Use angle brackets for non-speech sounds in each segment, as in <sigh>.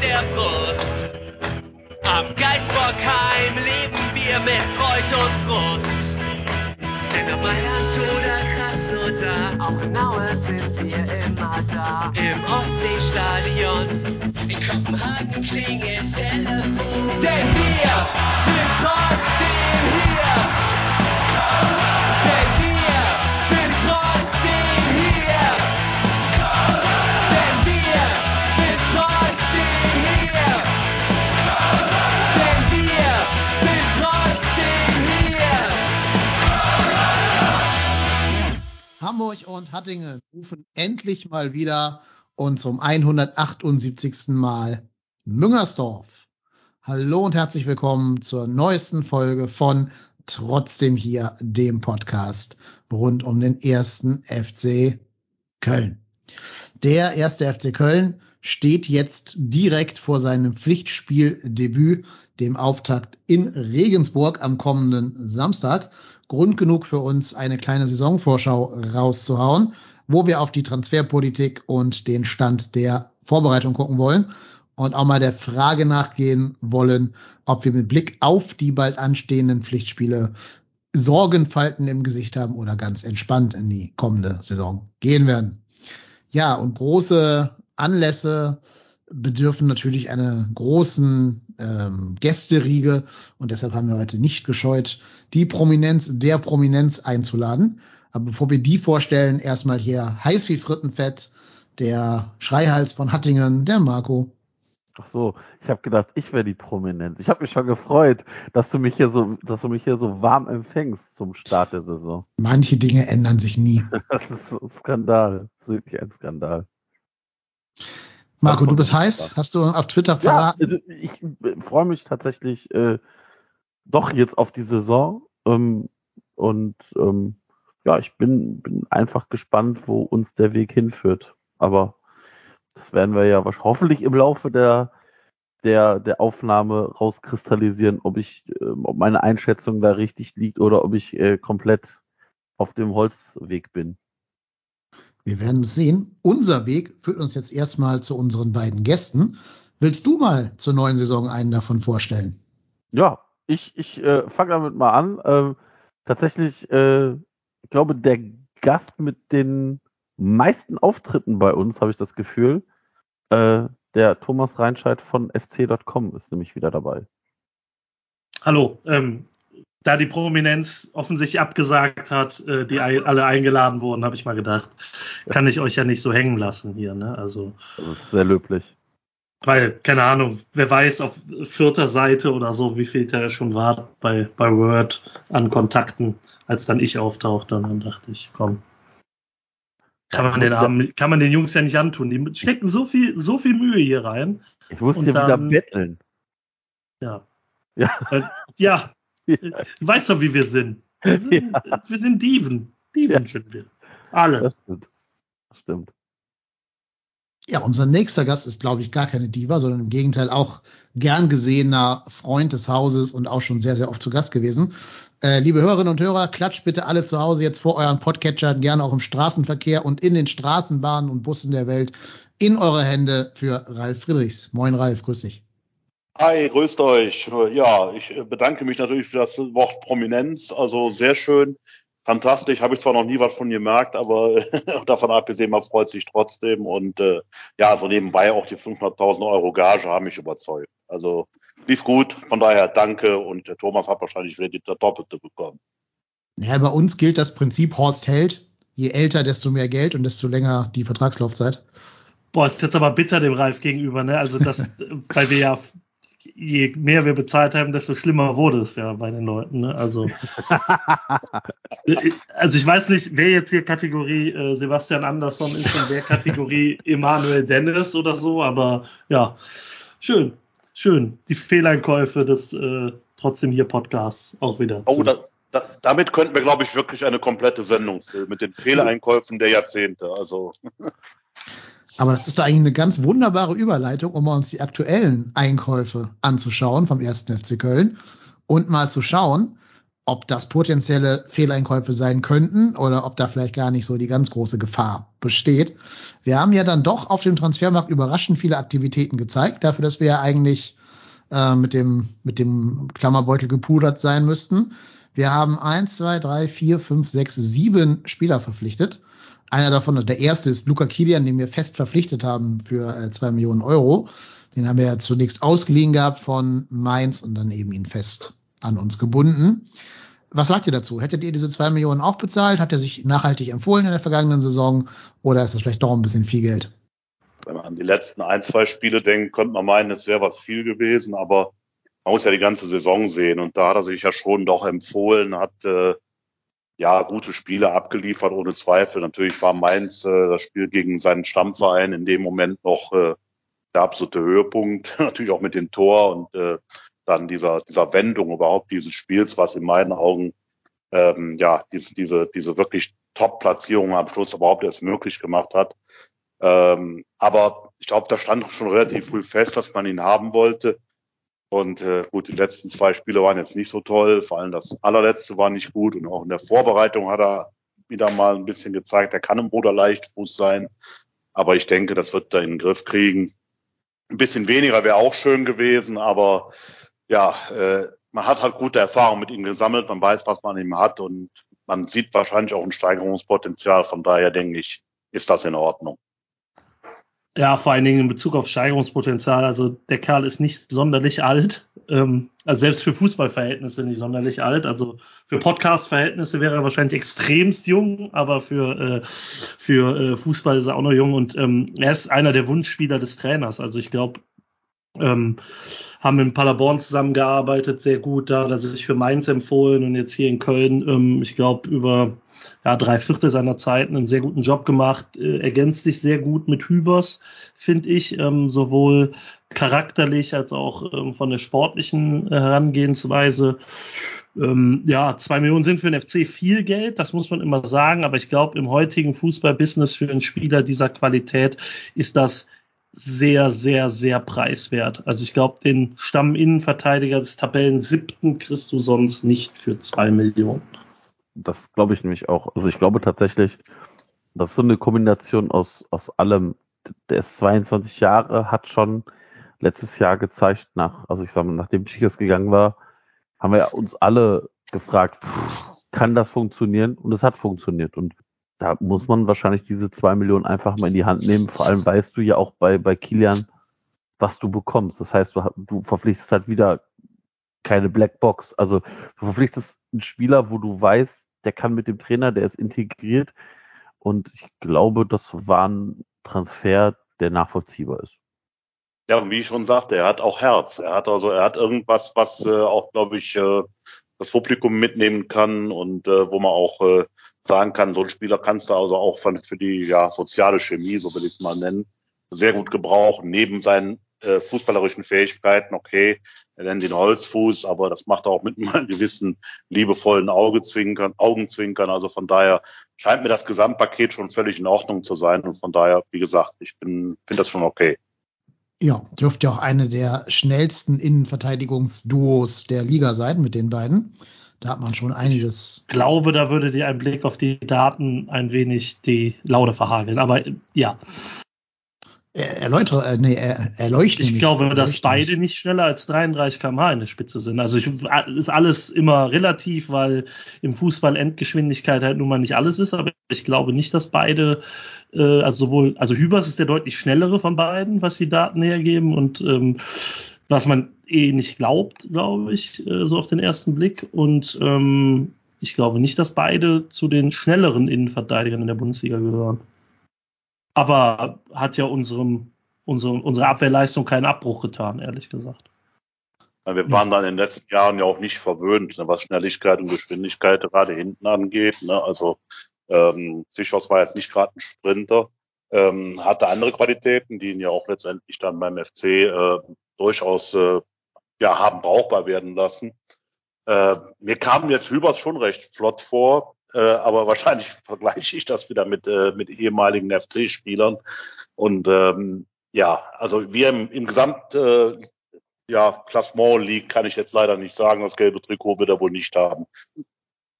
der Brust. Am Geisbockheim leben wir mit Freud und Frust. Denn ob Mailand oder Krasnodar, auch in Aue sind wir immer da. Im Ostseestadion, in Kopenhagen klingelt Telefon. Denn wir sind trotzdem Hamburg und Hattingen rufen endlich mal wieder und zum 178. Mal Müngersdorf. Hallo und herzlich willkommen zur neuesten Folge von Trotzdem hier, dem Podcast rund um den ersten FC Köln. Der erste FC Köln steht jetzt direkt vor seinem Pflichtspieldebüt, dem Auftakt in Regensburg am kommenden Samstag. Grund genug für uns, eine kleine Saisonvorschau rauszuhauen, wo wir auf die Transferpolitik und den Stand der Vorbereitung gucken wollen und auch mal der Frage nachgehen wollen, ob wir mit Blick auf die bald anstehenden Pflichtspiele Sorgenfalten im Gesicht haben oder ganz entspannt in die kommende Saison gehen werden. Ja, und große Anlässe bedürfen natürlich einer großen ähm, Gästeriege und deshalb haben wir heute nicht gescheut, die Prominenz der Prominenz einzuladen. Aber bevor wir die vorstellen, erstmal hier heiß wie Frittenfett, der Schreihals von Hattingen, der Marco. Ach so, ich habe gedacht, ich wäre die Prominenz. Ich habe mich schon gefreut, dass du mich hier so, dass du mich hier so warm empfängst zum Start der Saison. Manche Dinge ändern sich nie. <laughs> Das ist ein Skandal. Das ist wirklich ein Skandal. Marco, du bist heiß? Hast du auf Twitter Ja, verraten? also ich freue mich tatsächlich äh, doch jetzt auf die Saison ähm, und ähm, ja, ich bin, bin einfach gespannt, wo uns der Weg hinführt. Aber das werden wir ja wahrscheinlich hoffentlich im Laufe der der der Aufnahme rauskristallisieren, ob ich, ähm, ob meine Einschätzung da richtig liegt oder ob ich äh, komplett auf dem Holzweg bin. Wir werden es sehen. Unser Weg führt uns jetzt erstmal zu unseren beiden Gästen. Willst du mal zur neuen Saison einen davon vorstellen? Ja, ich, ich äh, fange damit mal an. Ähm, tatsächlich, äh, ich glaube, der Gast mit den meisten Auftritten bei uns, habe ich das Gefühl, äh, der Thomas Reinscheid von fc.com ist nämlich wieder dabei. Hallo, ähm, da die Prominenz offensichtlich abgesagt hat, äh, die alle eingeladen wurden, habe ich mal gedacht, kann ich euch ja nicht so hängen lassen hier. Ne? Also, Das ist sehr löblich. Weil, keine Ahnung, wer weiß auf vierter Seite oder so, wie viel da schon war bei, bei Word an Kontakten, als dann ich auftauchte. Und dann dachte ich, komm. Kann man, den Armen, kann man den Jungs ja nicht antun. Die stecken so viel, so viel Mühe hier rein. Ich muss Und hier wieder betteln. Ja. Ja. Äh, <laughs> ja, du weißt doch, wie wir sind. Wir sind, wir sind Dieven. Dieven Ja. sind wir. Alle. Das stimmt. Das stimmt. Ja, unser nächster Gast ist, glaube ich, gar keine Diva, sondern im Gegenteil auch gern gesehener Freund des Hauses und auch schon sehr, sehr oft zu Gast gewesen. Äh, liebe Hörerinnen und Hörer, klatscht bitte alle zu Hause jetzt vor euren Podcatchern, gerne auch im Straßenverkehr und in den Straßenbahnen und Bussen der Welt in eure Hände für Ralf Friedrichs. Moin Ralf, grüß dich. Hi, grüßt euch. Ja, ich bedanke mich natürlich für das Wort Prominenz. Also sehr schön, fantastisch. Habe ich zwar noch nie was von gemerkt, aber <laughs> davon abgesehen, man freut sich trotzdem. Und äh, ja, so nebenbei auch die 500.000 Euro Gage haben mich überzeugt. Also lief gut. Von daher danke. Und der Thomas hat wahrscheinlich wieder die Doppelte bekommen. Ja, bei uns gilt das Prinzip Horst Held. Je älter, desto mehr Geld und desto länger die Vertragslaufzeit. Boah, ist jetzt aber bitter dem Ralf gegenüber, ne? Also das, <laughs> weil wir ja, je mehr wir bezahlt haben, desto schlimmer wurde es ja bei den Leuten, ne? Also, <laughs> also ich weiß nicht, wer jetzt hier Kategorie äh, Sebastian Andersson ist und wer Kategorie <laughs> Emanuel Dennis oder so, aber ja, schön, schön. Die Fehleinkäufe des äh, trotzdem hier Podcasts auch wieder. Oh, zu- da, da, damit könnten wir, glaube ich, wirklich eine komplette Sendung füllen mit den Fehleinkäufen der Jahrzehnte. Also Aber das ist doch eigentlich eine ganz wunderbare Überleitung, um uns die aktuellen Einkäufe anzuschauen vom 1. FC Köln und mal zu schauen, ob das potenzielle Fehleinkäufe sein könnten oder ob da vielleicht gar nicht so die ganz große Gefahr besteht. Wir haben ja dann doch auf dem Transfermarkt überraschend viele Aktivitäten gezeigt, dafür, dass wir ja eigentlich äh, mit dem mit dem Klammerbeutel gepudert sein müssten. Wir haben eins, zwei, drei, vier, fünf, sechs, sieben Spieler verpflichtet. Einer davon, der erste ist Luca Kilian, den wir fest verpflichtet haben für äh, zwei Millionen Euro. Den haben wir ja zunächst ausgeliehen gehabt von Mainz und dann eben ihn fest an uns gebunden. Was sagt ihr dazu? Hättet ihr diese zwei Millionen auch bezahlt? Hat er sich nachhaltig empfohlen in der vergangenen Saison? Oder ist das vielleicht doch ein bisschen viel Geld? Wenn man an die letzten ein, zwei Spiele denkt, könnte man meinen, es wäre was viel gewesen, aber man muss ja die ganze Saison sehen. Und da hat er sich ja schon doch empfohlen, hat äh, ja gute Spiele abgeliefert, ohne Zweifel. Natürlich war Mainz äh, das Spiel gegen seinen Stammverein in dem Moment noch äh, der absolute Höhepunkt. <laughs> Natürlich auch mit dem Tor und äh, dann dieser, dieser Wendung überhaupt dieses Spiels, was in meinen Augen ähm, ja diese, diese, diese wirklich Top-Platzierung am Schluss überhaupt erst möglich gemacht hat. Ähm, aber ich glaube, da stand schon relativ früh fest, dass man ihn haben wollte. Und äh, gut, die letzten zwei Spiele waren jetzt nicht so toll, vor allem das allerletzte war nicht gut und auch in der Vorbereitung hat er wieder mal ein bisschen gezeigt, er kann im Bruder Leichtfuß sein. Aber ich denke, das wird er in den Griff kriegen. Ein bisschen weniger wäre auch schön gewesen, aber ja, äh, man hat halt gute Erfahrungen mit ihm gesammelt, man weiß, was man ihm hat und man sieht wahrscheinlich auch ein Steigerungspotenzial. Von daher denke ich, ist das in Ordnung. Ja, vor allen Dingen in Bezug auf Steigerungspotenzial. Also der Kerl ist nicht sonderlich alt. Ähm, also selbst für Fußballverhältnisse nicht sonderlich alt. Also für Podcast-Verhältnisse wäre er wahrscheinlich extremst jung, aber für, äh, für äh, Fußball ist er auch noch jung und ähm, er ist einer der Wunschspieler des Trainers. Also ich glaube, ähm, haben in Paderborn zusammengearbeitet, sehr gut. Da hat er sich für Mainz empfohlen und jetzt hier in Köln, ähm, ich glaube, über ja, drei Viertel seiner Zeit einen sehr guten Job gemacht, äh, ergänzt sich sehr gut mit Hübers, finde ich, ähm, sowohl charakterlich als auch ähm, von der sportlichen äh, Herangehensweise. Ähm, ja, zwei Millionen sind für den FC viel Geld, das muss man immer sagen, aber ich glaube, im heutigen Fußballbusiness für einen Spieler dieser Qualität ist das sehr, sehr, sehr preiswert. Also ich glaube, den Stamminnenverteidiger des Tabellen siebten kriegst du sonst nicht für zwei Millionen. Das glaube ich nämlich auch. Also ich glaube tatsächlich, das ist so eine Kombination aus, aus allem. Der ist 22 Jahre, hat schon letztes Jahr gezeigt, nach, also ich sage mal, nachdem Chicas gegangen war, haben wir uns alle gefragt, kann das funktionieren? Und es hat funktioniert. Und da muss man wahrscheinlich diese zwei Millionen einfach mal in die Hand nehmen. Vor allem weißt du ja auch bei, bei Kilian, was du bekommst. Das heißt, du, du verpflichtest halt wieder keine Blackbox. Also du verpflichtest einen Spieler, wo du weißt, der kann mit dem Trainer, der ist integriert. Und ich glaube, das war ein Transfer, der nachvollziehbar ist. Ja, und wie ich schon sagte, er hat auch Herz. Er hat also, er hat irgendwas, was äh, auch, glaube ich, äh, das Publikum mitnehmen kann und äh, wo man auch äh, sagen kann, so ein Spieler kannst du also auch für die ja, soziale Chemie, so will ich es mal nennen, sehr gut gebrauchen. Neben seinen äh, fußballerischen Fähigkeiten, okay, er nennt ihn Holzfuß, aber das macht er auch mit <laughs> einem gewissen liebevollen Augenzwinkern, Augenzwinkern. Also von daher scheint mir das Gesamtpaket schon völlig in Ordnung zu sein. Und von daher, wie gesagt, ich bin, finde das schon okay. Ja, dürfte auch eine der schnellsten Innenverteidigungsduos der Liga sein mit den beiden. Da hat man schon einiges. Ich glaube, da würde dir ein Blick auf die Daten ein wenig die Laude verhageln. Aber ja. Erläutere, äh, nee, er, erleuchte Ich mich, glaube, dass beide nicht schneller als 33 km/h in der Spitze sind. Also ich, ist alles immer relativ, weil im Fußball Endgeschwindigkeit halt nun mal nicht alles ist. Aber ich glaube nicht, dass beide, äh, also sowohl, also Hübers ist der deutlich schnellere von beiden, was die Daten hergeben und ähm, was man eh nicht glaubt, glaube ich, äh, so auf den ersten Blick. Und ähm, ich glaube nicht, dass beide zu den schnelleren Innenverteidigern in der Bundesliga gehören. Aber hat ja unserem, unserem, unserer Abwehrleistung keinen Abbruch getan, ehrlich gesagt. Wir waren dann in den letzten Jahren ja auch nicht verwöhnt, ne, was Schnelligkeit und Geschwindigkeit gerade hinten angeht. Ne? Also ähm, Sichos war jetzt nicht gerade ein Sprinter, ähm, hatte andere Qualitäten, die ihn ja auch letztendlich dann beim FC äh, durchaus äh, ja, haben brauchbar werden lassen. Äh, mir kam jetzt Hübers schon recht flott vor, äh, aber wahrscheinlich <laughs> vergleiche ich das wieder mit, äh, mit ehemaligen FC-Spielern. Und ähm, ja, also wir im, im Gesamt äh, ja, Klassement liegt, kann ich jetzt leider nicht sagen. Das gelbe Trikot wird er wohl nicht haben.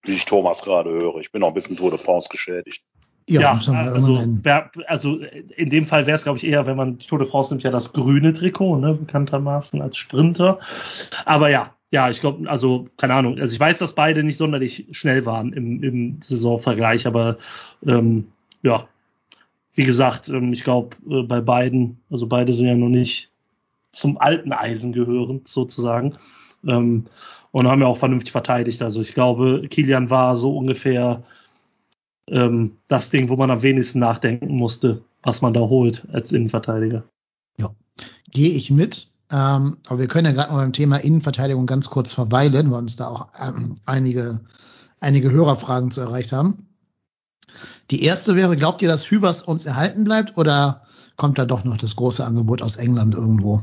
Wie ich Thomas gerade höre. Ich bin noch ein bisschen Tour de France geschädigt. Ja, ja also, wär, also in dem Fall wäre es, glaube ich, eher, wenn man Tour de France nimmt, ja das grüne Trikot, ne, bekanntermaßen als Sprinter. Aber ja, ja, ich glaube, also, keine Ahnung, also ich weiß, dass beide nicht sonderlich schnell waren im, im Saisonvergleich, aber ähm, ja, wie gesagt, ähm, ich glaube, äh, bei beiden, also beide sind ja noch nicht zum alten Eisen gehörend, sozusagen. Ähm, und haben ja auch vernünftig verteidigt. Also ich glaube, Kilian war so ungefähr ähm, das Ding, wo man am wenigsten nachdenken musste, was man da holt als Innenverteidiger. Ja, gehe ich mit. Ähm, aber wir können ja gerade noch beim Thema Innenverteidigung ganz kurz verweilen, weil uns da auch ähm, einige, einige Hörerfragen zu erreicht haben. Die erste wäre, glaubt ihr, dass Hübers uns erhalten bleibt oder kommt da doch noch das große Angebot aus England irgendwo?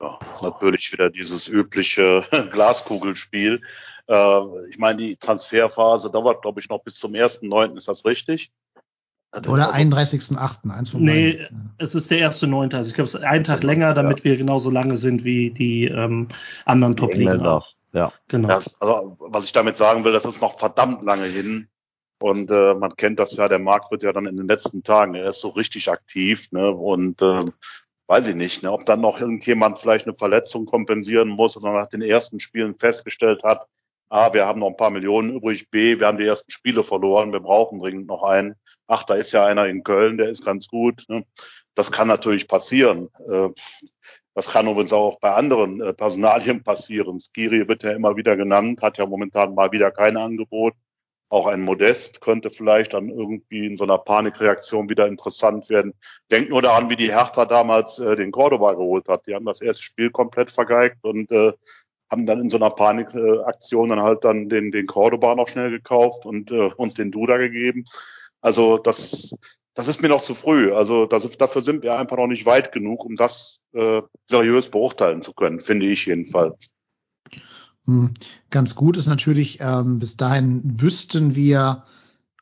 Ja, natürlich wieder dieses übliche <laughs> Glaskugelspiel. Äh, ich meine, die Transferphase dauert, glaube ich, noch bis zum 1.9. Ist das richtig? Das Oder 31.8. Eins von Nee, beiden. es ist der 1.9. Also ich glaube, es ist ein Tag länger, damit ja. wir genauso lange sind wie die ähm, anderen Top-Ligen. Ja, genau. Das, also, was ich damit sagen will, das ist noch verdammt lange hin. Und äh, man kennt das ja, der Markt wird ja dann in den letzten Tagen, er ist so richtig aktiv, ne? Und äh, weiß ich nicht, ne, ob dann noch irgendjemand vielleicht eine Verletzung kompensieren muss oder nach den ersten Spielen festgestellt hat, A, wir haben noch ein paar Millionen übrig, B, wir haben die ersten Spiele verloren, wir brauchen dringend noch einen. Ach, da ist ja einer in Köln, der ist ganz gut. Ne? Das kann natürlich passieren. Äh, das kann übrigens auch bei anderen äh, Personalien passieren. Skiri wird ja immer wieder genannt, hat ja momentan mal wieder kein Angebot. Auch ein Modest könnte vielleicht dann irgendwie in so einer Panikreaktion wieder interessant werden. Denkt nur daran, wie die Hertha damals äh, den Cordoba geholt hat. Die haben das erste Spiel komplett vergeigt und haben dann in so einer Panikaktion dann halt dann den, den Cordoba noch schnell gekauft und uns den Duda gegeben. Also das, das ist mir noch zu früh. Also das dafür sind wir einfach noch nicht weit genug, um das äh, seriös beurteilen zu können, finde ich jedenfalls. Hm, ganz gut ist natürlich, ähm, bis dahin wüssten wir,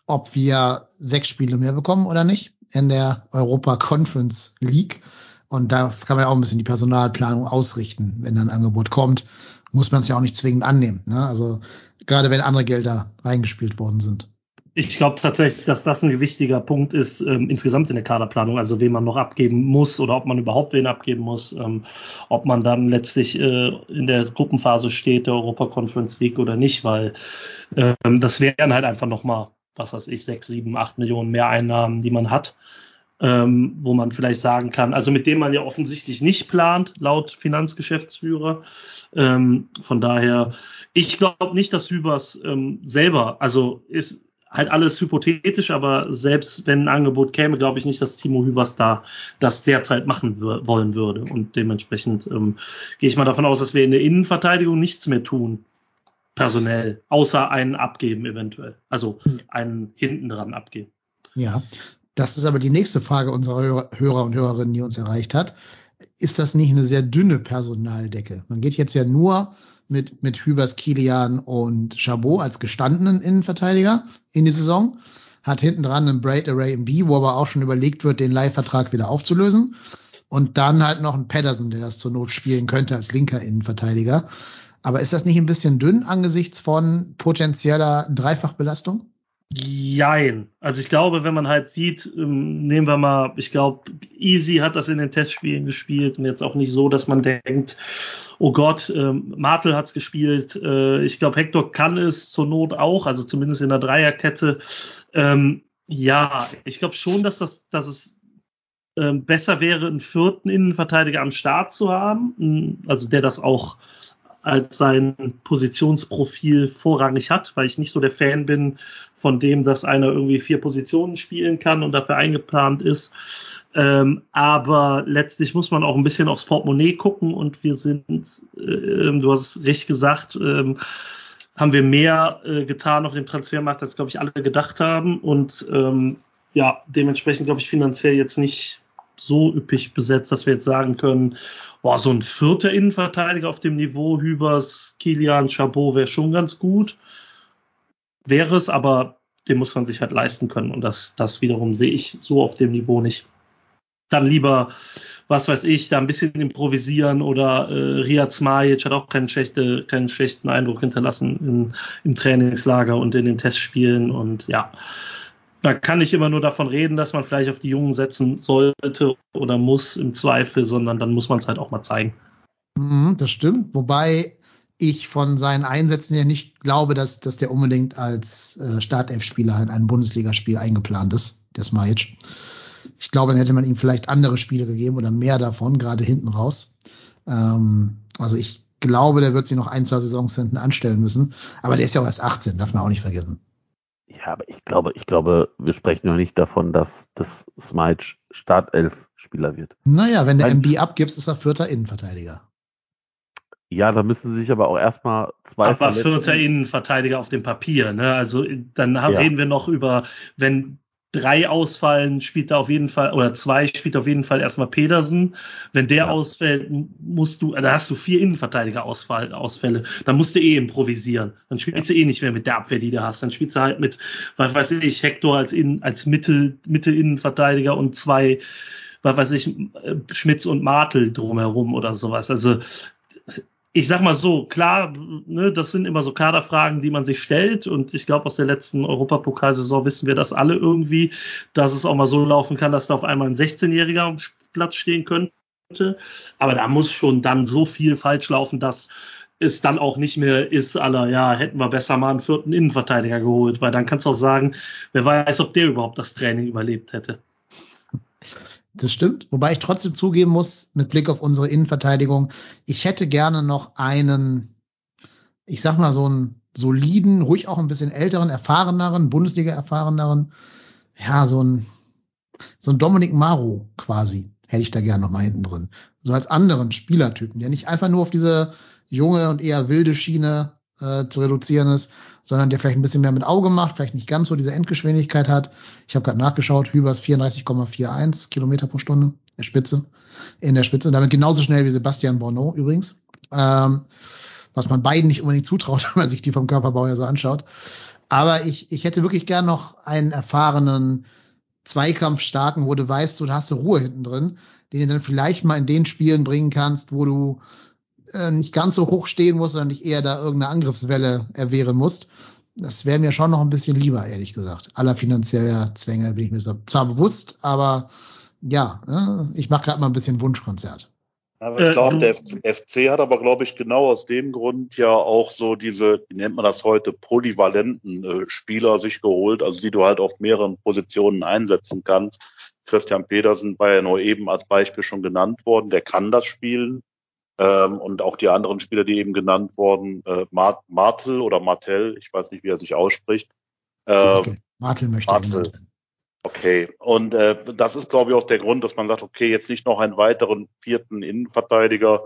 ob wir sechs Spiele mehr bekommen oder nicht in der Europa Conference League. Und da kann man ja auch ein bisschen die Personalplanung ausrichten. Wenn dann ein Angebot kommt, muss man es ja auch nicht zwingend annehmen. Ne? Also gerade wenn andere Gelder reingespielt worden sind. Ich glaube tatsächlich, dass das ein wichtiger Punkt ist ähm, insgesamt in der Kaderplanung, also wen man noch abgeben muss oder ob man überhaupt wen abgeben muss, ähm, ob man dann letztlich äh, in der Gruppenphase steht, der Europa Conference League oder nicht, weil ähm, das wären halt einfach nochmal, was weiß ich, sechs, sieben, acht Millionen mehr Einnahmen, die man hat, ähm, wo man vielleicht sagen kann, also mit dem man ja offensichtlich nicht plant, laut Finanzgeschäftsführer. Ähm, von daher, ich glaube nicht, dass Hübers ähm, selber, also ist halt alles hypothetisch, aber selbst wenn ein Angebot käme, glaube ich nicht, dass Timo Hübers da das derzeit machen wollen würde. Und dementsprechend ähm, gehe ich mal davon aus, dass wir in der Innenverteidigung nichts mehr tun, personell, außer einen abgeben eventuell. Also einen hinten dran abgeben. Ja, das ist aber die nächste Frage unserer Hörer und Hörerinnen, die uns erreicht hat. Ist das nicht eine sehr dünne Personaldecke? Man geht jetzt ja nur mit, mit Hübers, Kilian und Chabot als gestandenen Innenverteidiger in die Saison. Hat hinten dran einen Braid Array im B, wo aber auch schon überlegt wird, den Leihvertrag wieder aufzulösen. Und dann halt noch ein Pedersen, der das zur Not spielen könnte als linker Innenverteidiger. Aber ist das nicht ein bisschen dünn angesichts von potenzieller Dreifachbelastung? Jein. Also ich glaube, wenn man halt sieht, ähm, nehmen wir mal, ich glaube, Easy hat das in den Testspielen gespielt und jetzt auch nicht so, dass man denkt, oh Gott, ähm, Martel hat's gespielt. Äh, ich glaube, Hector kann es zur Not auch, also zumindest in der Dreierkette. Ähm, ja, ich glaube schon, dass das, dass es ähm, besser wäre, einen vierten Innenverteidiger am Start zu haben, also der das auch als sein Positionsprofil vorrangig hat, weil ich nicht so der Fan bin von dem, dass einer irgendwie vier Positionen spielen kann und dafür eingeplant ist. Ähm, aber letztlich muss man auch ein bisschen aufs Portemonnaie gucken und wir sind, äh, du hast es recht gesagt, äh, haben wir mehr äh, getan auf dem Transfermarkt, als glaube ich alle gedacht haben und ähm, ja, dementsprechend glaube ich finanziell jetzt nicht so üppig besetzt, dass wir jetzt sagen können, boah, so ein vierter Innenverteidiger auf dem Niveau Hübers, Kilian, Chabot wäre schon ganz gut. Wäre es, aber den muss man sich halt leisten können und das, das wiederum sehe ich so auf dem Niveau nicht. Dann lieber was weiß ich, da ein bisschen improvisieren oder äh, Riyad Smajic hat auch keinen, schlechte, keinen schlechten Eindruck hinterlassen im, im Trainingslager und in den Testspielen und ja, da kann ich immer nur davon reden, dass man vielleicht auf die Jungen setzen sollte oder muss im Zweifel, sondern dann muss man es halt auch mal zeigen. Mhm, das stimmt, wobei ich von seinen Einsätzen ja nicht glaube, dass, dass der unbedingt als äh, Startelf-Spieler in ein Bundesligaspiel eingeplant ist, der Smajic. Ich glaube, dann hätte man ihm vielleicht andere Spiele gegeben oder mehr davon, gerade hinten raus. Ähm, also ich glaube, der wird sich noch ein, zwei Saisons hinten anstellen müssen. Aber der ist ja auch erst 18, darf man auch nicht vergessen. Ja, aber ich glaube, ich glaube, wir sprechen noch nicht davon, dass das Smajic Startelf-Spieler wird. Naja, wenn der MB abgibst, ist er vierter Innenverteidiger. Ja, da müssen sich aber auch erstmal zwei. Aber vierter Innenverteidiger auf dem Papier, ne? Also dann ja. reden wir noch über, wenn drei ausfallen, spielt da auf jeden Fall, oder zwei spielt auf jeden Fall erstmal Pedersen. Wenn der ja. ausfällt, musst du, da hast du vier Innenverteidiger Ausfall, Ausfälle. Dann musst du eh improvisieren. Dann spielst ja. du eh nicht mehr mit der Abwehr, die du hast. Dann spielst du halt mit, was weiß ich, Hector als, in, als Mitte, Mitte Innenverteidiger und zwei, was weiß ich, Schmitz und Martel drumherum oder sowas. Also, ich sag mal so, klar, ne, das sind immer so Kaderfragen, die man sich stellt. Und ich glaube, aus der letzten Europapokalsaison wissen wir das alle irgendwie, dass es auch mal so laufen kann, dass da auf einmal ein 16-Jähriger am Platz stehen könnte. Aber da muss schon dann so viel falsch laufen, dass es dann auch nicht mehr ist, aller, ja, hätten wir besser mal einen vierten Innenverteidiger geholt, weil dann kannst du auch sagen, wer weiß, ob der überhaupt das Training überlebt hätte. Das stimmt. Wobei ich trotzdem zugeben muss, mit Blick auf unsere Innenverteidigung, ich hätte gerne noch einen, ich sag mal so einen soliden, ruhig auch ein bisschen älteren, erfahreneren, Bundesliga-erfahreneren, ja, so ein, so ein Dominik Maro quasi, hätte ich da gerne noch mal hinten drin. So als anderen Spielertypen, der nicht einfach nur auf diese junge und eher wilde Schiene äh, zu reduzieren ist, sondern der vielleicht ein bisschen mehr mit Auge macht, vielleicht nicht ganz so diese Endgeschwindigkeit hat. Ich habe gerade nachgeschaut, Hübers 34,41 Kilometer pro Stunde, der Spitze, in der Spitze, damit genauso schnell wie Sebastian Borneau übrigens. Ähm, was man beiden nicht unbedingt zutraut, <laughs> wenn man sich die vom Körperbau ja so anschaut. Aber ich, ich hätte wirklich gern noch einen erfahrenen, Zweikampfstarken, wo du weißt, da hast du Ruhe hinten drin, den du dann vielleicht mal in den Spielen bringen kannst, wo du äh, nicht ganz so hoch stehen musst, sondern dich eher da irgendeine Angriffswelle erwehren musst. Das wäre mir schon noch ein bisschen lieber, ehrlich gesagt. Aller finanzieller Zwänge bin ich mir zwar bewusst, aber ja, äh, ich mache gerade mal ein bisschen Wunschkonzert. Aber ich glaube, der FC hat aber, glaube ich, genau aus dem Grund ja auch so diese, wie nennt man das heute, polyvalenten äh, Spieler sich geholt, also die du halt auf mehreren Positionen einsetzen kannst. Christian Pedersen war ja nur eben als Beispiel schon genannt worden, der kann das spielen. Ähm, und auch die anderen Spieler, die eben genannt wurden, äh, Martel oder Martel, ich weiß nicht, wie er sich ausspricht. Äh, Martel möchte Martel. Okay, und äh, das ist, glaube ich, auch der Grund, dass man sagt, okay, jetzt nicht noch einen weiteren vierten Innenverteidiger,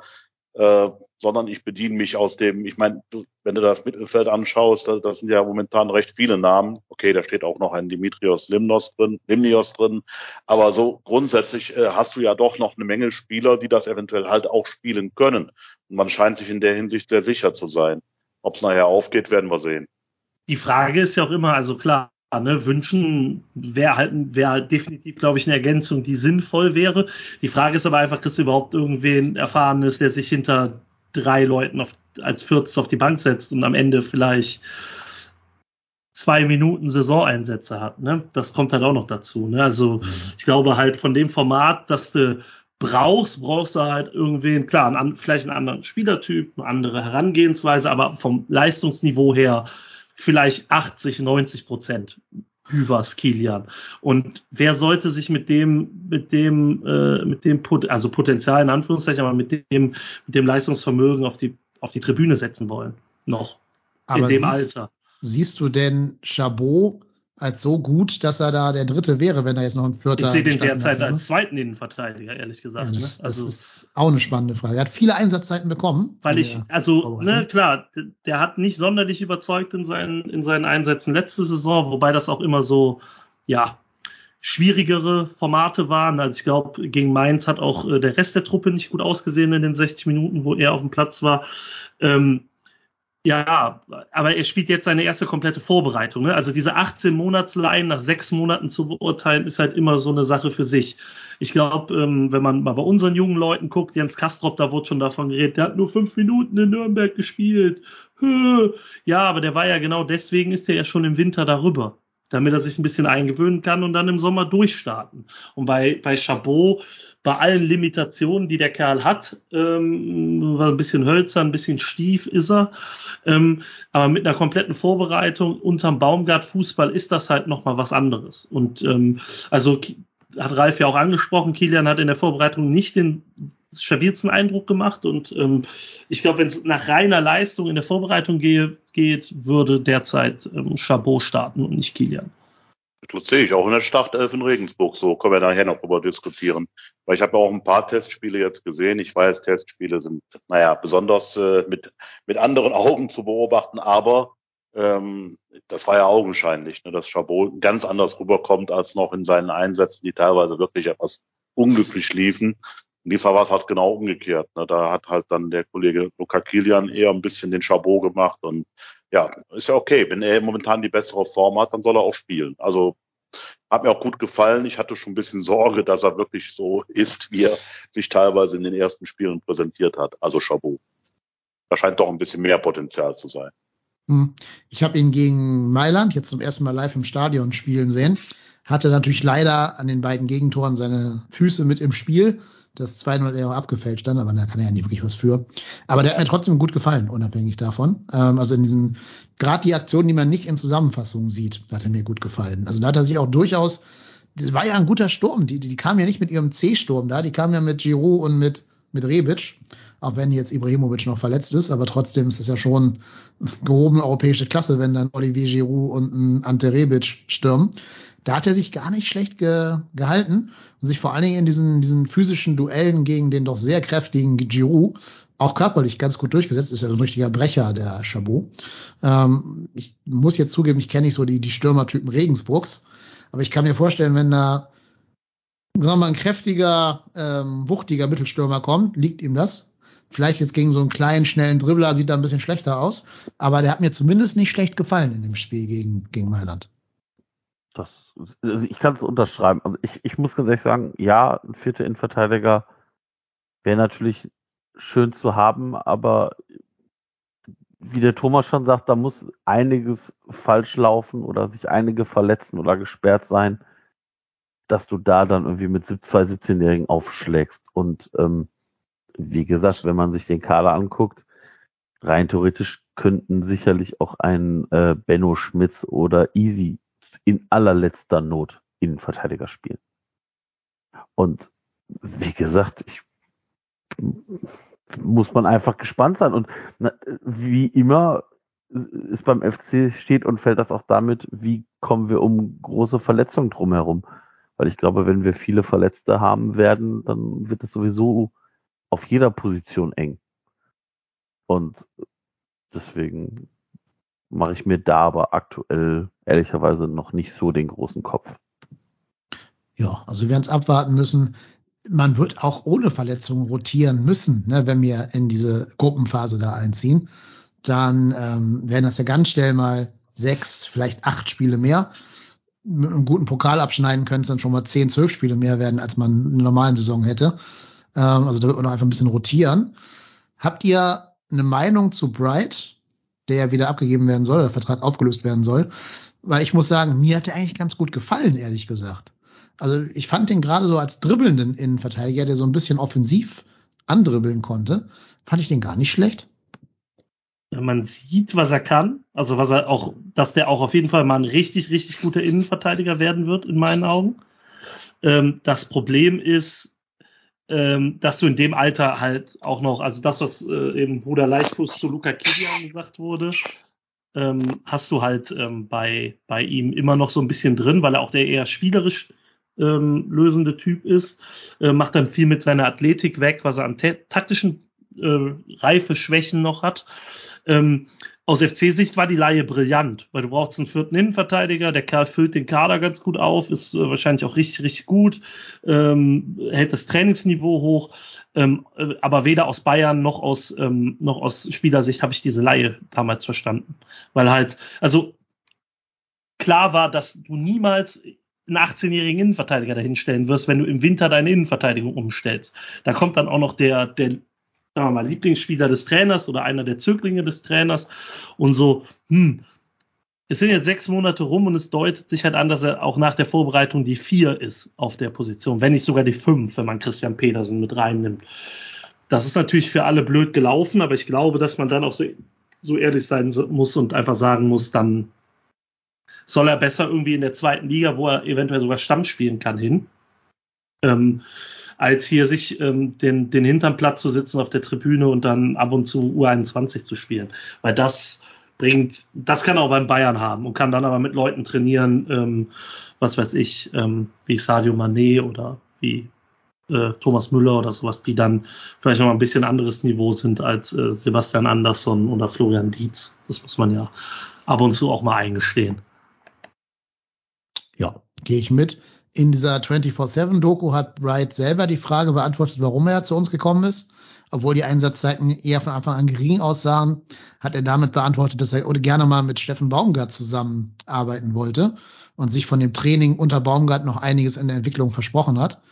äh, sondern ich bediene mich aus dem, ich meine, wenn du das Mittelfeld anschaust, da, das sind ja momentan recht viele Namen. Okay, da steht auch noch ein Dimitrios Limnos drin, Limnios drin, aber so grundsätzlich äh, hast du ja doch noch eine Menge Spieler, die das eventuell halt auch spielen können. Und man scheint sich in der Hinsicht sehr sicher zu sein. Ob es nachher aufgeht, werden wir sehen. Die Frage ist ja auch immer, also klar, ne, wünschen wäre halt, wär halt definitiv, glaube ich, eine Ergänzung, die sinnvoll wäre. Die Frage ist aber einfach, kriegst du überhaupt irgendwen Erfahrenes, der sich hinter drei Leuten auf, als Viertes auf die Bank setzt und am Ende vielleicht zwei Minuten Saisoneinsätze hat. Ne? Das kommt halt auch noch dazu. Ne? Also ich glaube halt von dem Format, dass du brauchst, brauchst du halt irgendwen, klar, einen, vielleicht einen anderen Spielertyp, eine andere Herangehensweise, aber vom Leistungsniveau her vielleicht 80, 90 Prozent über Kilian. Und wer sollte sich mit dem, mit dem, äh, mit dem, Pot also Potenzial in Anführungszeichen, aber mit dem, mit dem Leistungsvermögen auf die, auf die Tribüne setzen wollen? Noch. Aber in dem siehst, Alter. Siehst du denn Chabot als so gut, dass er da der Dritte wäre, wenn er jetzt noch ein Vierter. Ich sehe den derzeit hat, als zweiten Innenverteidiger, ehrlich gesagt. Ja, das, ne? also, das ist auch eine spannende Frage. Er hat viele Einsatzzeiten bekommen. Weil ich, also, ne, klar, der hat nicht sonderlich überzeugt in seinen, in seinen Einsätzen letzte Saison, wobei das auch immer so, ja, schwierigere Formate waren. Also ich glaube, gegen Mainz hat auch äh, der Rest der Truppe nicht gut ausgesehen in den 60 Minuten, wo er auf dem Platz war. Ähm, Ja, aber er spielt jetzt seine erste komplette Vorbereitung. Ne? Also diese 18 Monatsleihen nach sechs Monaten zu beurteilen, ist halt immer so eine Sache für sich. Ich glaube, ähm, wenn man mal bei unseren jungen Leuten guckt, Jens Kastrop, da wurde schon davon geredet, der hat nur fünf Minuten in Nürnberg gespielt. Ja, aber der war ja genau deswegen ist er ja schon im Winter darüber damit er sich ein bisschen eingewöhnen kann und dann im Sommer durchstarten. Und bei, bei Chabot, bei allen Limitationen, die der Kerl hat, ähm, ein bisschen hölzer, ein bisschen stief ist er, ähm, aber mit einer kompletten Vorbereitung unterm Baumgart Fußball ist das halt nochmal was anderes. Und ähm, also hat Ralf ja auch angesprochen, Kilian hat in der Vorbereitung nicht den stabilsten Eindruck gemacht und ähm, ich glaube, wenn es nach reiner Leistung in der Vorbereitung gehe, geht, würde derzeit ähm, Chabot starten und nicht Kilian. Das sehe ich auch in der Startelf in Regensburg so. Können wir nachher noch drüber diskutieren. Weil ich habe ja auch ein paar Testspiele jetzt gesehen. Ich weiß, Testspiele sind, naja, besonders äh, mit, mit anderen <laughs> Augen zu beobachten, aber ähm, das war ja augenscheinlich, ne, dass Chabot ganz anders rüberkommt als noch in seinen Einsätzen, die teilweise wirklich etwas unglücklich liefen. In diesem Fall war es halt genau umgekehrt. Ne? Da hat halt dann der Kollege Luca Kilian eher ein bisschen den Chabot gemacht und ja, ist ja okay. Wenn er momentan die bessere Form hat, dann soll er auch spielen. Also hat mir auch gut gefallen. Ich hatte schon ein bisschen Sorge, dass er wirklich so <laughs> ist, wie er sich teilweise in den ersten Spielen präsentiert hat. Also Chabot. Da scheint doch ein bisschen mehr Potenzial zu sein. Hm. Ich habe ihn gegen Mailand jetzt zum ersten Mal live im Stadion spielen sehen. Hatte natürlich leider an den beiden Gegentoren seine Füße mit im Spiel. Das 2-0 er auch abgefälscht dann, aber da kann er ja nicht wirklich was für. Aber der hat mir trotzdem gut gefallen, unabhängig davon. Ähm, also in diesen, gerade die Aktionen, die man nicht in Zusammenfassungen sieht, hat er mir gut gefallen. Also da hat er sich auch durchaus, das war ja ein guter Sturm. Die, die, die kamen ja nicht mit ihrem C-Sturm da, die kamen ja mit Giroud und mit, mit Rebic auch wenn jetzt Ibrahimovic noch verletzt ist, aber trotzdem ist es ja schon <laughs> gehobene europäische Klasse, wenn dann Olivier Giroud und ein Ante Rebic stürmen. Da hat er sich gar nicht schlecht ge gehalten und sich vor allen Dingen in diesen, diesen physischen Duellen gegen den doch sehr kräftigen Giroud auch körperlich ganz gut durchgesetzt. Ist ja so ein richtiger Brecher, der Chabot. Ähm, ich muss jetzt zugeben, ich kenne nicht so die, die Stürmertypen Regensburgs, aber ich kann mir vorstellen, wenn da sagen wir mal, ein kräftiger, ähm, wuchtiger Mittelstürmer kommt, liegt ihm das. Vielleicht jetzt gegen so einen kleinen, schnellen Dribbler sieht er ein bisschen schlechter aus, aber der hat mir zumindest nicht schlecht gefallen in dem Spiel gegen, gegen Mailand. Das, also ich kann es unterschreiben. Also ich, ich muss ganz ehrlich sagen, ja, ein vierter Innenverteidiger wäre natürlich schön zu haben, aber wie der Thomas schon sagt, da muss einiges falsch laufen oder sich einige verletzen oder gesperrt sein, dass du da dann irgendwie mit zwei 17-Jährigen aufschlägst. Und ähm, wie gesagt, wenn man sich den Kader anguckt, rein theoretisch könnten sicherlich auch ein äh, Benno Schmitz oder Easy in allerletzter Not Innenverteidiger spielen. Und wie gesagt, ich muss man einfach gespannt sein. Und na, wie immer ist beim FC steht und fällt das auch damit, wie kommen wir um große Verletzungen drumherum. Weil ich glaube, wenn wir viele Verletzte haben werden, dann wird es sowieso auf jeder Position eng. Und deswegen mache ich mir da aber aktuell ehrlicherweise noch nicht so den großen Kopf. Ja, also wir werden es abwarten müssen. Man wird auch ohne Verletzungen rotieren müssen, ne, wenn wir in diese Gruppenphase da einziehen. Dann ähm, werden das ja ganz schnell mal sechs, vielleicht acht Spiele mehr. Mit einem guten Pokal abschneiden können es dann schon mal zehn, zwölf Spiele mehr werden, als man in einer normalen Saison hätte. Ähm, also da wird man einfach ein bisschen rotieren. Habt ihr eine Meinung zu Bright, der wieder abgegeben werden soll, der Vertrag aufgelöst werden soll? Weil ich muss sagen, mir hat er eigentlich ganz gut gefallen, ehrlich gesagt. Also ich fand den gerade so als dribbelnden Innenverteidiger, der so ein bisschen offensiv andribbeln konnte, fand ich den gar nicht schlecht. Man sieht, was er kann, also was er auch, dass der auch auf jeden Fall mal ein richtig, richtig guter Innenverteidiger werden wird, in meinen Augen. Ähm, das Problem ist, ähm, dass du in dem Alter halt auch noch, also das, was äh, eben Bruder Leichtfuß zu Luca Kilian gesagt wurde, ähm, hast du halt ähm, bei, bei ihm immer noch so ein bisschen drin, weil er auch der eher spielerisch ähm, lösende Typ ist, äh, macht dann viel mit seiner Athletik weg, was er an taktischen äh, Reife, Schwächen noch hat. Ähm, aus FC-Sicht war die Laie brillant, weil du brauchst einen vierten Innenverteidiger, der Kerl füllt den Kader ganz gut auf, ist äh, wahrscheinlich auch richtig, richtig gut, ähm, hält das Trainingsniveau hoch, ähm, äh, aber weder aus Bayern noch aus, ähm, noch aus Spielersicht habe ich diese Laie damals verstanden. Weil halt, also klar war, dass du niemals einen 18-jährigen Innenverteidiger dahinstellen wirst, wenn du im Winter deine Innenverteidigung umstellst. Da kommt dann auch noch der, der sagen wir mal, Lieblingsspieler des Trainers oder einer der Zöglinge des Trainers und so, hm, es sind jetzt sechs Monate rum und es deutet sich halt an, dass er auch nach der Vorbereitung die vier ist auf der Position, wenn nicht sogar die fünf, wenn man Christian Petersen mit reinnimmt. Das ist natürlich für alle blöd gelaufen, aber ich glaube, dass man dann auch so, so ehrlich sein muss und einfach sagen muss, dann soll er besser irgendwie in der zweiten Liga, wo er eventuell sogar Stamm spielen kann, hin. Ähm, als hier sich ähm, den, den Hintern platt zu sitzen auf der Tribüne und dann ab und zu U21 zu spielen. Weil das bringt, das kann auch beim Bayern haben und kann dann aber mit Leuten trainieren, ähm, was weiß ich, ähm, wie Sadio Mané oder wie äh, Thomas Müller oder sowas, die dann vielleicht noch ein bisschen anderes Niveau sind als äh, Sebastian Andersson oder Florian Dietz. Das muss man ja ab und zu auch mal eingestehen. Ja, gehe ich mit. In dieser 24-7-Doku hat Wright selber die Frage beantwortet, warum er zu uns gekommen ist. Obwohl die Einsatzzeiten eher von Anfang an gering aussahen, hat er damit beantwortet, dass er gerne mal mit Steffen Baumgart zusammenarbeiten wollte und sich von dem Training unter Baumgart noch einiges in der Entwicklung versprochen hat.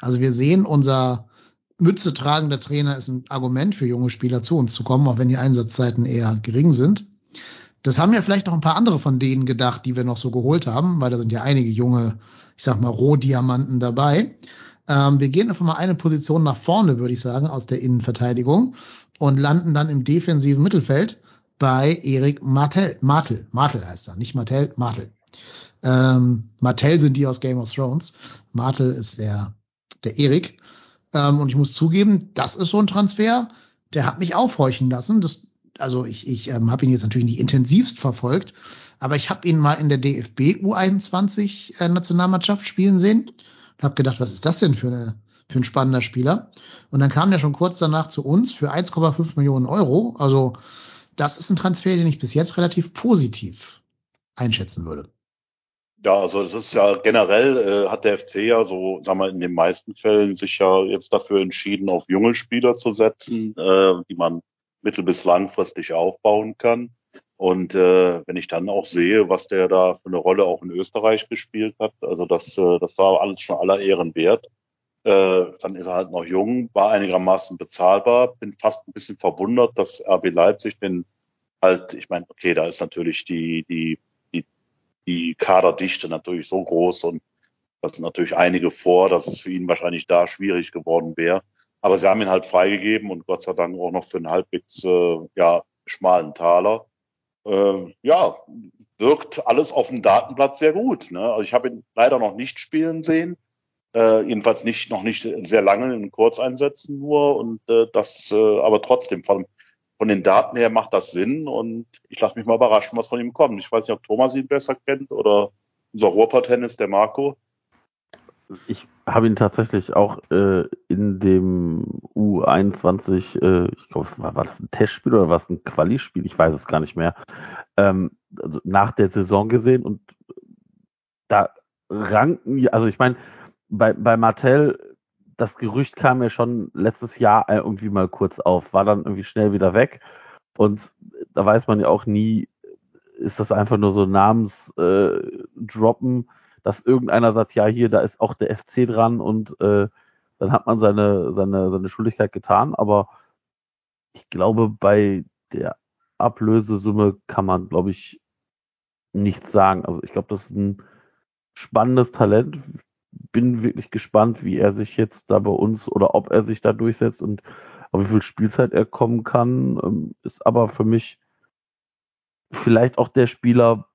Also wir sehen, unser Mütze tragender Trainer ist ein Argument für junge Spieler zu uns zu kommen, auch wenn die Einsatzzeiten eher gering sind. Das haben ja vielleicht noch ein paar andere von denen gedacht, die wir noch so geholt haben, weil da sind ja einige junge, ich sag mal, Rohdiamanten dabei. Ähm, wir gehen einfach mal eine Position nach vorne, würde ich sagen, aus der Innenverteidigung und landen dann im defensiven Mittelfeld bei Erik Martel. Martel, Martel heißt er, nicht Martel, Martel. Ähm, Martel sind die aus Game of Thrones. Martel ist der, der Erik. Ähm, und ich muss zugeben, das ist so ein Transfer, der hat mich aufhorchen lassen. Das also ich, ich ähm, habe ihn jetzt natürlich nicht intensivst verfolgt, aber ich habe ihn mal in der DFB U21 äh, Nationalmannschaft spielen sehen und habe gedacht, was ist das denn für, eine, für ein spannender Spieler? Und dann kam er schon kurz danach zu uns für 1,5 Millionen Euro. Also das ist ein Transfer, den ich bis jetzt relativ positiv einschätzen würde. Ja, also es ist ja generell äh, hat der FC ja so, sagen wir, in den meisten Fällen sich ja jetzt dafür entschieden, auf junge Spieler zu setzen, äh, die man mittel- bis langfristig aufbauen kann. Und äh, wenn ich dann auch sehe, was der da für eine Rolle auch in Österreich gespielt hat, also das, äh, das war alles schon aller Ehren wert. Äh, dann ist er halt noch jung, war einigermaßen bezahlbar. Bin fast ein bisschen verwundert, dass RB Leipzig den halt, ich meine, okay, da ist natürlich die, die, die, die Kaderdichte natürlich so groß und das sind natürlich einige vor, dass es für ihn wahrscheinlich da schwierig geworden wäre. Aber sie haben ihn halt freigegeben und Gott sei Dank auch noch für einen halbwegs äh, ja, schmalen Taler. Äh, ja, wirkt alles auf dem Datenblatt sehr gut. Ne? Also ich habe ihn leider noch nicht spielen sehen. Äh, jedenfalls nicht noch nicht sehr lange in Kurzeinsätzen nur und äh, das äh, aber trotzdem von, von den Daten her macht das Sinn und ich lasse mich mal überraschen, was von ihm kommt. Ich weiß nicht, ob Thomas ihn besser kennt oder unser Ruhrpott-Tennis, der Marco ich habe ihn tatsächlich auch äh, in dem U21, äh, ich glaube, war, war das ein Testspiel oder war es ein Quali-Spiel? Ich weiß es gar nicht mehr. Ähm, also nach der Saison gesehen und da ranken, also ich meine, bei, bei Martell, das Gerücht kam ja schon letztes Jahr irgendwie mal kurz auf, war dann irgendwie schnell wieder weg und da weiß man ja auch nie, ist das einfach nur so Namensdroppen, äh, dass irgendeiner sagt, ja, hier, da ist auch der FC dran und äh, dann hat man seine, seine, seine Schuldigkeit getan. Aber ich glaube, bei der Ablösesumme kann man, glaube ich, nichts sagen. Also ich glaube, das ist ein spannendes Talent. Bin wirklich gespannt, wie er sich jetzt da bei uns oder ob er sich da durchsetzt und auf wie viel Spielzeit er kommen kann. Ähm, ist aber für mich vielleicht auch der Spieler,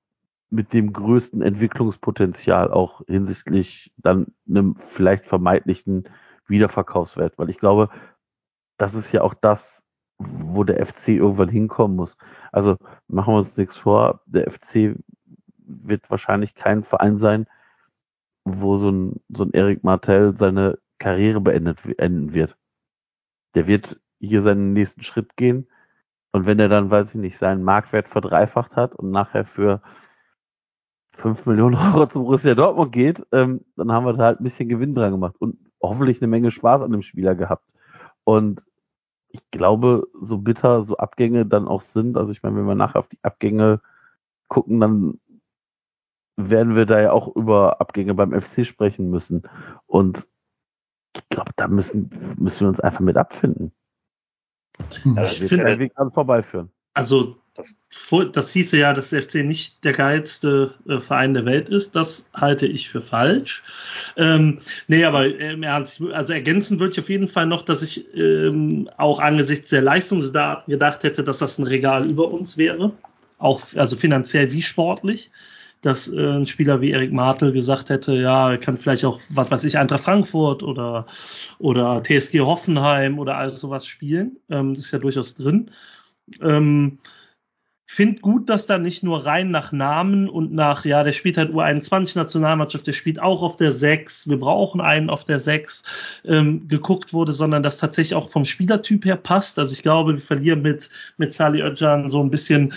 mit dem größten Entwicklungspotenzial auch hinsichtlich dann einem vielleicht vermeintlichen Wiederverkaufswert, weil ich glaube, das ist ja auch das, wo der FC irgendwann hinkommen muss. Also machen wir uns nichts vor, der FC wird wahrscheinlich kein Verein sein, wo so ein, so ein Eric Martel seine Karriere beendet enden wird. Der wird hier seinen nächsten Schritt gehen Und wenn er dann, weiß ich nicht, seinen Marktwert verdreifacht hat und nachher für 5 Millionen Euro zum Borussia Dortmund geht, ähm, dann haben wir da halt ein bisschen Gewinn dran gemacht und hoffentlich eine Menge Spaß an dem Spieler gehabt. Und ich glaube, so bitter so Abgänge dann auch sind, also ich meine, wenn wir nachher auf die Abgänge gucken, dann werden wir da ja auch über Abgänge beim FC sprechen müssen. Und ich glaube, da müssen, müssen wir uns einfach mit abfinden. Das das wird kein Weg dran vorbeiführen. Also Das- das hieße ja, dass der FC nicht der geilste äh, Verein der Welt ist. Das halte ich für falsch. Ähm, nee, aber im Ernst, also ergänzen würde ich auf jeden Fall noch, dass ich ähm, auch angesichts der Leistungsdaten gedacht hätte, dass das ein Regal über uns wäre. Auch also finanziell wie sportlich. Dass äh, ein Spieler wie Erik Martel gesagt hätte, ja, er kann vielleicht auch, was weiß ich, Eintracht Frankfurt oder, oder TSG Hoffenheim oder alles sowas spielen. Ähm, das ist ja durchaus drin. Ähm, Find gut, dass da nicht nur rein nach Namen und nach, ja, der spielt halt U21-Nationalmannschaft, der spielt auch auf der 6, wir brauchen einen auf der 6, ähm, geguckt wurde, sondern das tatsächlich auch vom Spielertyp her passt. Also ich glaube, wir verlieren mit, mit Salih Özcan so ein bisschen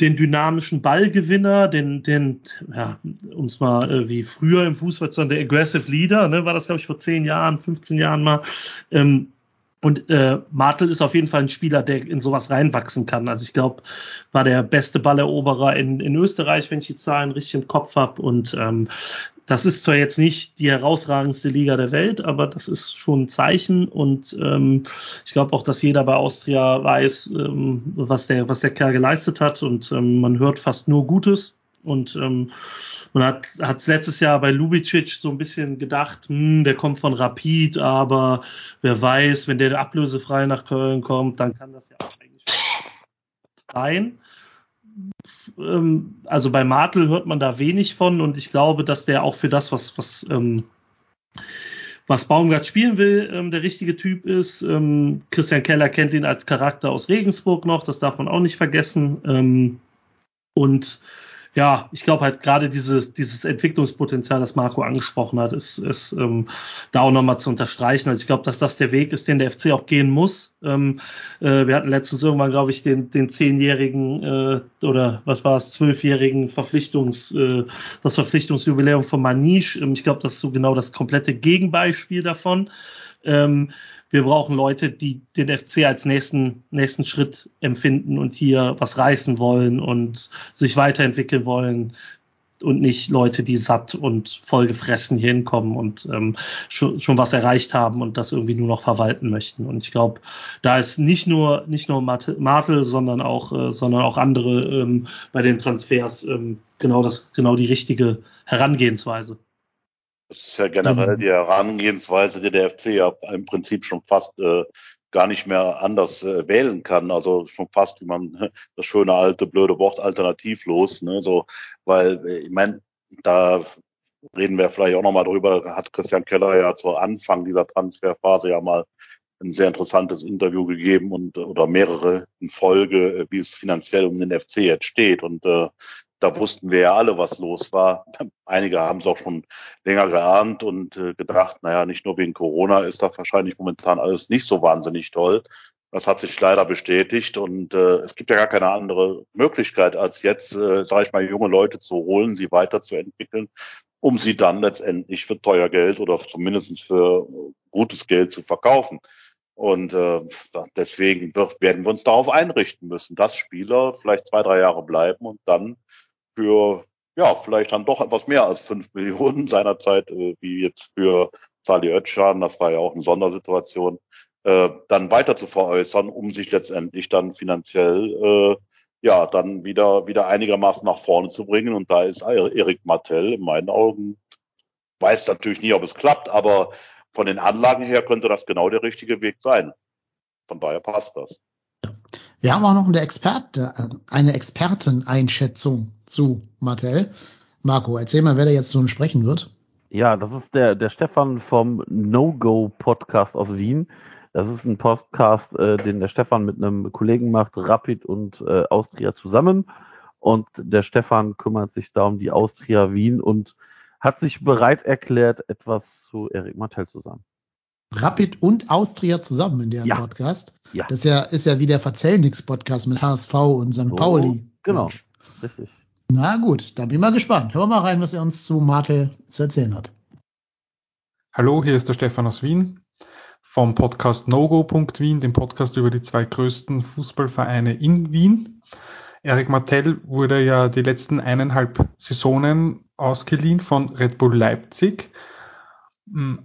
den dynamischen Ballgewinner, den, den, ja, um es mal äh, wie früher im Fußball zu sagen, der Aggressive Leader, ne, war das, glaube ich, vor 10 Jahren, 15 Jahren mal. Ähm, und äh, Martel ist auf jeden Fall ein Spieler, der in sowas reinwachsen kann. Also ich glaube, war der beste Balleroberer in, in Österreich, wenn ich die Zahlen richtig im Kopf habe. Und ähm, das ist zwar jetzt nicht die herausragendste Liga der Welt, aber das ist schon ein Zeichen. Und ähm, ich glaube auch, dass jeder bei Austria weiß, ähm, was, der, was der Kerl geleistet hat. Und ähm, man hört fast nur Gutes. Und ähm, man hat hat letztes Jahr bei Lubicic so ein bisschen gedacht, hm, der kommt von Rapid, aber wer weiß, wenn der ablösefrei nach Köln kommt, dann kann das ja auch eigentlich sein. Ähm, also bei Martel hört man da wenig von und ich glaube, dass der auch für das, was, was, ähm, was Baumgart spielen will, ähm, der richtige Typ ist. Ähm, Christian Keller kennt ihn als Charakter aus Regensburg noch, das darf man auch nicht vergessen. Ähm, und ja, ich glaube halt gerade dieses, dieses Entwicklungspotenzial, das Marco angesprochen hat, ist, ist ähm, da auch nochmal zu unterstreichen. Also ich glaube, dass das der Weg ist, den der FC auch gehen muss. Ähm, äh, wir hatten letztens irgendwann, glaube ich, den, den zehnjährigen äh, oder was war es, zwölfjährigen Verpflichtungs, äh, das Verpflichtungsjubiläum von Maniche. Ähm, ich glaube, das ist so genau das komplette Gegenbeispiel davon. Ähm, wir brauchen Leute, die den FC als nächsten, nächsten Schritt empfinden und hier was reißen wollen und sich weiterentwickeln wollen und nicht Leute, die satt und vollgefressen hier hinkommen und ähm, schon, schon was erreicht haben und das irgendwie nur noch verwalten möchten. Und ich glaube, da ist nicht nur nicht nur Martel, sondern auch äh, sondern auch andere ähm, bei den Transfers ähm, genau das genau die richtige Herangehensweise. Das ist ja generell die Herangehensweise, die der FC ja im Prinzip schon fast äh, gar nicht mehr anders äh, wählen kann. Also schon fast, wie man das schöne alte blöde Wort alternativlos, ne? So, weil äh, ich meine, da reden wir vielleicht auch nochmal drüber, hat Christian Keller ja zu Anfang dieser Transferphase ja mal ein sehr interessantes Interview gegeben und oder mehrere in Folge, wie es finanziell um den FC jetzt steht. Und äh, da wussten wir ja alle, was los war. Einige haben es auch schon länger geahnt und äh, gedacht, naja, nicht nur wegen Corona ist da wahrscheinlich momentan alles nicht so wahnsinnig toll. Das hat sich leider bestätigt und äh, es gibt ja gar keine andere Möglichkeit, als jetzt, äh, sage ich mal, junge Leute zu holen, sie weiterzuentwickeln, um sie dann letztendlich für teuer Geld oder zumindest für gutes Geld zu verkaufen. Und äh, deswegen wird, werden wir uns darauf einrichten müssen, dass Spieler vielleicht zwei, drei Jahre bleiben und dann für ja vielleicht dann doch etwas mehr als fünf <laughs> Millionen seinerzeit, äh, wie jetzt für Sali Özcan, das war ja auch eine Sondersituation, äh, dann weiter zu veräußern, um sich letztendlich dann finanziell äh, ja dann wieder wieder einigermaßen nach vorne zu bringen. Und da ist Erik Martell in meinen Augen weiß natürlich nie, ob es klappt, aber von den Anlagen her könnte das genau der richtige Weg sein. Von daher passt das. Wir haben auch noch eine Experte, äh, eine Experteneinschätzung zu Martell. Marco, erzähl mal, wer da jetzt so sprechen wird. Ja, das ist der, der Stefan vom No-Go Podcast aus Wien. Das ist ein Podcast, äh, den der Stefan mit einem Kollegen macht, Rapid und äh, Austria zusammen. Und der Stefan kümmert sich da um die Austria Wien und hat sich bereit erklärt, etwas zu Erik Martell zu sagen. Rapid und Austria zusammen in deren Ja. Podcast. Ja. Das ist ja, ist ja wie der Verzellnix-Podcast mit HSV und St. So, Pauli. Genau, richtig. Na gut, dann bin ich mal gespannt. Hören wir mal rein, was er uns zu Martel zu erzählen hat. Hallo, hier ist der Stefan aus Wien vom Podcast NoGo.Wien, dem Podcast über die zwei größten Fußballvereine in Wien. Eric Martell wurde ja die letzten eineinhalb Saisonen ausgeliehen von Red Bull Leipzig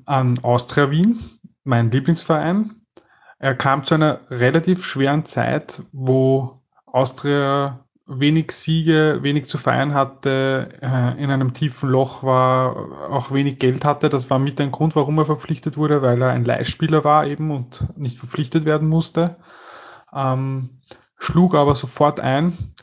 an Austria Wien, mein Lieblingsverein. Er kam zu einer relativ schweren Zeit, wo Austria wenig Siege, wenig zu feiern hatte, äh, in einem tiefen Loch war, auch wenig Geld hatte. Das war mit ein Grund, warum er verpflichtet wurde, weil er ein Leihspieler war eben und nicht verpflichtet werden musste. Ähm, schlug aber sofort ein.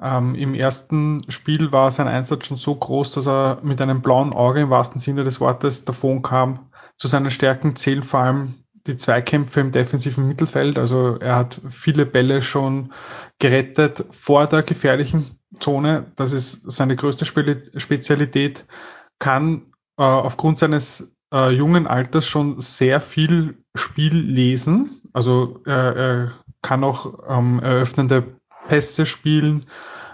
Ähm, Im ersten Spiel war sein Einsatz schon so groß, dass er mit einem blauen Auge im wahrsten Sinne des Wortes davon kam. Zu seinen Stärken zählen vor allem die Zweikämpfe im defensiven Mittelfeld. Also er hat viele Bälle schon gerettet vor der gefährlichen Zone. Das ist seine größte Spe- Spezialität. Kann äh, aufgrund seines äh, jungen Alters schon sehr viel Spiel lesen. Also äh, er kann auch ähm, eröffnende Pässe spielen.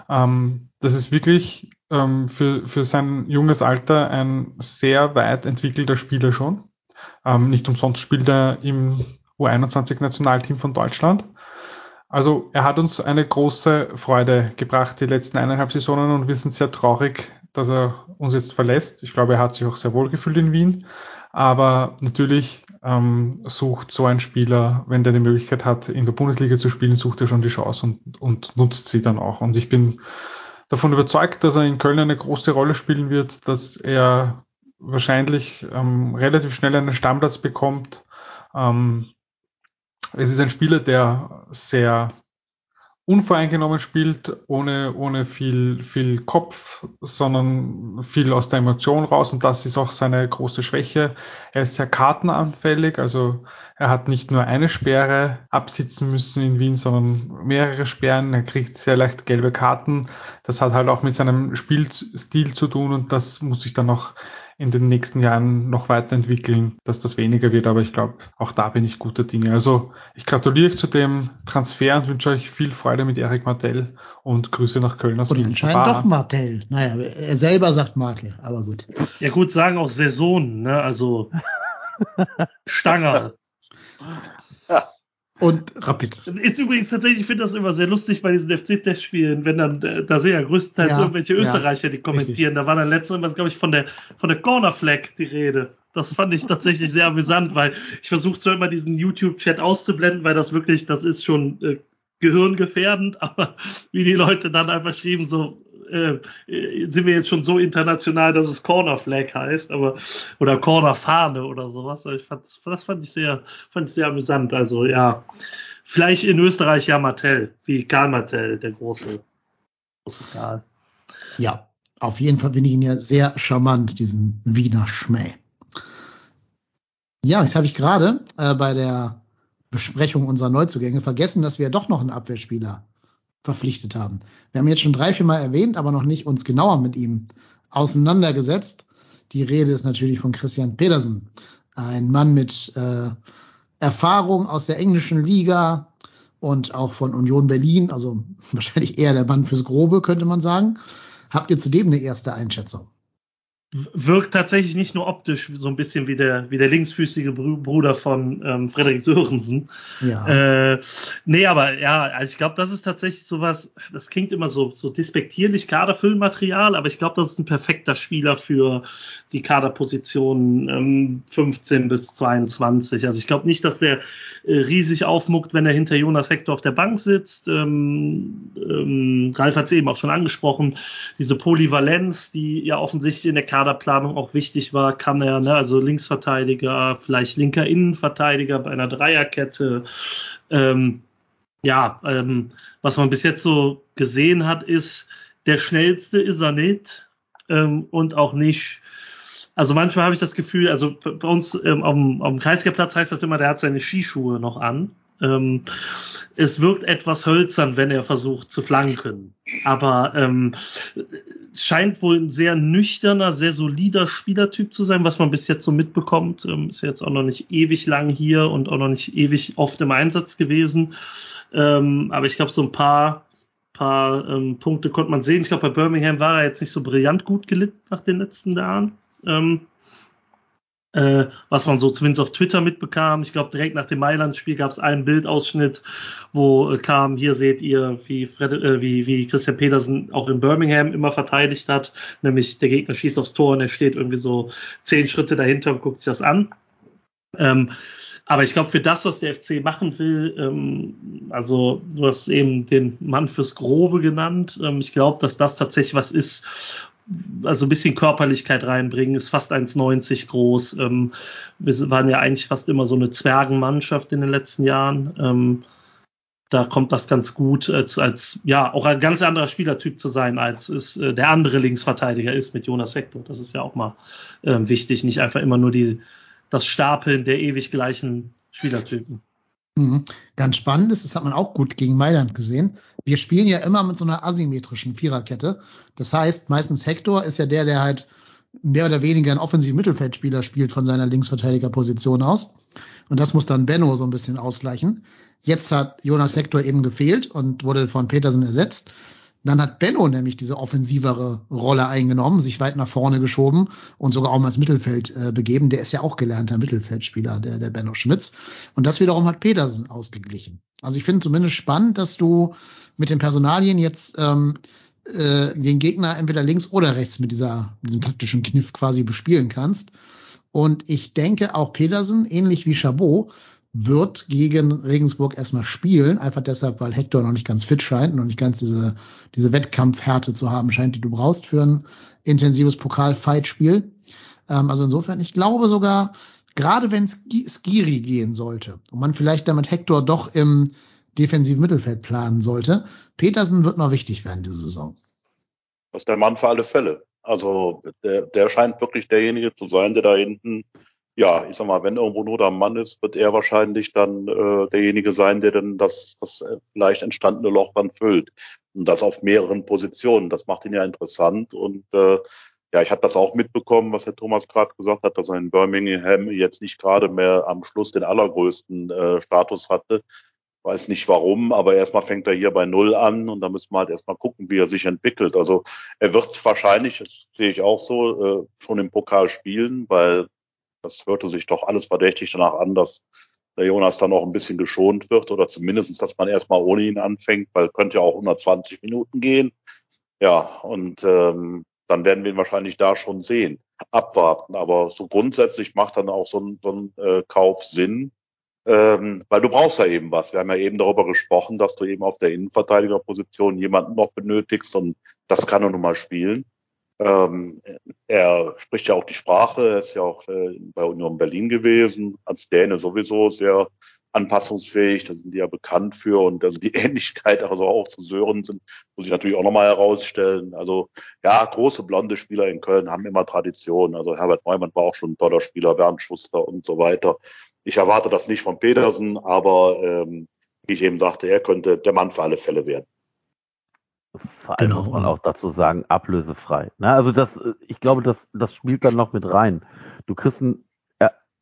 Ähm, das ist wirklich ähm, für, für sein junges Alter ein sehr weit entwickelter Spieler schon. Ähm, nicht umsonst spielt er im U21-Nationalteam von Deutschland. Also er hat uns eine große Freude gebracht die letzten eineinhalb Saisonen und wir sind sehr traurig, dass er uns jetzt verlässt. Ich glaube, er hat sich auch sehr wohl gefühlt in Wien. Aber natürlich ähm, sucht so ein Spieler, wenn der die Möglichkeit hat, in der Bundesliga zu spielen, sucht er schon die Chance und, und nutzt sie dann auch. Und ich bin davon überzeugt, dass er in Köln eine große Rolle spielen wird, dass er wahrscheinlich ähm, relativ schnell einen Stammplatz bekommt. Ähm, es ist ein Spieler, der sehr unvoreingenommen spielt, ohne, ohne viel, viel Kopf, sondern viel aus der Emotion raus. Und das ist auch seine große Schwäche. Er ist sehr kartenanfällig, also er hat nicht nur eine Sperre absitzen müssen in Wien, sondern mehrere Sperren. Er kriegt sehr leicht gelbe Karten. Das hat halt auch mit seinem Spielstil zu tun und das muss sich dann noch in den nächsten Jahren noch weiterentwickeln, dass das weniger wird. Aber ich glaube, auch da bin ich guter Dinge. Also ich gratuliere zu dem Transfer und wünsche euch viel Freude mit Eric Martell und Grüße nach Köln aus Und Wien. anscheinend Baba. doch Martell. Naja, er selber sagt Martel, aber gut. Ja gut, sagen auch Saison, ne? Also <laughs> Stanger. Und Rapid. Ist übrigens tatsächlich, ich finde das immer sehr lustig bei diesen FC-Testspielen, wenn dann, äh, da sind ja größtenteils Ja, irgendwelche Österreicher, die kommentieren. Da war dann letztes Mal, glaube ich, von der, von der Corner Flag die Rede. Das fand ich tatsächlich sehr amüsant, weil ich versuche zwar immer diesen YouTube-Chat auszublenden, weil das wirklich, das ist schon äh, gehirngefährdend, <laughs> aber wie die Leute dann einfach schrieben, so, äh, äh, sind wir jetzt schon so international, dass es Corner Flag heißt, aber oder Corner Fahne oder sowas. Ich fand, das fand ich sehr, fand ich sehr amüsant. Also ja, vielleicht in Österreich ja Martell, wie Karl Martell, der große, große Karl. Ja, auf jeden Fall finde ich ihn ja sehr charmant, diesen Wiener Schmäh. Ja, jetzt habe ich gerade äh, bei der Besprechung unserer Neuzugänge vergessen, dass wir doch noch einen Abwehrspieler verpflichtet haben. Wir haben jetzt schon drei, vier Mal erwähnt, aber noch nicht uns genauer mit ihm auseinandergesetzt. Die Rede ist natürlich von Christian Pedersen, ein Mann mit äh, Erfahrung aus der englischen Liga und auch von Union Berlin, also wahrscheinlich eher der Mann fürs Grobe, könnte man sagen. Habt ihr zudem eine erste Einschätzung? Wirkt tatsächlich nicht nur optisch so ein bisschen wie der, wie der linksfüßige Br- Bruder von ähm, Frederik Sörensen. Ja. Äh, nee, aber ja, also ich glaube, das ist tatsächlich sowas, das klingt immer so, so despektierlich, Kaderfüllmaterial, aber ich glaube, das ist ein perfekter Spieler für die Kaderpositionen ähm, 15 bis 22. Also ich glaube nicht, dass der äh, riesig aufmuckt, wenn er hinter Jonas Hector auf der Bank sitzt. Ähm, ähm, Ralf hat es eben auch schon angesprochen, diese Polyvalenz, die ja offensichtlich in der Kaderplanung auch wichtig war, kann er, ne, also Linksverteidiger, vielleicht linker Innenverteidiger bei einer Dreierkette. Ähm, ja, ähm, was man bis jetzt so gesehen hat, ist, der schnellste ist er nicht ähm, und auch nicht. Also manchmal habe ich das Gefühl, also bei uns ähm, am, am Kreisgerplatz heißt das immer, der hat seine Skischuhe noch an. Ähm, es wirkt etwas hölzern, wenn er versucht zu flanken. Aber ähm, scheint wohl ein sehr nüchterner, sehr solider Spielertyp zu sein, was man bis jetzt so mitbekommt. Ähm, ist jetzt auch noch nicht ewig lang hier und auch noch nicht ewig oft im Einsatz gewesen. Ähm, aber ich glaube, so ein paar, paar ähm, Punkte konnte man sehen. Ich glaube, bei Birmingham war er jetzt nicht so brillant gut gelitten nach den letzten Jahren. Ähm, äh, was man so zumindest auf Twitter mitbekam. Ich glaube, direkt nach dem Mailand-Spiel gab es einen Bildausschnitt, wo äh, kam, hier seht ihr, wie, Fred, äh, wie, wie Christian Petersen auch in Birmingham immer verteidigt hat, nämlich der Gegner schießt aufs Tor und er steht irgendwie so zehn Schritte dahinter und guckt sich das an. Ähm, aber ich glaube, für das, was der FC machen will, ähm, also du hast eben den Mann fürs Grobe genannt. Ähm, ich glaube, dass das tatsächlich was ist, also ein bisschen Körperlichkeit reinbringen, ist fast 1,90 groß. Ähm, wir waren ja eigentlich fast immer so eine Zwergenmannschaft in den letzten Jahren. Ähm, da kommt das ganz gut als, als ja auch ein ganz anderer Spielertyp zu sein, als es äh, der andere Linksverteidiger ist mit Jonas Hector. Das ist ja auch mal äh, wichtig, nicht einfach immer nur die, das Stapeln der ewig gleichen Spielertypen. Mhm. Ganz spannend ist, das hat man auch gut gegen Mailand gesehen. Wir spielen ja immer mit so einer asymmetrischen Viererkette. Das heißt, meistens Hector ist ja der, der halt mehr oder weniger ein offensiver Mittelfeldspieler spielt von seiner Linksverteidigerposition aus. Und das muss dann Benno so ein bisschen ausgleichen. Jetzt hat Jonas Hector eben gefehlt und wurde von Petersen ersetzt. Dann hat Benno nämlich diese offensivere Rolle eingenommen, sich weit nach vorne geschoben und sogar auch mal ins Mittelfeld äh, begeben. Der ist ja auch gelernter Mittelfeldspieler, der, der Benno Schmitz. Und das wiederum hat Petersen ausgeglichen. Also ich finde zumindest spannend, dass du mit den Personalien jetzt ähm, äh, den Gegner entweder links oder rechts mit dieser diesem taktischen Kniff quasi bespielen kannst. Und ich denke auch Petersen, ähnlich wie Chabot, wird gegen Regensburg erstmal spielen, einfach deshalb, weil Hector noch nicht ganz fit scheint, noch nicht ganz diese, diese Wettkampfhärte zu haben scheint, die du brauchst für ein intensives Pokal-Fight-Spiel. Ähm, also insofern, ich glaube sogar, gerade wenn es Skiri gehen sollte und man vielleicht damit Hector doch im defensiven Mittelfeld planen sollte, Petersen wird noch wichtig werden diese Saison. Das ist der Mann für alle Fälle. Also der, der scheint wirklich derjenige zu sein, der da hinten ja, ich sag mal, wenn irgendwo nur der Mann ist, wird er wahrscheinlich dann äh, derjenige sein, der dann das, das äh, vielleicht entstandene Loch dann füllt. Und das auf mehreren Positionen. Das macht ihn ja interessant. Und äh, ja, ich habe das auch mitbekommen, was Herr Thomas gerade gesagt hat, dass er in Birmingham jetzt nicht gerade mehr am Schluss den allergrößten äh, Status hatte. Weiß nicht warum, aber erstmal fängt er hier bei Null an und da müssen wir halt erstmal gucken, wie er sich entwickelt. Also er wird wahrscheinlich, das sehe ich auch so, äh, schon im Pokal spielen, weil das hörte sich doch alles verdächtig danach an, dass der Jonas dann noch ein bisschen geschont wird oder zumindestens, dass man erstmal ohne ihn anfängt, weil könnte ja auch 120 Minuten gehen. Ja, und ähm, dann werden wir ihn wahrscheinlich da schon sehen. Abwarten. Aber so grundsätzlich macht dann auch so ein, so ein äh, Kauf Sinn, ähm, weil du brauchst ja eben was. Wir haben ja eben darüber gesprochen, dass du eben auf der Innenverteidigerposition jemanden noch benötigst und das kann er nun mal spielen. Ähm, er spricht ja auch die Sprache, er ist ja auch äh, bei Union Berlin gewesen, als Däne sowieso sehr anpassungsfähig, da sind die ja bekannt für und also die <laughs> Ähnlichkeit also auch zu Sören sind, muss ich natürlich auch nochmal herausstellen. Also ja, große blonde Spieler in Köln haben immer Tradition. Also Herbert Neumann war auch schon ein toller Spieler, Bernd Schuster und so weiter. Ich erwarte das nicht von Petersen, aber ähm, wie ich eben sagte, er könnte der Mann für alle Fälle werden. Vor allem genau. muss man auch dazu sagen, ablösefrei. Ne? Also das, ich glaube, das, das spielt dann noch mit rein. Du kriegst einen,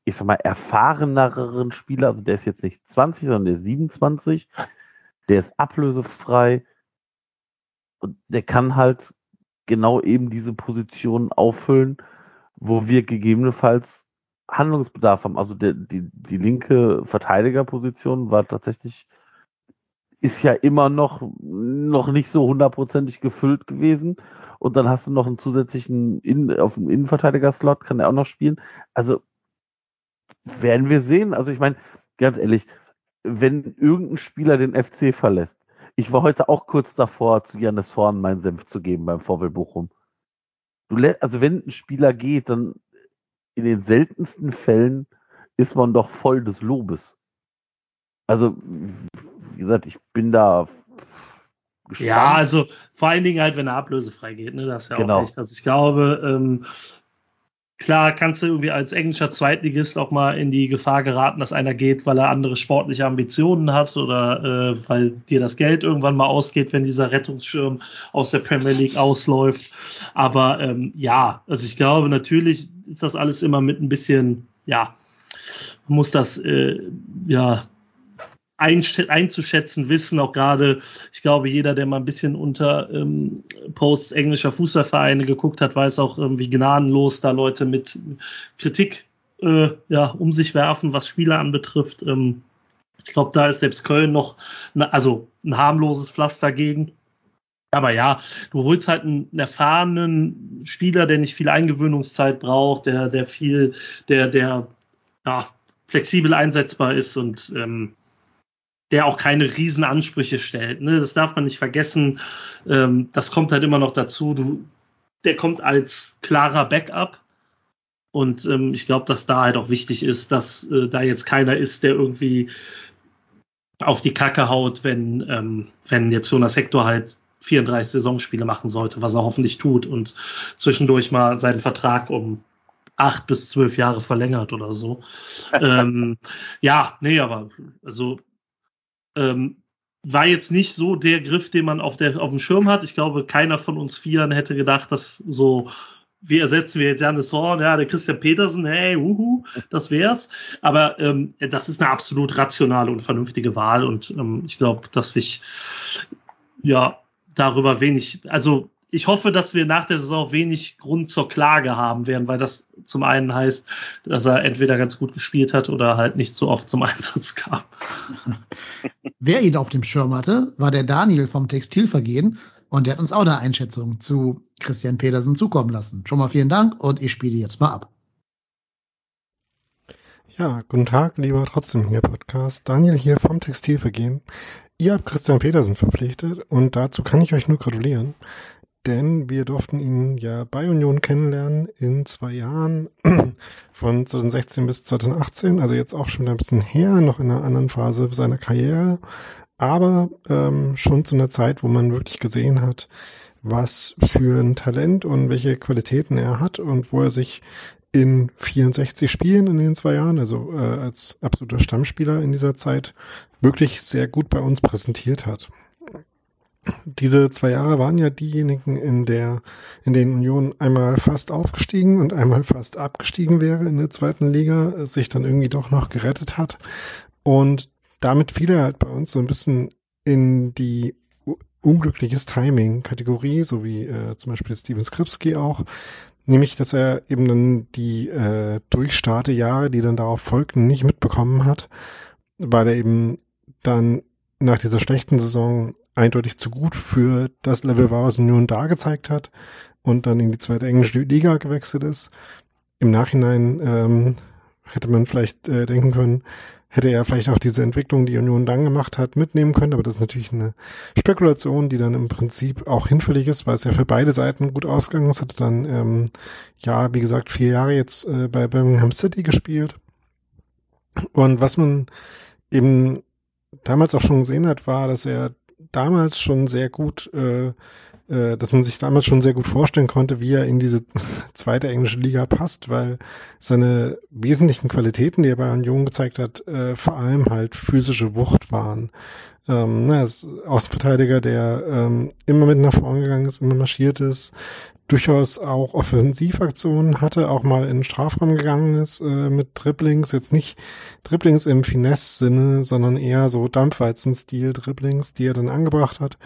ich sag mal, erfahreneren Spieler, also der ist jetzt nicht 20, sondern der ist 27, der ist ablösefrei und der kann halt genau eben diese Position auffüllen, wo wir gegebenenfalls Handlungsbedarf haben. Also der, die, die linke Verteidigerposition war tatsächlich ist ja immer noch, noch nicht so hundertprozentig gefüllt gewesen. Und dann hast du noch einen zusätzlichen In auf dem Innenverteidiger-Slot, kann er auch noch spielen. Also werden wir sehen. Also ich meine, ganz ehrlich, wenn irgendein Spieler den FC verlässt, ich war heute auch kurz davor, zu Janis Horn meinen Senf zu geben beim VW Bochum. Du also wenn ein Spieler geht, dann in den seltensten Fällen ist man doch voll des Lobes. Also gesagt, ich bin da gespannt. Ja, also vor allen Dingen halt, wenn er ablösefrei geht, ne? Das ist ja genau. auch echt. Also ich glaube, ähm, klar kannst du irgendwie als englischer Zweitligist auch mal in die Gefahr geraten, dass einer geht, weil er andere sportliche Ambitionen hat oder äh, weil dir das Geld irgendwann mal ausgeht, wenn dieser Rettungsschirm aus der Premier League ausläuft. Aber ähm, ja, also ich glaube, natürlich ist das alles immer mit ein bisschen, ja, muss das äh, ja einzuschätzen wissen, auch gerade, ich glaube, jeder, der mal ein bisschen unter ähm, Posts englischer Fußballvereine geguckt hat, weiß auch, ähm, wie gnadenlos da Leute mit Kritik äh, ja, um sich werfen, was Spieler anbetrifft. Ähm, ich glaube, da ist selbst Köln noch, ne, also ein harmloses Pflaster gegen. Aber ja, du holst halt einen erfahrenen Spieler, der nicht viel Eingewöhnungszeit braucht, der, der viel, der, der ja, flexibel einsetzbar ist und ähm, der auch keine riesen Ansprüche stellt. Ne? Das darf man nicht vergessen. Ähm, das kommt halt immer noch dazu. Du, der kommt als klarer Backup. Und ähm, ich glaube, dass da halt auch wichtig ist, dass äh, da jetzt keiner ist, der irgendwie auf die Kacke haut, wenn, ähm, wenn jetzt Jonas Hector halt 34 Saisonspiele machen sollte, was er hoffentlich tut und zwischendurch mal seinen Vertrag um acht bis zwölf Jahre verlängert oder so. <laughs> ähm, ja, nee, aber also ähm, war jetzt nicht so der Griff, den man auf, der, auf dem Schirm hat. Ich glaube, keiner von uns Vieren hätte gedacht, dass so, wie ersetzen wir jetzt Janis Horn, ja, der Christian Petersen, hey, uhu, das wär's. Aber ähm, das ist eine absolut rationale und vernünftige Wahl und ähm, ich glaube, dass sich ja darüber wenig, also ich hoffe, dass wir nach der Saison wenig Grund zur Klage haben werden, weil das zum einen heißt, dass er entweder ganz gut gespielt hat oder halt nicht so oft zum <laughs> Einsatz kam. <laughs> Wer ihn auf dem Schirm hatte, war der Daniel vom Textilvergehen und der hat uns auch eine Einschätzung zu Christian Petersen zukommen lassen. Schon mal vielen Dank und ich spiele jetzt mal ab. Ja, guten Tag, lieber trotzdem hier Podcast. Daniel hier vom Textilvergehen. Ihr habt Christian Petersen verpflichtet und dazu kann ich euch nur gratulieren denn wir durften ihn ja bei Union kennenlernen in zwei Jahren <clears throat> von 2016 bis 2018, also jetzt auch schon ein bisschen her, noch in einer anderen Phase seiner Karriere, aber ähm, schon zu einer Zeit, wo man wirklich gesehen hat, was für ein Talent und welche Qualitäten er hat und wo er sich in 64 Spielen in den zwei Jahren, also äh, als absoluter Stammspieler in dieser Zeit, wirklich sehr gut bei uns präsentiert hat diese zwei Jahre waren ja diejenigen, in der, in denen Union einmal fast aufgestiegen und einmal fast abgestiegen wäre in der zweiten Liga, sich dann irgendwie doch noch gerettet hat. Und damit fiel er halt bei uns so ein bisschen in die unglückliches Timing-Kategorie, so wie äh, zum Beispiel Steven Skripski auch, nämlich, dass er eben dann die äh, Durchstartejahre, die dann darauf folgten, nicht mitbekommen hat, weil er eben dann nach dieser schlechten Saison eindeutig zu gut für das Level war, was Union da gezeigt hat und dann in die zweite englische Liga gewechselt ist. Im Nachhinein ähm, hätte man vielleicht äh, denken können, hätte er vielleicht auch diese Entwicklung, die Union dann gemacht hat, mitnehmen können. Aber das ist natürlich eine Spekulation, die dann im Prinzip auch hinfällig ist, weil es ja für beide Seiten gut ausgegangen ist. Hatte dann, ähm, ja, wie gesagt, vier Jahre jetzt äh, bei Birmingham City gespielt. Und was man eben damals auch schon gesehen hat, war, dass er damals schon sehr gut, äh, äh, dass man sich damals schon sehr gut vorstellen konnte, wie er in diese <laughs> zweite englische Liga passt, weil seine wesentlichen Qualitäten, die er bei Union gezeigt hat, äh, vor allem halt physische Wucht waren. Ähm, ne, als Außenverteidiger, der ähm, immer mit nach vorne gegangen ist, immer marschiert ist, durchaus auch Offensivaktionen hatte, auch mal in den Strafraum gegangen ist äh, mit Dribblings, jetzt nicht Dribblings im Finesse-Sinne, sondern eher so Dampfweizen-Stil-Dribblings, die er dann angebracht hat,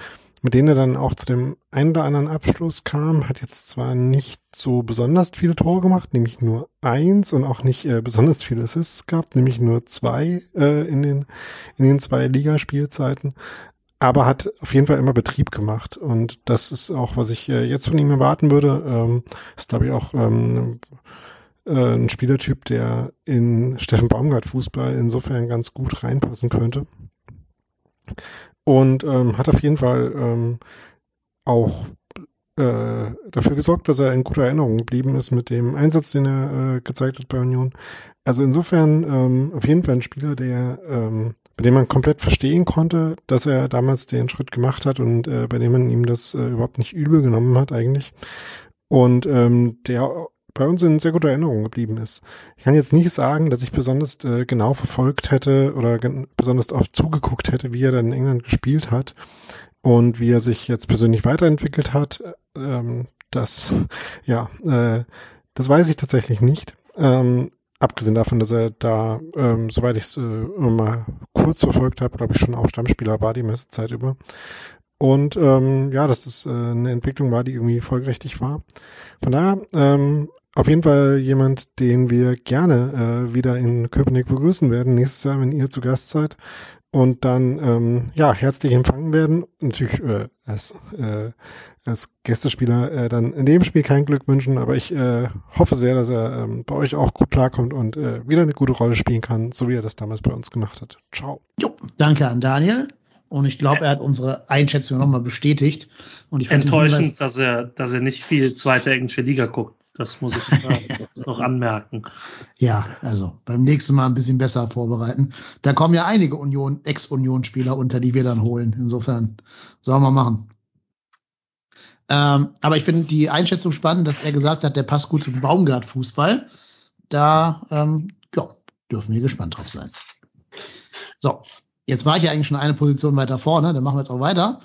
mit denen er dann auch zu dem einen oder anderen Abschluss kam, hat jetzt zwar nicht so besonders viele Tore gemacht, nämlich nur eins und auch nicht äh, besonders viele Assists gehabt, nämlich nur zwei äh, in den in den zwei Ligaspielzeiten, aber hat auf jeden Fall immer Betrieb gemacht. Und das ist auch, was ich äh, jetzt von ihm erwarten würde. Ähm, ist, glaube ich, auch ähm, äh, ein Spielertyp, der in Steffen Baumgart Fußball insofern ganz gut reinpassen könnte. Und ähm, hat auf jeden Fall auch äh, dafür gesorgt, dass er in guter Erinnerung geblieben ist mit dem Einsatz, den er gezeigt hat bei Union. Also insofern auf jeden Fall ein Spieler, der bei dem man komplett verstehen konnte, dass er damals den Schritt gemacht hat und äh, bei dem man ihm das äh, überhaupt nicht übel genommen hat eigentlich. Und ähm, der bei uns in sehr guter Erinnerung geblieben ist. Ich kann jetzt nicht sagen, dass ich besonders äh, genau verfolgt hätte oder besonders oft zugeguckt hätte, wie er dann in England gespielt hat und wie er sich jetzt persönlich weiterentwickelt hat. Ähm, Das, <laughs> ja, äh, das weiß ich tatsächlich nicht. Ähm, abgesehen davon, dass er da, ähm, soweit ich es äh, mal kurz verfolgt habe, glaube ich schon auch Stammspieler war die meiste Zeit über. Und ähm, ja, dass das äh, eine Entwicklung war, die irgendwie folgerichtig war. Von daher ähm, auf jeden Fall jemand, den wir gerne äh, wieder in Köpenick begrüßen werden nächstes Jahr, wenn ihr zu Gast seid und dann ähm, ja herzlich empfangen werden. Natürlich äh, als, äh, als Gästespieler äh, dann in dem Spiel kein Glück wünschen, aber ich äh, hoffe sehr, dass er ähm, bei euch auch gut klarkommt und äh, wieder eine gute Rolle spielen kann, so wie er das damals bei uns gemacht hat. Ciao. Jo, danke an Daniel. Und ich glaube, er hat unsere Einschätzung nochmal bestätigt. Und ich Enttäuschend, dass er, dass er nicht viel zweite englische Liga guckt. Das muss ich <laughs> noch anmerken. Ja, also beim nächsten Mal ein bisschen besser vorbereiten. Da kommen ja einige Union, Ex-Union-Spieler unter, die wir dann holen. Insofern sollen wir machen. Ähm, aber ich finde die Einschätzung spannend, dass er gesagt hat, der passt gut zum Baumgart-Fußball. Da ähm, ja, dürfen wir gespannt drauf sein. So, jetzt war ich ja eigentlich schon eine Position weiter vorne, dann machen wir jetzt auch weiter.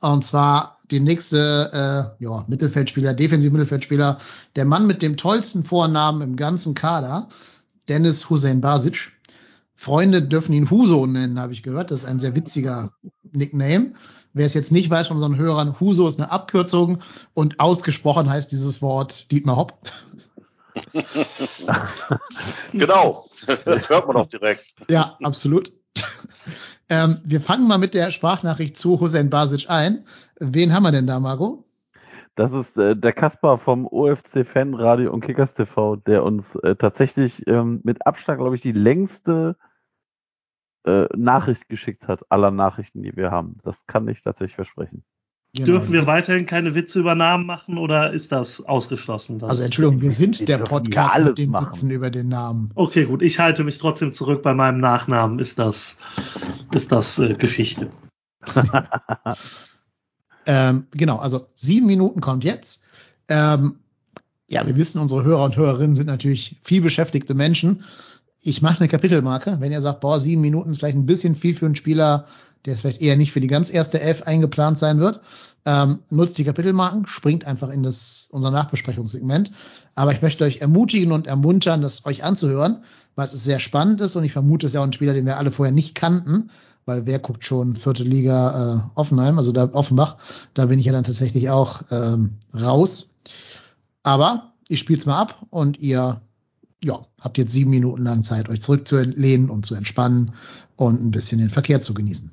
Und zwar die nächste äh, ja, Mittelfeldspieler, Defensiv-Mittelfeldspieler, der Mann mit dem tollsten Vornamen im ganzen Kader, Dennis Hussein Basic. Freunde dürfen ihn Huso nennen, habe ich gehört. Das ist ein sehr witziger Nickname. Wer es jetzt nicht weiß von unseren Hörern, Huso ist eine Abkürzung und ausgesprochen heißt dieses Wort Dietmar Hopp. <laughs> genau, das hört man auch direkt. Ja, absolut. <laughs> Ähm, wir fangen mal mit der Sprachnachricht zu Hussein Basic ein. Wen haben wir denn da, Marco? Das ist äh, der Kaspar vom OFC Fanradio und Kickers TV, der uns äh, tatsächlich ähm, mit Abstand, glaube ich, die längste äh, Nachricht geschickt hat aller Nachrichten, die wir haben. Das kann ich tatsächlich versprechen. Genau. Dürfen wir weiterhin keine Witze über Namen machen oder ist das ausgeschlossen? also Entschuldigung, wir sind der Podcast mit den machen. Witzen über den Namen. Okay, gut. Ich halte mich trotzdem zurück bei meinem Nachnamen. Ist das, ist das äh, Geschichte? <laughs> ähm, genau, also sieben Minuten kommt jetzt. Ähm, ja, wir wissen, unsere Hörer und Hörerinnen sind natürlich viel beschäftigte Menschen. Ich mache eine Kapitelmarke. Wenn ihr sagt, boah, sieben Minuten ist vielleicht ein bisschen viel für einen Spieler, der vielleicht eher nicht für die ganz erste Elf eingeplant sein wird, ähm, nutzt die Kapitelmarken, springt einfach in das unser Nachbesprechungssegment. Aber ich möchte euch ermutigen und ermuntern, das euch anzuhören, weil es sehr spannend ist und ich vermute, es ist ja auch ein Spieler, den wir alle vorher nicht kannten, weil wer guckt schon vierte Liga äh, Offenheim, also da Offenbach, da bin ich ja dann tatsächlich auch ähm, raus. Aber ich spiel's mal ab und ihr ja, habt jetzt sieben Minuten lang Zeit, euch zurückzulehnen und zu entspannen und ein bisschen den Verkehr zu genießen.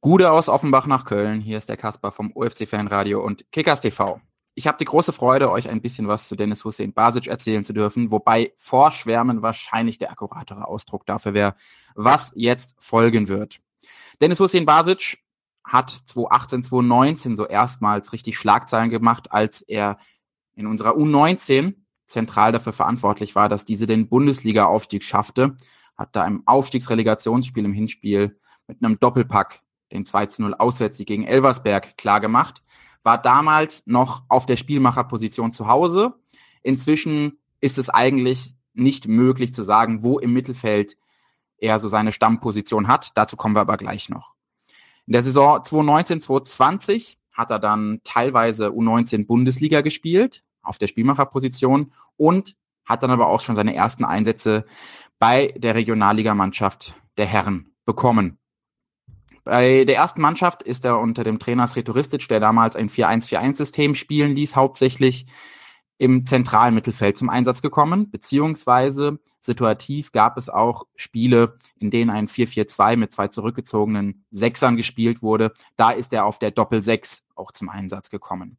Gude aus Offenbach nach Köln. Hier ist der Kasper vom UFC Fanradio und Kickers TV. Ich habe die große Freude, euch ein bisschen was zu Dennis Hussein Basic erzählen zu dürfen, wobei Vorschwärmen wahrscheinlich der akkuratere Ausdruck dafür wäre, was jetzt folgen wird. Dennis Hussein Basic hat 2018, 2019 so erstmals richtig Schlagzeilen gemacht, als er in unserer U19 zentral dafür verantwortlich war, dass diese den Bundesliga-Aufstieg schaffte, hat da im Aufstiegsrelegationsspiel im Hinspiel mit einem Doppelpack den 2 zu 0 Auswärtssieg gegen Elversberg klargemacht, war damals noch auf der Spielmacherposition zu Hause. Inzwischen ist es eigentlich nicht möglich zu sagen, wo im Mittelfeld er so seine Stammposition hat. Dazu kommen wir aber gleich noch. In der Saison 2019, 2020 hat er dann teilweise U19 Bundesliga gespielt auf der Spielmacherposition und hat dann aber auch schon seine ersten Einsätze bei der Regionalligamannschaft der Herren bekommen. Bei der ersten Mannschaft ist er unter dem Trainer Sretoristic, der damals ein 4-1-4-1-System spielen ließ, hauptsächlich im zentralen Mittelfeld zum Einsatz gekommen, beziehungsweise situativ gab es auch Spiele, in denen ein 4-4-2 mit zwei zurückgezogenen Sechsern gespielt wurde. Da ist er auf der Doppel-6 auch zum Einsatz gekommen.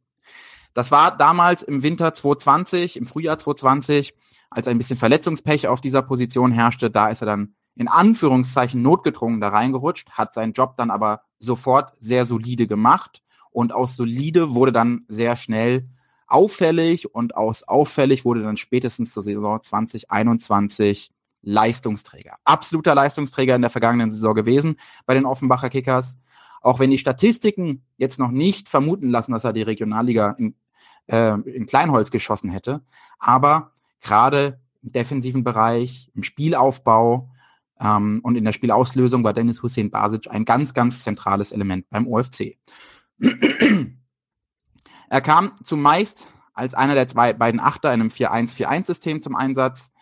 Das war damals im Winter 2020, im Frühjahr 2020, als ein bisschen Verletzungspech auf dieser Position herrschte. Da ist er dann in Anführungszeichen notgedrungen da reingerutscht, hat seinen Job dann aber sofort sehr solide gemacht und aus solide wurde dann sehr schnell auffällig und aus auffällig wurde dann spätestens zur Saison 2021 Leistungsträger. Absoluter Leistungsträger in der vergangenen Saison gewesen bei den Offenbacher Kickers. Auch wenn die Statistiken jetzt noch nicht vermuten lassen, dass er die Regionalliga in, äh, in Kleinholz geschossen hätte. Aber gerade im defensiven Bereich, im Spielaufbau, ähm, und in der Spielauslösung war Dennis Hussein Basic ein ganz, ganz zentrales Element beim OFC. <clears throat> Er kam zumeist als einer der zwei beiden Achter in einem 4-1-4-1-System zum Einsatz,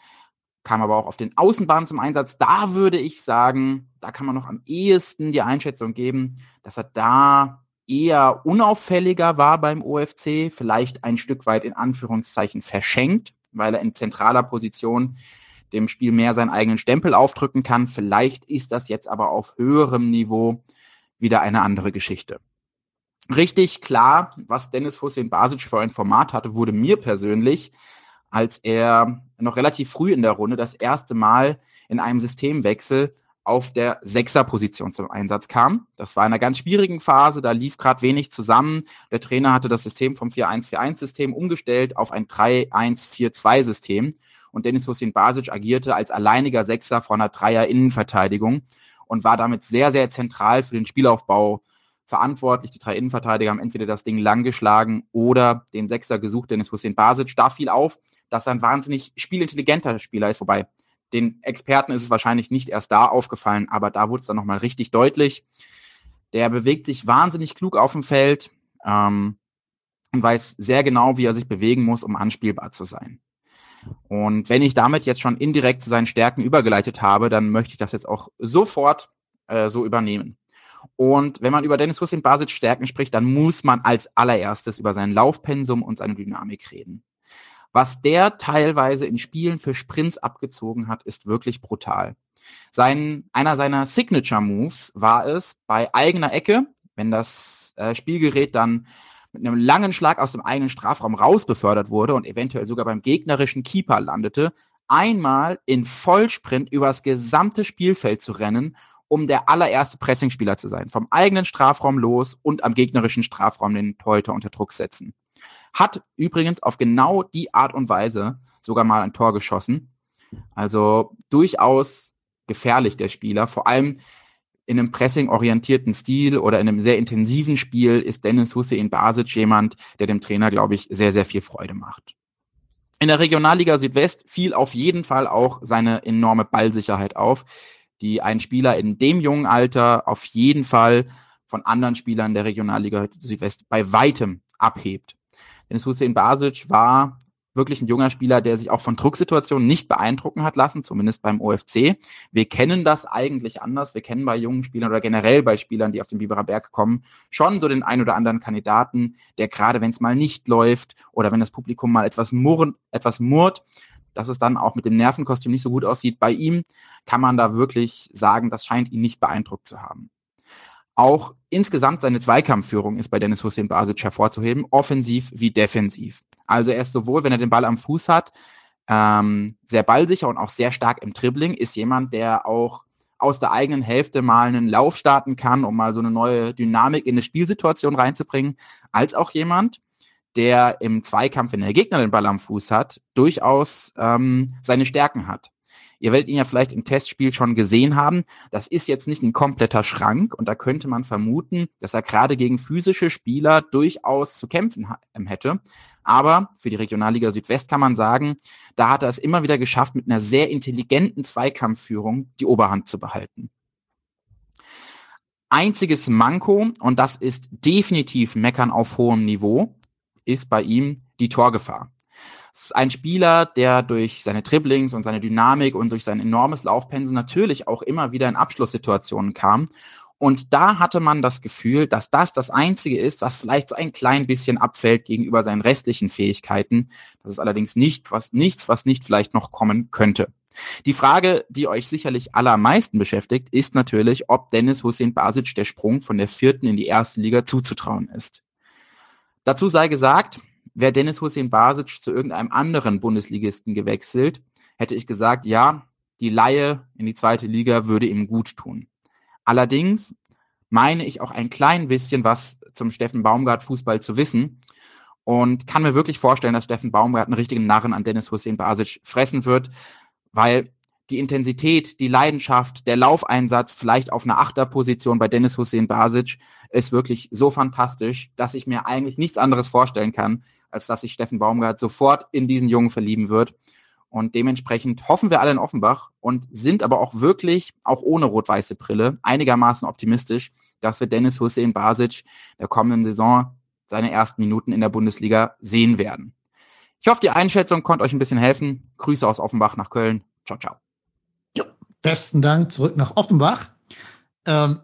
kam aber auch auf den Außenbahnen zum Einsatz. Da würde ich sagen, da kann man noch am ehesten die Einschätzung geben, dass er da eher unauffälliger war beim OFC, vielleicht ein Stück weit in Anführungszeichen verschenkt, weil er in zentraler Position dem Spiel mehr seinen eigenen Stempel aufdrücken kann. Vielleicht ist das jetzt aber auf höherem Niveau wieder eine andere Geschichte. Richtig klar, was Dennis Hussein Basic für ein Format hatte, wurde mir persönlich, als er noch relativ früh in der Runde das erste Mal in einem Systemwechsel auf der Sechserposition zum Einsatz kam. Das war in einer ganz schwierigen Phase, da lief gerade wenig zusammen. Der Trainer hatte das System vom 4-1-4-1-System umgestellt auf ein 3-1-4-2-System und Dennis Hussein Basic agierte als alleiniger Sechser vor einer Dreier-Innenverteidigung und war damit sehr, sehr zentral für den Spielaufbau verantwortlich. Die drei Innenverteidiger haben entweder das Ding lang geschlagen oder den Sechser gesucht, Dennis Hussein Basic. Da fiel auf, dass er ein wahnsinnig spielintelligenter Spieler ist, wobei den Experten ist es wahrscheinlich nicht erst da aufgefallen, aber da wurde es dann nochmal richtig deutlich. Der bewegt sich wahnsinnig klug auf dem Feld ähm, und weiß sehr genau, wie er sich bewegen muss, um anspielbar zu sein. Und wenn ich damit jetzt schon indirekt zu seinen Stärken übergeleitet habe, dann möchte ich das jetzt auch sofort äh, so übernehmen. Und wenn man über Dennis Hussein Basic Stärken spricht, dann muss man als allererstes über sein Laufpensum und seine Dynamik reden. Was der teilweise in Spielen für Sprints abgezogen hat, ist wirklich brutal. Sein, einer seiner Signature Moves war es, bei eigener Ecke, wenn das äh, Spielgerät dann mit einem langen Schlag aus dem eigenen Strafraum rausbefördert wurde und eventuell sogar beim gegnerischen Keeper landete, einmal in Vollsprint übers gesamte Spielfeld zu rennen, um der allererste Pressingspieler zu sein. Vom eigenen Strafraum los und am gegnerischen Strafraum den Torhüter unter Druck setzen. Hat übrigens auf genau die Art und Weise sogar mal ein Tor geschossen. Also durchaus gefährlich der Spieler. Vor allem in einem pressing-orientierten Stil oder in einem sehr intensiven Spiel ist Dennis Hussein Basic jemand, der dem Trainer, glaube ich, sehr, sehr viel Freude macht. In der Regionalliga Südwest fiel auf jeden Fall auch seine enorme Ballsicherheit auf, die einen Spieler in dem jungen Alter auf jeden Fall von anderen Spielern der Regionalliga Südwest bei weitem abhebt. Dennis Hussein Basic war wirklich ein junger Spieler, der sich auch von Drucksituationen nicht beeindrucken hat lassen, zumindest beim OFC. Wir kennen das eigentlich anders. Wir kennen bei jungen Spielern oder generell bei Spielern, die auf den Biberer Berg kommen, schon so den ein oder anderen Kandidaten, der gerade wenn es mal nicht läuft oder wenn das Publikum mal etwas murren, etwas murrt, dass es dann auch mit dem Nervenkostüm nicht so gut aussieht. Bei ihm kann man da wirklich sagen, das scheint ihn nicht beeindruckt zu haben. Auch insgesamt seine Zweikampfführung ist bei Dennis Hussein Basic hervorzuheben, offensiv wie defensiv. Also er ist sowohl, wenn er den Ball am Fuß hat, ähm, sehr ballsicher und auch sehr stark im Dribbling, ist jemand, der auch aus der eigenen Hälfte mal einen Lauf starten kann, um mal so eine neue Dynamik in eine Spielsituation reinzubringen, als auch jemand, der im Zweikampf, wenn der Gegner den Ball am Fuß hat, durchaus ähm, seine Stärken hat. Ihr werdet ihn ja vielleicht im Testspiel schon gesehen haben. Das ist jetzt nicht ein kompletter Schrank und da könnte man vermuten, dass er gerade gegen physische Spieler durchaus zu kämpfen hätte. Aber für die Regionalliga Südwest kann man sagen, da hat er es immer wieder geschafft, mit einer sehr intelligenten Zweikampfführung die Oberhand zu behalten. Einziges Manko, und das ist definitiv Meckern auf hohem Niveau, ist bei ihm die Torgefahr. Es ist ein Spieler, der durch seine Dribblings und seine Dynamik und durch sein enormes Laufpensel natürlich auch immer wieder in Abschlusssituationen kam. Und da hatte man das Gefühl, dass das das Einzige ist, was vielleicht so ein klein bisschen abfällt gegenüber seinen restlichen Fähigkeiten. Das ist allerdings nicht was, nichts, was nicht vielleicht noch kommen könnte. Die Frage, die euch sicherlich allermeisten beschäftigt, ist natürlich, ob Dennis Hussein Basic der Sprung von der vierten in die erste Liga zuzutrauen ist. Dazu sei gesagt, wäre Dennis Hussein Basic zu irgendeinem anderen Bundesligisten gewechselt, hätte ich gesagt, ja, die Laie in die zweite Liga würde ihm gut tun. Allerdings meine ich auch ein klein bisschen was zum Steffen Baumgart Fußball zu wissen und kann mir wirklich vorstellen, dass Steffen Baumgart einen richtigen Narren an Dennis Hussein Basic fressen wird, weil die Intensität, die Leidenschaft, der Laufeinsatz vielleicht auf einer Achterposition bei Dennis Hussein Basic ist wirklich so fantastisch, dass ich mir eigentlich nichts anderes vorstellen kann, als dass sich Steffen Baumgart sofort in diesen Jungen verlieben wird. Und dementsprechend hoffen wir alle in Offenbach und sind aber auch wirklich, auch ohne rot-weiße Brille, einigermaßen optimistisch, dass wir Dennis Hussein Basic der kommenden Saison seine ersten Minuten in der Bundesliga sehen werden. Ich hoffe, die Einschätzung konnte euch ein bisschen helfen. Grüße aus Offenbach nach Köln. Ciao, ciao. Ja, besten Dank zurück nach Offenbach. Ähm,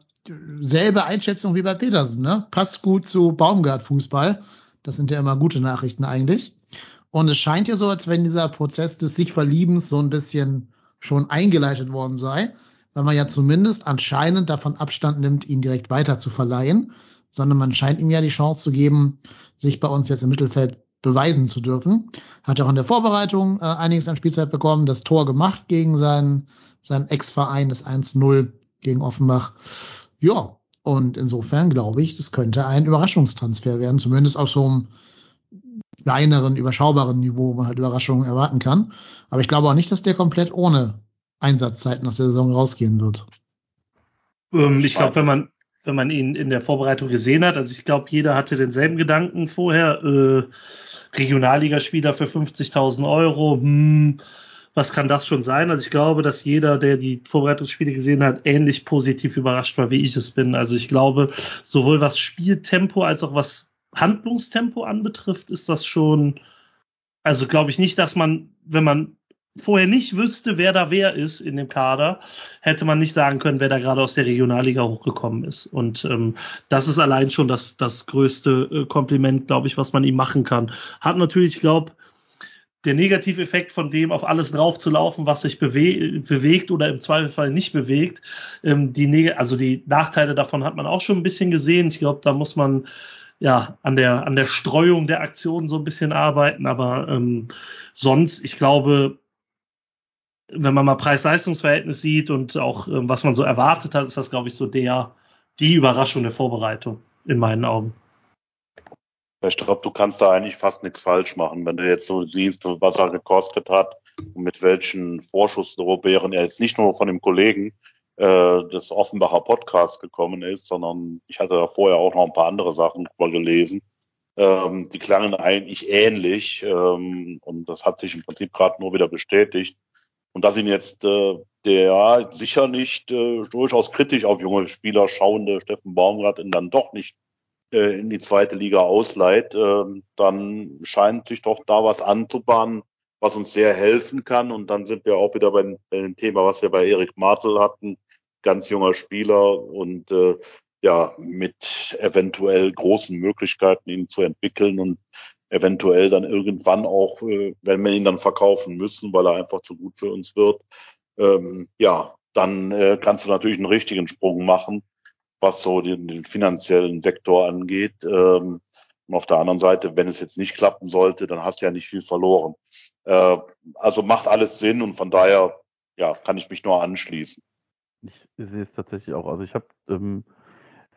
selbe Einschätzung wie bei Petersen, ne? Passt gut zu Baumgart-Fußball. Das sind ja immer gute Nachrichten eigentlich. Und es scheint ja so, als wenn dieser Prozess des sich Verliebens so ein bisschen schon eingeleitet worden sei, weil man ja zumindest anscheinend davon Abstand nimmt, ihn direkt weiter zu verleihen, sondern man scheint ihm ja die Chance zu geben, sich bei uns jetzt im Mittelfeld beweisen zu dürfen. Hat auch in der Vorbereitung äh, einiges an Spielzeit bekommen, das Tor gemacht gegen seinen, seinen Ex-Verein, das 1-0 gegen Offenbach. Ja, und insofern glaube ich, das könnte ein Überraschungstransfer werden, zumindest auf so einem kleineren, überschaubaren Niveau, wo man halt Überraschungen erwarten kann. Aber ich glaube auch nicht, dass der komplett ohne Einsatzzeiten aus der Saison rausgehen wird. Ähm, ich glaube, wenn man, wenn man ihn in der Vorbereitung gesehen hat, also ich glaube, jeder hatte denselben Gedanken vorher, äh, Regionalligaspieler für 50.000 Euro, hm, was kann das schon sein? Also ich glaube, dass jeder, der die Vorbereitungsspiele gesehen hat, ähnlich positiv überrascht war, wie ich es bin. Also ich glaube, sowohl was Spieltempo als auch was Handlungstempo anbetrifft, ist das schon, also glaube ich nicht, dass man, wenn man vorher nicht wüsste, wer da wer ist in dem Kader, hätte man nicht sagen können, wer da gerade aus der Regionalliga hochgekommen ist. Und ähm, das ist allein schon das, das größte äh, Kompliment, glaube ich, was man ihm machen kann. Hat natürlich, ich glaube, der Negativeffekt von dem auf alles drauf zu laufen, was sich bewe bewegt oder im Zweifelsfall nicht bewegt, ähm, die Neg also die Nachteile davon hat man auch schon ein bisschen gesehen. Ich glaube, da muss man ja an der an der Streuung der Aktionen so ein bisschen arbeiten, aber ähm, sonst, ich glaube, wenn man mal Preis-Leistungs-Verhältnis sieht und auch ähm, was man so erwartet hat, ist das, glaube ich, so der die Überraschung der Vorbereitung in meinen Augen. Ich glaube, du kannst da eigentlich fast nichts falsch machen, wenn du jetzt so siehst, was er gekostet hat und mit welchen Vorschusslorbeeren er jetzt nicht nur von dem Kollegen äh, des Offenbacher Podcasts gekommen ist, sondern ich hatte da vorher auch noch ein paar andere Sachen drüber gelesen. Ähm, die klangen eigentlich ähnlich ähm, und das hat sich im Prinzip gerade nur wieder bestätigt. Und dass ihn jetzt äh, der sicher nicht äh, durchaus kritisch auf junge Spieler schauende Steffen Baumgart ihn dann doch nicht äh, in die zweite Liga ausleiht, äh, dann scheint sich doch da was anzubahnen, was uns sehr helfen kann. Und dann sind wir auch wieder bei, bei dem Thema, was wir bei Erik Martel hatten, ganz junger Spieler und äh, ja, mit eventuell großen Möglichkeiten, ihn zu entwickeln und eventuell dann irgendwann auch, äh, wenn wir ihn dann verkaufen müssen, weil er einfach zu gut für uns wird, ähm, ja, dann äh, kannst du natürlich einen richtigen Sprung machen was so den, den finanziellen Sektor angeht. Ähm, und auf der anderen Seite, wenn es jetzt nicht klappen sollte, dann hast du ja nicht viel verloren. Äh, also macht alles Sinn und von daher ja, kann ich mich nur anschließen. Ich sehe es tatsächlich auch. Also ich habe ähm,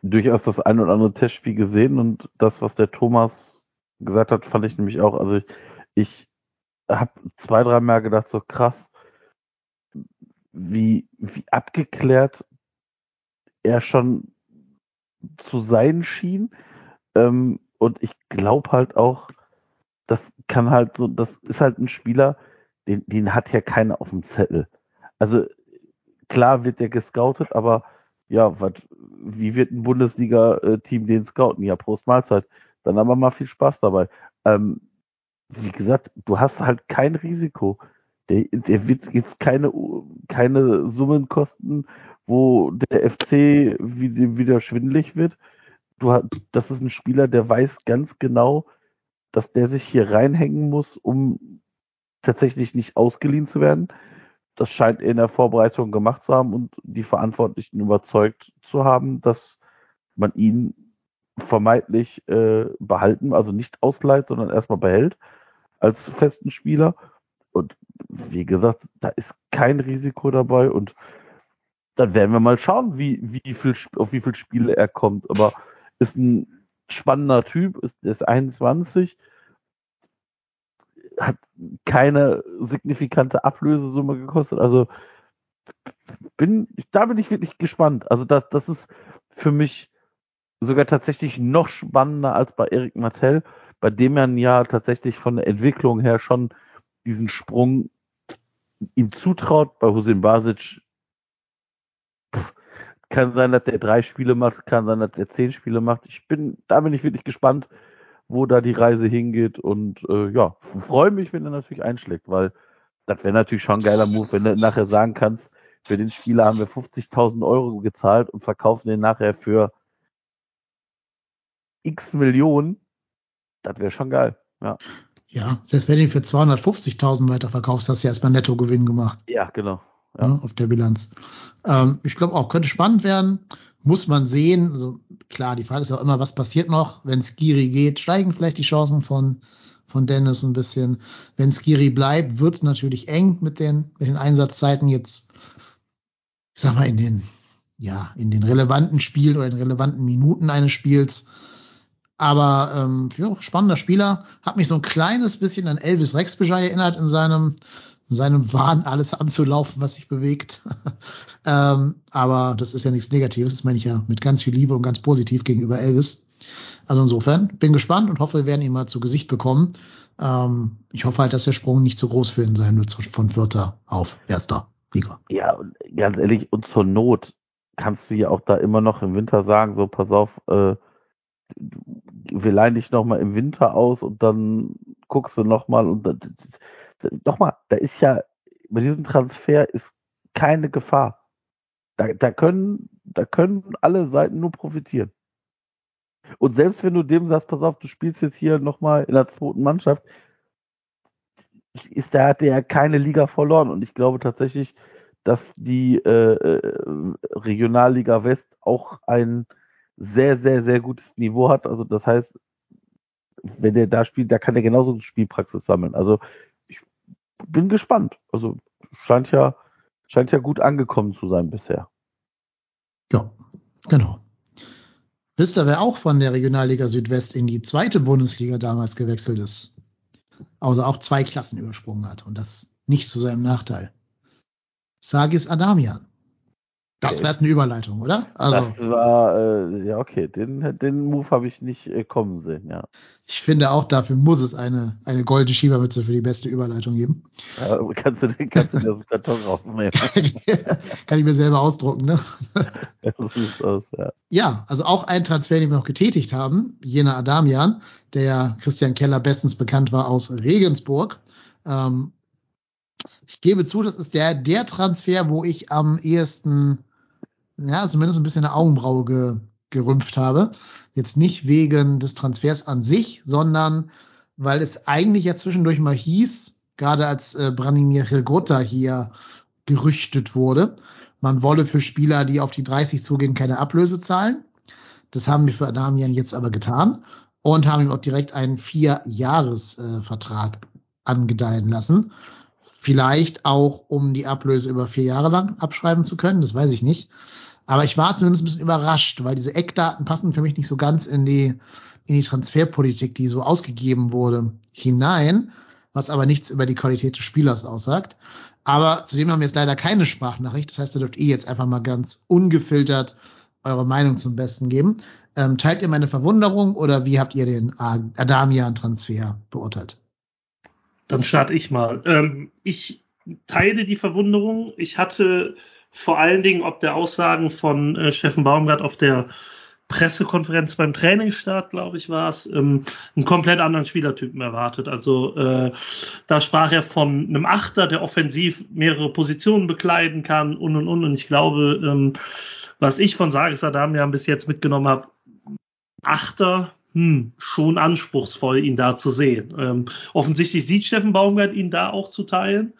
durchaus das ein oder andere Testspiel gesehen und das, was der Thomas gesagt hat, fand ich nämlich auch. Also ich, ich habe zwei, drei Mal gedacht, so krass, wie, wie abgeklärt er schon zu sein schien. Ähm, und ich glaube halt auch, das kann halt so, das ist halt ein Spieler, den, den hat ja keiner auf dem Zettel. Also klar wird der gescoutet, aber ja, wat, wie wird ein Bundesliga-Team den scouten? Ja, Prost Mahlzeit. Dann haben wir mal viel Spaß dabei. Ähm, wie gesagt, du hast halt kein Risiko. Der, der wird jetzt keine, keine Summen kosten, wo der FC wieder schwindelig wird. Du hast, das ist ein Spieler, der weiß ganz genau, dass der sich hier reinhängen muss, um tatsächlich nicht ausgeliehen zu werden. Das scheint er in der Vorbereitung gemacht zu haben und die Verantwortlichen überzeugt zu haben, dass man ihn vermeintlich äh, behalten, also nicht ausleiht, sondern erstmal behält als festen Spieler. Und wie gesagt, da ist kein Risiko dabei und dann werden wir mal schauen, wie, wie viel, auf wie viele Spiele er kommt. Aber ist ein spannender Typ, ist, ist 21, hat keine signifikante Ablösesumme gekostet. Also bin, da bin ich wirklich gespannt. Also das, das ist für mich sogar tatsächlich noch spannender als bei Eric Martell, bei dem man ja tatsächlich von der Entwicklung her schon diesen Sprung ihm zutraut. Bei Hussein Basic kann sein, dass der drei Spiele macht, kann sein, dass der zehn Spiele macht. Ich bin, da bin ich wirklich gespannt, wo da die Reise hingeht und äh, ja, freue mich, wenn er natürlich einschlägt, weil das wäre natürlich schon ein geiler Move, wenn du nachher sagen kannst, für den Spieler haben wir 50.000 Euro gezahlt und verkaufen den nachher für x Millionen. Das wäre schon geil, ja. Ja, selbst wenn du ihn für 250.000 weiterverkaufst, hast du ja erstmal Nettogewinn gemacht. Ja, genau. Ja. Ja. ne, auf der Bilanz. Ähm, ich glaube auch, könnte spannend werden. Muss man sehen. Also klar, die Frage ist auch immer, was passiert noch? Wenn Skiri geht, steigen vielleicht die Chancen von, von Dennis ein bisschen. Wenn Skiri bleibt, wird es natürlich eng mit den, mit den Einsatzzeiten jetzt, ich sag mal, in den, ja, in den relevanten Spielen oder in relevanten Minuten eines Spiels. Aber ähm, ja, spannender Spieler. Hat mich so ein kleines bisschen an Elvis Rexbejai erinnert in seinem, in seinem Wahn, alles anzulaufen, was sich bewegt. <laughs> ähm, aber das ist ja nichts Negatives. Das meine ich ja mit ganz viel Liebe und ganz positiv gegenüber Elvis. Also insofern bin gespannt und hoffe, wir werden ihn mal zu Gesicht bekommen. Ähm, ich hoffe halt, dass der Sprung nicht zu groß für ihn sein wird von Vierter auf Erster Liga. Ja, und ganz ehrlich, und zur Not kannst du ja auch da immer noch im Winter sagen, so pass auf, äh, wir leihen dich noch mal im Winter aus und dann guckst du noch mal und dann, noch mal, da ist ja bei diesem Transfer ist keine Gefahr. Da, da können, da können alle Seiten nur profitieren. Und selbst wenn du dem sagst, pass auf, du spielst jetzt hier noch mal in der zweiten Mannschaft, ist da hat der keine Liga verloren und ich glaube tatsächlich, dass die äh, äh, Regionalliga West auch ein sehr, sehr, sehr gutes Niveau hat. Also das heißt, wenn der da spielt, da kann er genauso Spielpraxis sammeln. Also bin gespannt. Also scheint ja, scheint ja gut angekommen zu sein bisher. Ja, genau. Wisst ihr, wer auch von der Regionalliga Südwest in die zweite Bundesliga damals gewechselt ist? Also auch zwei Klassen übersprungen hat und das nicht zu seinem Nachteil. Sagis Adamian. Das wäre eine Überleitung, oder? Also das war, äh, ja okay, den, den Move habe ich nicht äh, kommen sehen, ja. ich finde auch, dafür muss es eine, eine goldene Schiebermütze für die beste Überleitung geben. ja kannst du den, kannst du den aus dem Karton rausnehmen. <laughs> Kann ich mir selber ausdrucken, ne? <laughs> ja, so aus, ja. Ja, also auch ein Transfer, den wir noch getätigt haben, Jena Adamian, der Christian Keller bestens bekannt war aus Regensburg. Ähm, ich gebe zu, das ist der, der Transfer, wo ich am ehesten, ja, zumindest ein bisschen eine Augenbraue ge, gerümpft habe. Jetzt nicht wegen des Transfers an sich, sondern weil es eigentlich ja zwischendurch mal hieß, gerade als äh, Branimir Hilgota hier gerüchtet wurde, man wolle für Spieler, die auf die 30 zugehen, keine Ablöse zahlen. Das haben wir für Adamian jetzt aber getan und haben ihm auch direkt einen Vier-Jahres-Vertrag angedeihen lassen. Vielleicht auch, um die Ablöse über vier Jahre lang abschreiben zu können, das weiß ich nicht. Aber ich war zumindest ein bisschen überrascht, weil diese Eckdaten passen für mich nicht so ganz in die, in die Transferpolitik, die so ausgegeben wurde, hinein, was aber nichts über die Qualität des Spielers aussagt. Aber zudem haben wir jetzt leider keine Sprachnachricht. Das heißt, da dürft ihr jetzt einfach mal ganz ungefiltert eure Meinung zum Besten geben. Ähm, teilt ihr meine Verwunderung oder wie habt ihr den Adamian-Transfer beurteilt? Dann starte ich mal. Ähm, ich teile die Verwunderung. Ich hatte vor allen Dingen ob der Aussagen von äh, Steffen Baumgart auf der Pressekonferenz beim Trainingsstart, glaube ich, war es, ähm, einen komplett anderen Spielertypen erwartet. Also äh, da sprach er von einem Achter, der offensiv mehrere Positionen bekleiden kann und und und. Und ich glaube, ähm, was ich von Sages Adamian bis jetzt mitgenommen habe, Achter, hm, schon anspruchsvoll, ihn da zu sehen. Ähm, offensichtlich sieht Steffen Baumgart ihn da auch zu teilen.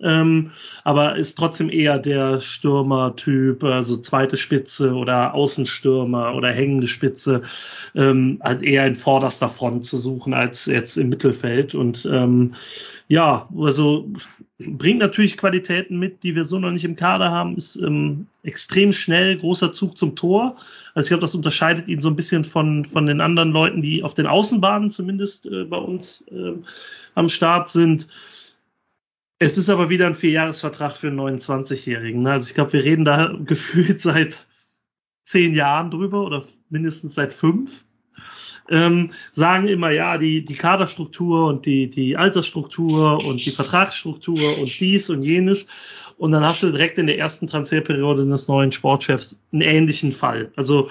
Ähm, aber ist trotzdem eher der Stürmer-Typ, also zweite Spitze oder Außenstürmer oder hängende Spitze, ähm, halt eher in vorderster Front zu suchen als jetzt im Mittelfeld. Und ähm, ja, also bringt natürlich Qualitäten mit, die wir so noch nicht im Kader haben, ist ähm, extrem schnell, großer Zug zum Tor. Also ich glaube, das unterscheidet ihn so ein bisschen von, von den anderen Leuten, die auf den Außenbahnen zumindest äh, bei uns äh, am Start sind. Es ist aber wieder ein Vierjahresvertrag für einen 29-Jährigen. Also ich glaube, wir reden da <laughs> gefühlt seit zehn Jahren drüber oder mindestens seit fünf. Ähm, sagen immer, ja, die, die Kaderstruktur und die, die Altersstruktur und die Vertragsstruktur und dies und jenes. Und dann hast du direkt in der ersten Transferperiode des neuen Sportchefs einen ähnlichen Fall. Also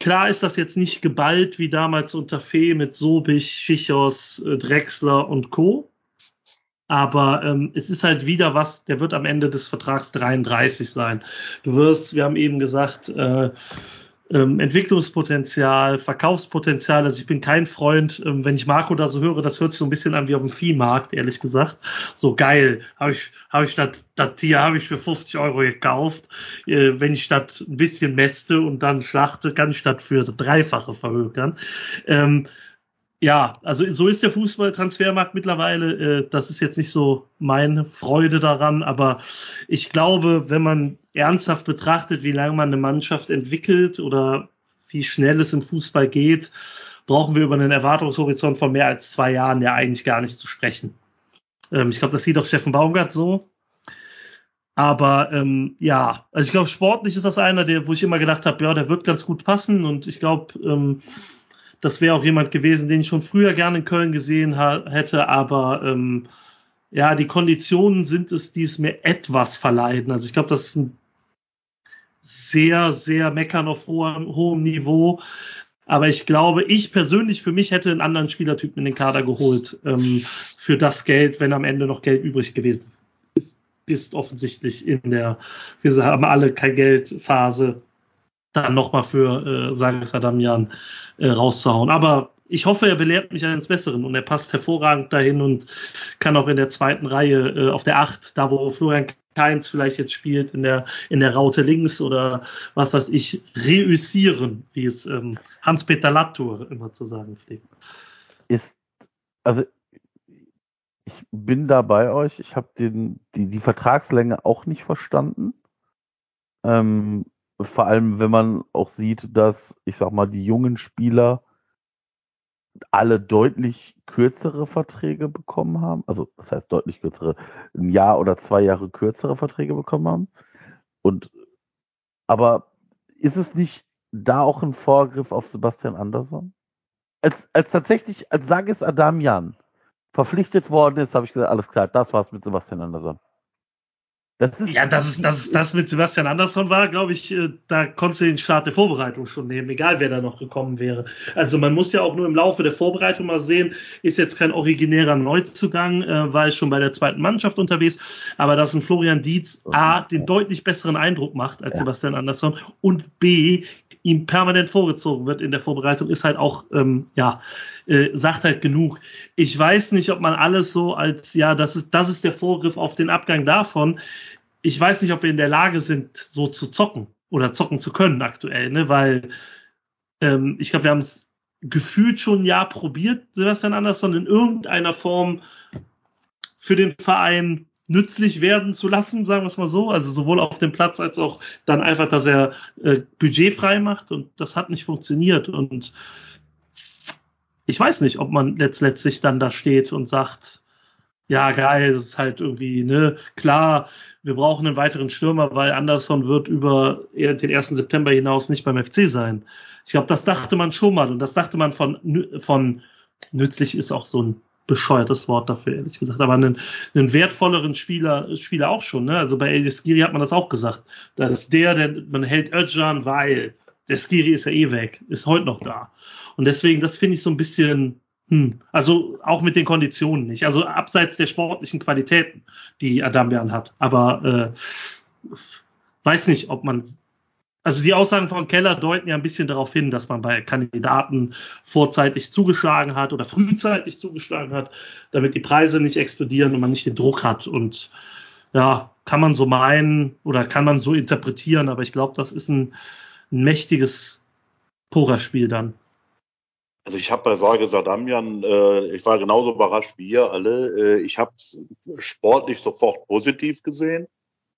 klar ist das jetzt nicht geballt wie damals unter Fee mit Sobich, Schichos, äh, Drexler und Co. Aber ähm, es ist halt wieder was, der wird am Ende des Vertrags 33 sein. Du wirst, wir haben eben gesagt, äh, ähm, Entwicklungspotenzial, Verkaufspotenzial. Also ich bin kein Freund, ähm, wenn ich Marco da so höre, das hört sich so ein bisschen an wie auf dem Viehmarkt, ehrlich gesagt. So geil, habe ich, habe ich das, Tier habe ich für 50 Euro gekauft. Äh, wenn ich das ein bisschen mäste und dann schlachte, kann ich das für das Dreifache verhökern. Ähm, ja, also so ist der Fußballtransfermarkt mittlerweile. Äh, das ist jetzt nicht so meine Freude daran, aber ich glaube, wenn man ernsthaft betrachtet, wie lange man eine Mannschaft entwickelt oder wie schnell es im Fußball geht, brauchen wir über einen Erwartungshorizont von mehr als zwei Jahren ja eigentlich gar nicht zu sprechen. Ähm, ich glaube, das sieht auch Steffen Baumgart so. Aber ähm, ja, also ich glaube, sportlich ist das einer, der, wo ich immer gedacht habe, ja, der wird ganz gut passen und ich glaube, ähm, das wäre auch jemand gewesen, den ich schon früher gerne in Köln gesehen hätte, aber ähm, ja, die Konditionen sind es, die es mir etwas verleiden. Also ich glaube, das ist ein sehr, sehr meckern auf hohem, hohem Niveau. Aber ich glaube, ich persönlich für mich hätte einen anderen Spielertypen in den Kader geholt ähm, für das Geld, wenn am Ende noch Geld übrig gewesen ist, ist offensichtlich in der, wir haben alle kein Geld Phase dann nochmal für äh, Sages Adamian äh, rauszuhauen. Aber ich hoffe, er belehrt mich eines Besseren und er passt hervorragend dahin und kann auch in der zweiten Reihe äh, auf der Acht, da wo Florian Keins vielleicht jetzt spielt, in der, in der Raute links oder was weiß ich, reüssieren, wie es ähm, Hans-Peter Lattur immer zu sagen pflegt. Ist, also ich bin da bei euch, ich habe die, die Vertragslänge auch nicht verstanden. Ähm, vor allem, wenn man auch sieht, dass, ich sag mal, die jungen Spieler alle deutlich kürzere Verträge bekommen haben. Also, das heißt deutlich kürzere, ein Jahr oder zwei Jahre kürzere Verträge bekommen haben. Und, aber ist es nicht da auch ein Vorgriff auf Sebastian Andersson? Als, als tatsächlich, als Sagis Adamian verpflichtet worden ist, habe ich gesagt, alles klar, das war's mit Sebastian Andersson. Das ist ja, dass es das mit Sebastian Andersson war, glaube ich, äh, da konntest du den Start der Vorbereitung schon nehmen, egal wer da noch gekommen wäre. Also man muss ja auch nur im Laufe der Vorbereitung mal sehen, ist jetzt kein originärer Neuzugang, äh, war schon bei der zweiten Mannschaft unterwegs, aber dass ein Florian Dietz A, den deutlich besseren Eindruck macht als ja. Sebastian Andersson und B, ihm permanent vorgezogen wird in der Vorbereitung, ist halt auch, ähm, ja, äh, sagt halt genug. Ich weiß nicht, ob man alles so als, ja, das ist, das ist der Vorgriff auf den Abgang davon ich weiß nicht, ob wir in der Lage sind, so zu zocken oder zocken zu können aktuell, ne? weil ähm, ich glaube, wir haben es gefühlt schon ein Jahr probiert, Sebastian Andersson in irgendeiner Form für den Verein nützlich werden zu lassen, sagen wir es mal so. Also sowohl auf dem Platz als auch dann einfach, dass er äh, Budget frei macht und das hat nicht funktioniert. Und ich weiß nicht, ob man letztlich dann da steht und sagt, ja geil, das ist halt irgendwie, ne, klar, wir brauchen einen weiteren Stürmer, weil Anderson wird über den 1. September hinaus nicht beim FC sein. Ich glaube, das dachte man schon mal und das dachte man von, von nützlich ist auch so ein bescheuertes Wort dafür, ehrlich gesagt, aber einen, einen wertvolleren Spieler, Spieler auch schon. Ne? Also bei Elis Giri hat man das auch gesagt. Da ist der, der man hält Özcan, weil der Skiri ist ja eh weg, ist heute noch da. Und deswegen, das finde ich so ein bisschen, hm. Also auch mit den Konditionen nicht. Also abseits der sportlichen Qualitäten, die Adamian hat. Aber äh, weiß nicht, ob man. Also die Aussagen von Keller deuten ja ein bisschen darauf hin, dass man bei Kandidaten vorzeitig zugeschlagen hat oder frühzeitig zugeschlagen hat, damit die Preise nicht explodieren und man nicht den Druck hat. Und ja, kann man so meinen oder kann man so interpretieren, aber ich glaube, das ist ein, ein mächtiges Pokerspiel dann. Also ich habe bei Sage Sadamian, äh, ich war genauso überrascht wie ihr alle. Äh, ich habe sportlich sofort positiv gesehen,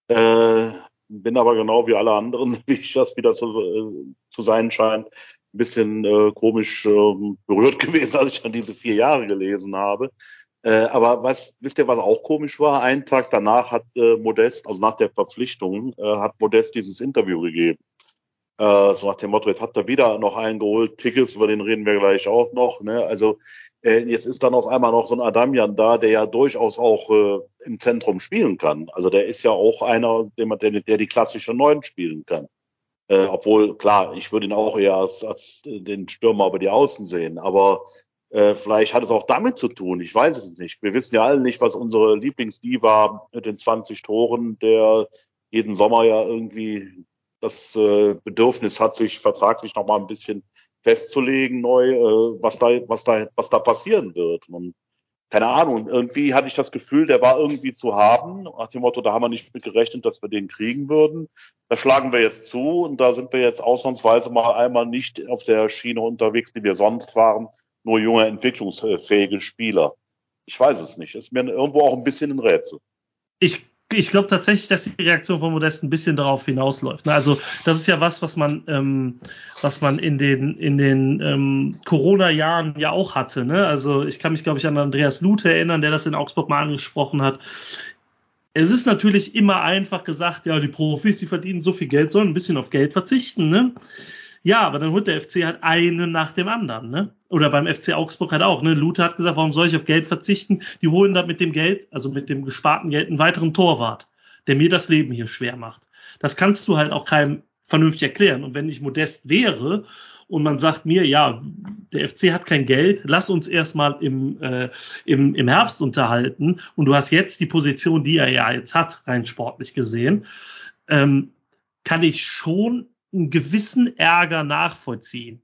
äh, bin aber genau wie alle anderen, <laughs> wie ich das wieder zu, äh, zu sein scheint, ein bisschen äh, komisch äh, berührt <laughs> gewesen, als ich dann diese vier Jahre gelesen habe. Äh, aber was, wisst ihr, was auch komisch war? Einen Tag danach hat äh, Modest, also nach der Verpflichtung, äh, hat Modest dieses Interview gegeben. Äh, so nach dem Motto, jetzt hat er wieder noch einen geholt, Tickets, über den reden wir gleich auch noch. Ne? Also äh, jetzt ist dann auf einmal noch so ein Adamian da, der ja durchaus auch äh, im Zentrum spielen kann. Also der ist ja auch einer, der, der, der die klassische Neun spielen kann. Äh, obwohl, klar, ich würde ihn auch eher als, als den Stürmer über die Außen sehen. Aber äh, vielleicht hat es auch damit zu tun. Ich weiß es nicht. Wir wissen ja alle nicht, was unsere Lieblingsdiva mit den 20 Toren, der jeden Sommer ja irgendwie das äh, Bedürfnis hat, sich vertraglich noch mal ein bisschen festzulegen neu, äh, was da, was da, was da passieren wird. Und keine Ahnung, irgendwie hatte ich das Gefühl, der war irgendwie zu haben, nach dem Motto, da haben wir nicht mit gerechnet, dass wir den kriegen würden. Da schlagen wir jetzt zu und da sind wir jetzt ausnahmsweise mal einmal nicht auf der Schiene unterwegs, die wir sonst waren, nur junge, entwicklungsfähige Spieler. Ich weiß es nicht. Ist mir irgendwo auch ein bisschen ein Rätsel. Ich ich glaube tatsächlich, dass die Reaktion von Modest ein bisschen darauf hinausläuft. Ne? Also das ist ja was, was man, ähm, was man in den in den ähm, Corona-Jahren ja auch hatte. Ne? Also ich kann mich, glaube ich, an Andreas Lute erinnern, der das in Augsburg mal angesprochen hat. Es ist natürlich immer einfach gesagt, ja, die Profis, die verdienen so viel Geld, sollen ein bisschen auf Geld verzichten. Ne? Ja, aber dann holt der FC halt einen nach dem anderen, ne? Oder beim FC Augsburg halt auch, ne? Luther hat gesagt, warum soll ich auf Geld verzichten? Die holen da mit dem Geld, also mit dem gesparten Geld, einen weiteren Torwart, der mir das Leben hier schwer macht. Das kannst du halt auch keinem vernünftig erklären. Und wenn ich modest wäre und man sagt mir, ja, der FC hat kein Geld, lass uns erstmal im, äh, im, im Herbst unterhalten und du hast jetzt die Position, die er ja jetzt hat, rein sportlich gesehen, ähm, kann ich schon einen gewissen Ärger nachvollziehen.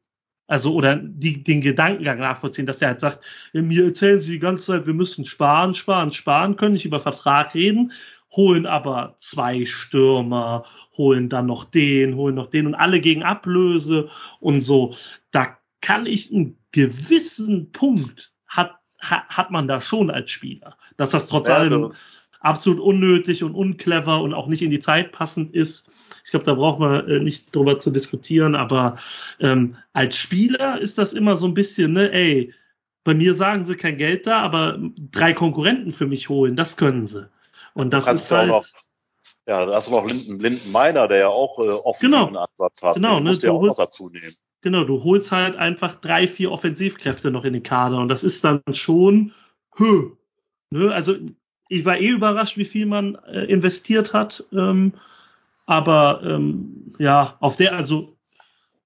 Also, oder die, den Gedankengang nachvollziehen, dass der halt sagt, mir erzählen sie die ganze Zeit, wir müssen sparen, sparen, sparen, können nicht über Vertrag reden, holen aber zwei Stürmer, holen dann noch den, holen noch den und alle gegen Ablöse und so. Da kann ich einen gewissen Punkt hat, hat, hat man da schon als Spieler. Dass das trotz allem, absolut unnötig und unclever und auch nicht in die Zeit passend ist. Ich glaube, da braucht man äh, nicht drüber zu diskutieren, aber ähm, als Spieler ist das immer so ein bisschen, ne, ey, bei mir sagen sie kein Geld da, aber drei Konkurrenten für mich holen, das können sie. Und das ist halt. Noch, ja, da hast du noch Linden, Linden Meiner, der ja auch äh, offensiven genau, Ansatz hat. Genau, Den ne, musst du ja auch holst, noch dazu nehmen. Genau, du holst halt einfach drei, vier Offensivkräfte noch in den Kader und das ist dann schon, hö, ne, also ich war eh überrascht, wie viel man äh, investiert hat. Ähm, aber ähm, ja, auf der, also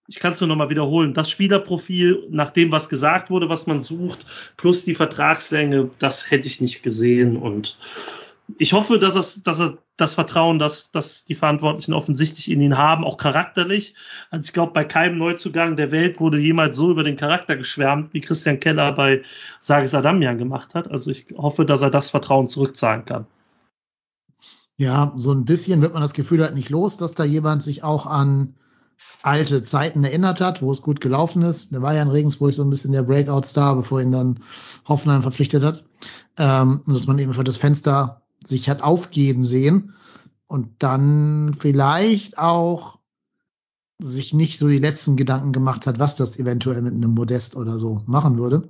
ich kann es nur nochmal wiederholen, das Spielerprofil, nach dem, was gesagt wurde, was man sucht, plus die Vertragslänge, das hätte ich nicht gesehen. Und ich hoffe, dass, es, dass er das Vertrauen, dass, dass die Verantwortlichen offensichtlich in ihn haben, auch charakterlich. Also ich glaube, bei keinem Neuzugang der Welt wurde jemals so über den Charakter geschwärmt, wie Christian Keller bei Sages Adamian gemacht hat. Also ich hoffe, dass er das Vertrauen zurückzahlen kann. Ja, so ein bisschen wird man das Gefühl halt nicht los, dass da jemand sich auch an alte Zeiten erinnert hat, wo es gut gelaufen ist. Der war ja in Regensburg so ein bisschen der Breakout-Star, bevor ihn dann Hoffenheim verpflichtet hat. Ähm, dass man eben für das Fenster sich hat aufgehen sehen und dann vielleicht auch sich nicht so die letzten Gedanken gemacht hat, was das eventuell mit einem Modest oder so machen würde.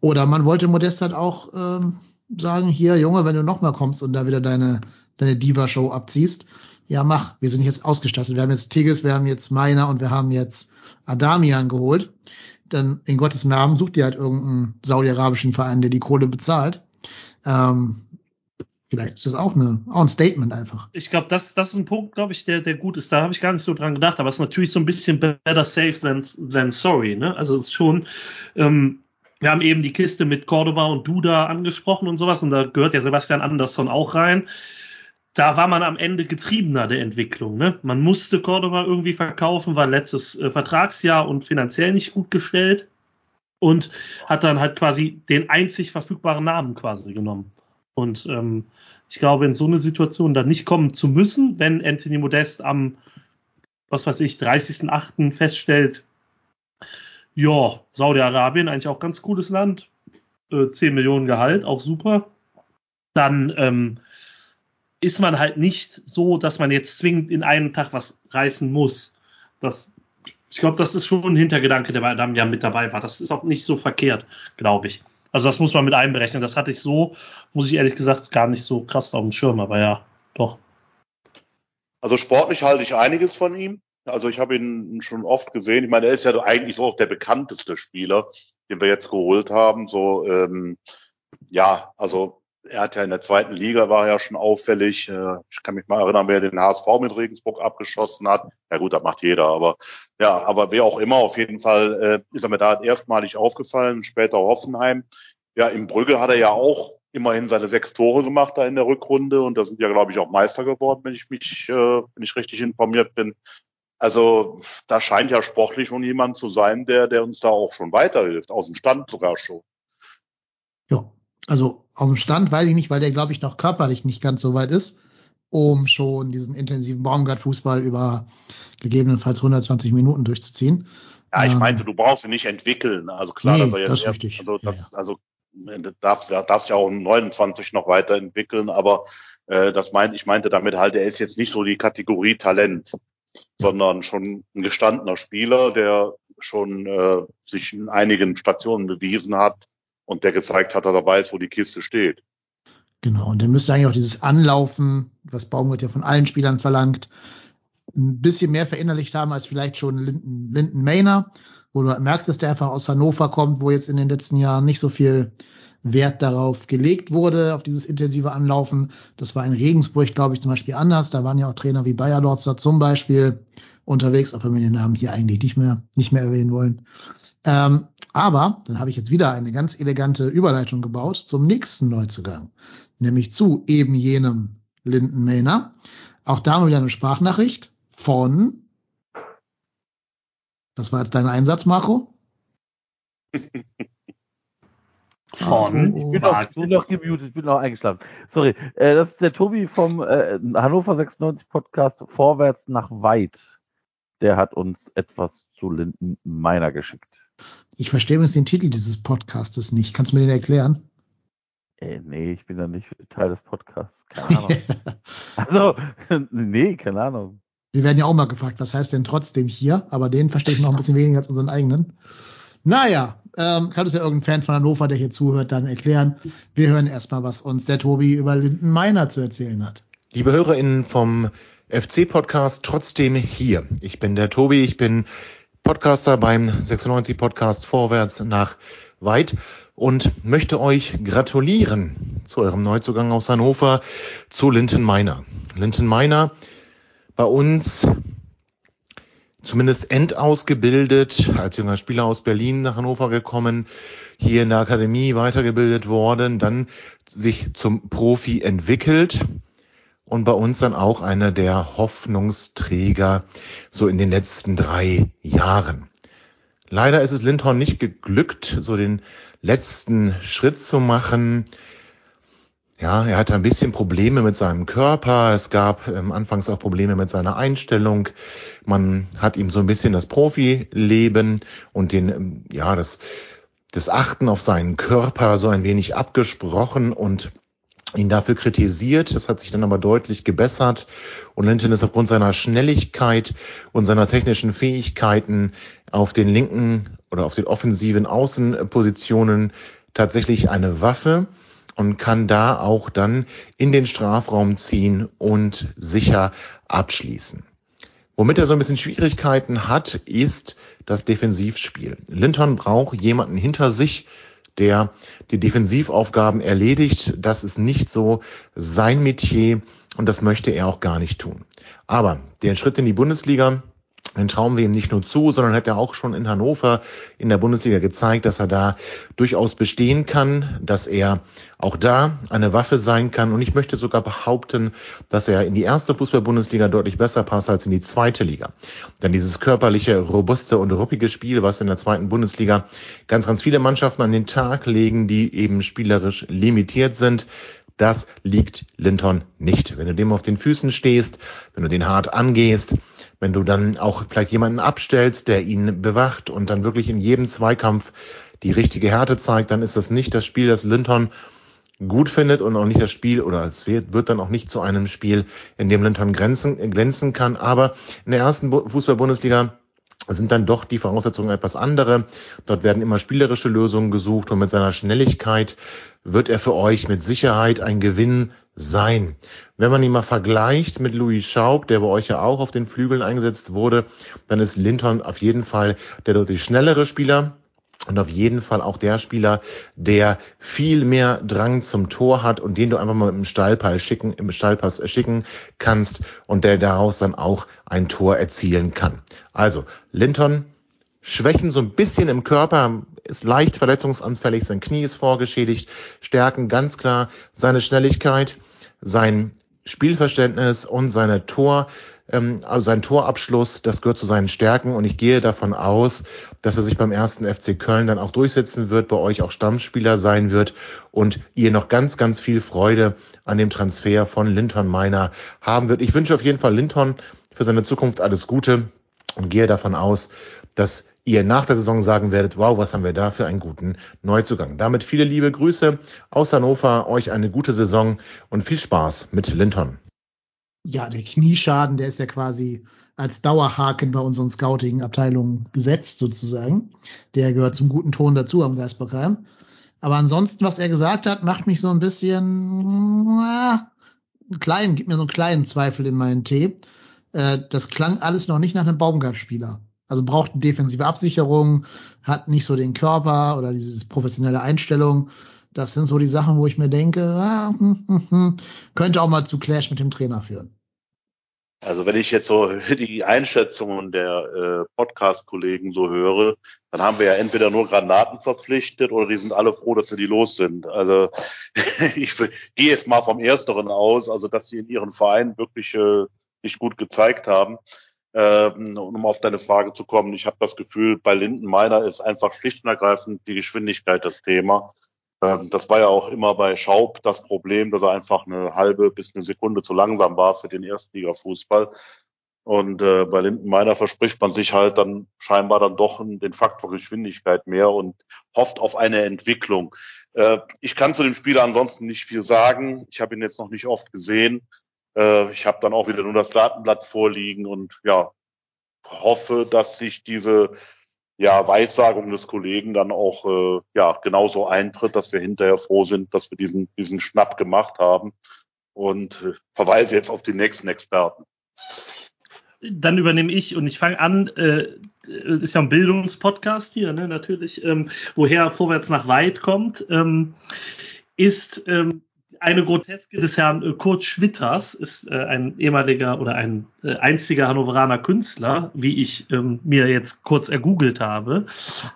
Oder man wollte Modest halt auch ähm, sagen, hier Junge, wenn du nochmal kommst und da wieder deine, deine Diva-Show abziehst, ja mach, wir sind jetzt ausgestattet. Wir haben jetzt Tigges, wir haben jetzt Meiner und wir haben jetzt Adamian geholt. Dann in Gottes Namen sucht ihr halt irgendeinen saudi-arabischen Verein, der die Kohle bezahlt. Ähm, Vielleicht ist das auch, eine, auch ein Statement einfach. Ich glaube, das, das ist ein Punkt, glaube ich, der, der gut ist. Da habe ich gar nicht so dran gedacht, aber es ist natürlich so ein bisschen better safe than, than sorry. Ne? Also es ist schon, ähm, wir haben eben die Kiste mit Cordoba und Duda angesprochen und sowas, und da gehört ja Sebastian Andersson auch rein. Da war man am Ende getriebener der Entwicklung. Ne? Man musste Cordoba irgendwie verkaufen, war letztes äh, Vertragsjahr und finanziell nicht gut gestellt und hat dann halt quasi den einzig verfügbaren Namen quasi genommen. Und ähm, ich glaube, in so eine Situation dann nicht kommen zu müssen, wenn Anthony Modest am, was weiß ich, 30.08. feststellt, ja, Saudi-Arabien, eigentlich auch ganz cooles Land, äh, 10 Millionen Gehalt, auch super, dann ähm, ist man halt nicht so, dass man jetzt zwingend in einem Tag was reißen muss. Das, ich glaube, das ist schon ein Hintergedanke, der bei Adam ja mit dabei war. Das ist auch nicht so verkehrt, glaube ich. Also das muss man mit einberechnen. Das hatte ich so, muss ich ehrlich gesagt, gar nicht so krass auf dem Schirm, aber ja, doch. Also sportlich halte ich einiges von ihm. Also ich habe ihn schon oft gesehen. Ich meine, er ist ja eigentlich so auch der bekannteste Spieler, den wir jetzt geholt haben. So, ähm, ja, also er hat ja in der zweiten Liga war ja schon auffällig. Äh, ich kann mich mal erinnern, wer den HSV mit Regensburg abgeschossen hat. Ja gut, das macht jeder, aber ja, aber wer auch immer, auf jeden Fall äh, ist er mir da erstmalig aufgefallen, später Hoffenheim. Ja, im Brügge hat er ja auch immerhin seine sechs Tore gemacht da in der Rückrunde und da sind ja, glaube ich, auch Meister geworden, wenn ich mich, äh, wenn ich richtig informiert bin. Also da scheint ja sportlich schon jemand zu sein, der, der uns da auch schon weiterhilft, aus dem Stand sogar schon. Ja, also aus dem Stand weiß ich nicht, weil der, glaube ich, noch körperlich nicht ganz so weit ist, um schon diesen intensiven Baumgart-Fußball über gegebenenfalls 120 Minuten durchzuziehen. Ja, ich ähm, meinte, du brauchst ihn nicht entwickeln. Also klar, nee, dass er jetzt das ist erst, also das, Ja, also darf, darf ja auch um 29 noch weiterentwickeln, aber äh, das meint, ich meinte damit halt, er ist jetzt nicht so die Kategorie Talent, sondern schon ein gestandener Spieler, der schon äh, sich in einigen Stationen bewiesen hat und der gezeigt hat, dass er weiß, wo die Kiste steht. Genau, und der müsste eigentlich auch dieses Anlaufen, was Baumgart ja von allen Spielern verlangt, ein bisschen mehr verinnerlicht haben als vielleicht schon Linden, Linden Mayner, wo du merkst, dass der einfach aus Hannover kommt, wo jetzt in den letzten Jahren nicht so viel Wert darauf gelegt wurde, auf dieses intensive Anlaufen. Das war in Regensburg, glaube ich, zum Beispiel anders. Da waren ja auch Trainer wie Bayer Lorzer zum Beispiel unterwegs, auch wenn wir den Namen hier eigentlich nicht mehr, nicht mehr erwähnen wollen. Ähm, aber dann habe ich jetzt wieder eine ganz elegante Überleitung gebaut zum nächsten Neuzugang, nämlich zu eben jenem Linden Mayner. Auch da haben wir wieder eine Sprachnachricht von. Das war jetzt dein Einsatz, Marco? <laughs> Von Ich bin noch, ich bin noch gemutet, ich bin noch eingeschlafen. Sorry, äh, das ist der Tobi vom äh, Hannover 96 Podcast Vorwärts nach Weit. Der hat uns etwas zu Linden Meiner geschickt. Ich verstehe übrigens den Titel dieses Podcastes nicht. Kannst du mir den erklären? Äh, nee, ich bin da nicht Teil des Podcasts. Keine <laughs> Ahnung. also, <laughs> nee, keine Ahnung. Wir werden ja auch mal gefragt, was heißt denn trotzdem hier? Aber den verstehe ich noch ein bisschen weniger als unseren eigenen. Naja, ähm, kann es ja irgendein Fan von Hannover, der hier zuhört, dann erklären. Wir hören erstmal, was uns der Tobi über Linden Meiner zu erzählen hat. Liebe HörerInnen vom FC-Podcast, trotzdem hier. Ich bin der Tobi, ich bin Podcaster beim 96 Podcast Vorwärts nach Weit und möchte euch gratulieren zu eurem Neuzugang aus Hannover zu Linton Meiner. Linton Meiner bei uns zumindest endausgebildet, als junger Spieler aus Berlin nach Hannover gekommen, hier in der Akademie weitergebildet worden, dann sich zum Profi entwickelt und bei uns dann auch einer der Hoffnungsträger so in den letzten drei Jahren. Leider ist es Lindhorn nicht geglückt, so den letzten Schritt zu machen. Ja, er hatte ein bisschen Probleme mit seinem Körper. Es gab ähm, anfangs auch Probleme mit seiner Einstellung. Man hat ihm so ein bisschen das Profileben und den, ähm, ja, das, das Achten auf seinen Körper so ein wenig abgesprochen und ihn dafür kritisiert. Das hat sich dann aber deutlich gebessert. Und Linton ist aufgrund seiner Schnelligkeit und seiner technischen Fähigkeiten auf den linken oder auf den offensiven Außenpositionen tatsächlich eine Waffe und kann da auch dann in den Strafraum ziehen und sicher abschließen. Womit er so ein bisschen Schwierigkeiten hat, ist das Defensivspiel. Linton braucht jemanden hinter sich, der die Defensivaufgaben erledigt. Das ist nicht so sein Metier und das möchte er auch gar nicht tun. Aber den Schritt in die Bundesliga, den trauen wir ihm nicht nur zu, sondern hat er auch schon in Hannover in der Bundesliga gezeigt, dass er da durchaus bestehen kann, dass er auch da eine Waffe sein kann. Und ich möchte sogar behaupten, dass er in die erste Fußball-Bundesliga deutlich besser passt als in die zweite Liga. Denn dieses körperliche, robuste und ruppige Spiel, was in der zweiten Bundesliga ganz, ganz viele Mannschaften an den Tag legen, die eben spielerisch limitiert sind, das liegt Linton nicht. Wenn du dem auf den Füßen stehst, wenn du den hart angehst, wenn du dann auch vielleicht jemanden abstellst, der ihn bewacht und dann wirklich in jedem Zweikampf die richtige Härte zeigt, dann ist das nicht das Spiel, das Linton gut findet und auch nicht das Spiel oder es wird, wird dann auch nicht zu einem Spiel, in dem Linton glänzen, glänzen kann. Aber in der ersten Fußball-Bundesliga sind dann doch die Voraussetzungen etwas andere. Dort werden immer spielerische Lösungen gesucht und mit seiner Schnelligkeit wird er für euch mit Sicherheit ein Gewinn sein. Wenn man ihn mal vergleicht mit Louis Schaub, der bei euch ja auch auf den Flügeln eingesetzt wurde, dann ist Linton auf jeden Fall der deutlich schnellere Spieler. und auf jeden Fall auch der Spieler, der viel mehr Drang zum Tor hat und den du einfach mal im Stallpass schicken, im Stallpass schicken kannst und der daraus dann auch ein Tor erzielen kann. Also, Linton, Schwächen so ein bisschen im Körper, ist leicht verletzungsanfällig, sein Knie ist vorgeschädigt, Stärken ganz klar, seine Schnelligkeit, sein Spielverständnis und seine Tor, ähm, also sein Torabschluss, das gehört zu seinen Stärken und ich gehe davon aus, dass er sich beim ersten FC Köln dann auch durchsetzen wird, bei euch auch Stammspieler sein wird und ihr noch ganz, ganz viel Freude an dem Transfer von Linton Meiner haben wird. Ich wünsche auf jeden Fall Linton für seine Zukunft alles Gute und gehe davon aus, dass ihr nach der Saison sagen werdet, wow, was haben wir da für einen guten Neuzugang. Damit viele liebe Grüße aus Hannover, euch eine gute Saison und viel Spaß mit Linton. Ja, der Knieschaden, der ist ja quasi als Dauerhaken bei unseren Scouting-Abteilungen gesetzt sozusagen. Der gehört zum guten Ton dazu am Geisbergheim. Aber ansonsten, was er gesagt hat, macht mich so ein bisschen, einen kleinen, gibt mir so einen kleinen Zweifel in meinen Tee. Äh, das klang alles noch nicht nach einem Baumgart-Spieler. Also braucht defensive Absicherung, hat nicht so den Körper oder diese professionelle Einstellung. Das sind so die Sachen, wo ich mir denke, ah, hm, hm, hm, könnte auch mal zu Clash mit dem Trainer führen. Also wenn ich jetzt so die Einschätzungen der äh, Podcast-Kollegen so höre, dann haben wir ja entweder nur Granaten verpflichtet oder die sind alle froh, dass sie die los sind. Also <laughs> ich gehe jetzt mal vom Ersteren aus, also dass sie in ihren Vereinen wirklich äh, nicht gut gezeigt haben. Ähm, um auf deine Frage zu kommen, ich habe das Gefühl, bei Linden Meiner ist einfach schlicht und ergreifend die Geschwindigkeit das Thema. Ähm, das war ja auch immer bei Schaub das Problem, dass er einfach eine halbe bis eine Sekunde zu langsam war für den Erstliga-Fußball. Und äh, bei Lindenmeiner verspricht man sich halt dann scheinbar dann doch den Faktor Geschwindigkeit mehr und hofft auf eine Entwicklung. Äh, ich kann zu dem Spieler ansonsten nicht viel sagen. Ich habe ihn jetzt noch nicht oft gesehen. Äh, ich habe dann auch wieder nur das Datenblatt vorliegen und ja, hoffe, dass sich diese ja, Weissagung des Kollegen dann auch äh, ja genauso eintritt, dass wir hinterher froh sind, dass wir diesen diesen Schnapp gemacht haben und äh, verweise jetzt auf die nächsten Experten. Dann übernehme ich und ich fange an. Äh, ist ja ein Bildungspodcast hier, ne, natürlich. Ähm, woher vorwärts nach weit kommt, ähm, ist ähm, eine Groteske des Herrn äh, Kurt Schwitters ist äh, ein ehemaliger oder ein äh, einziger Hannoveraner Künstler, wie ich ähm, mir jetzt kurz ergoogelt habe.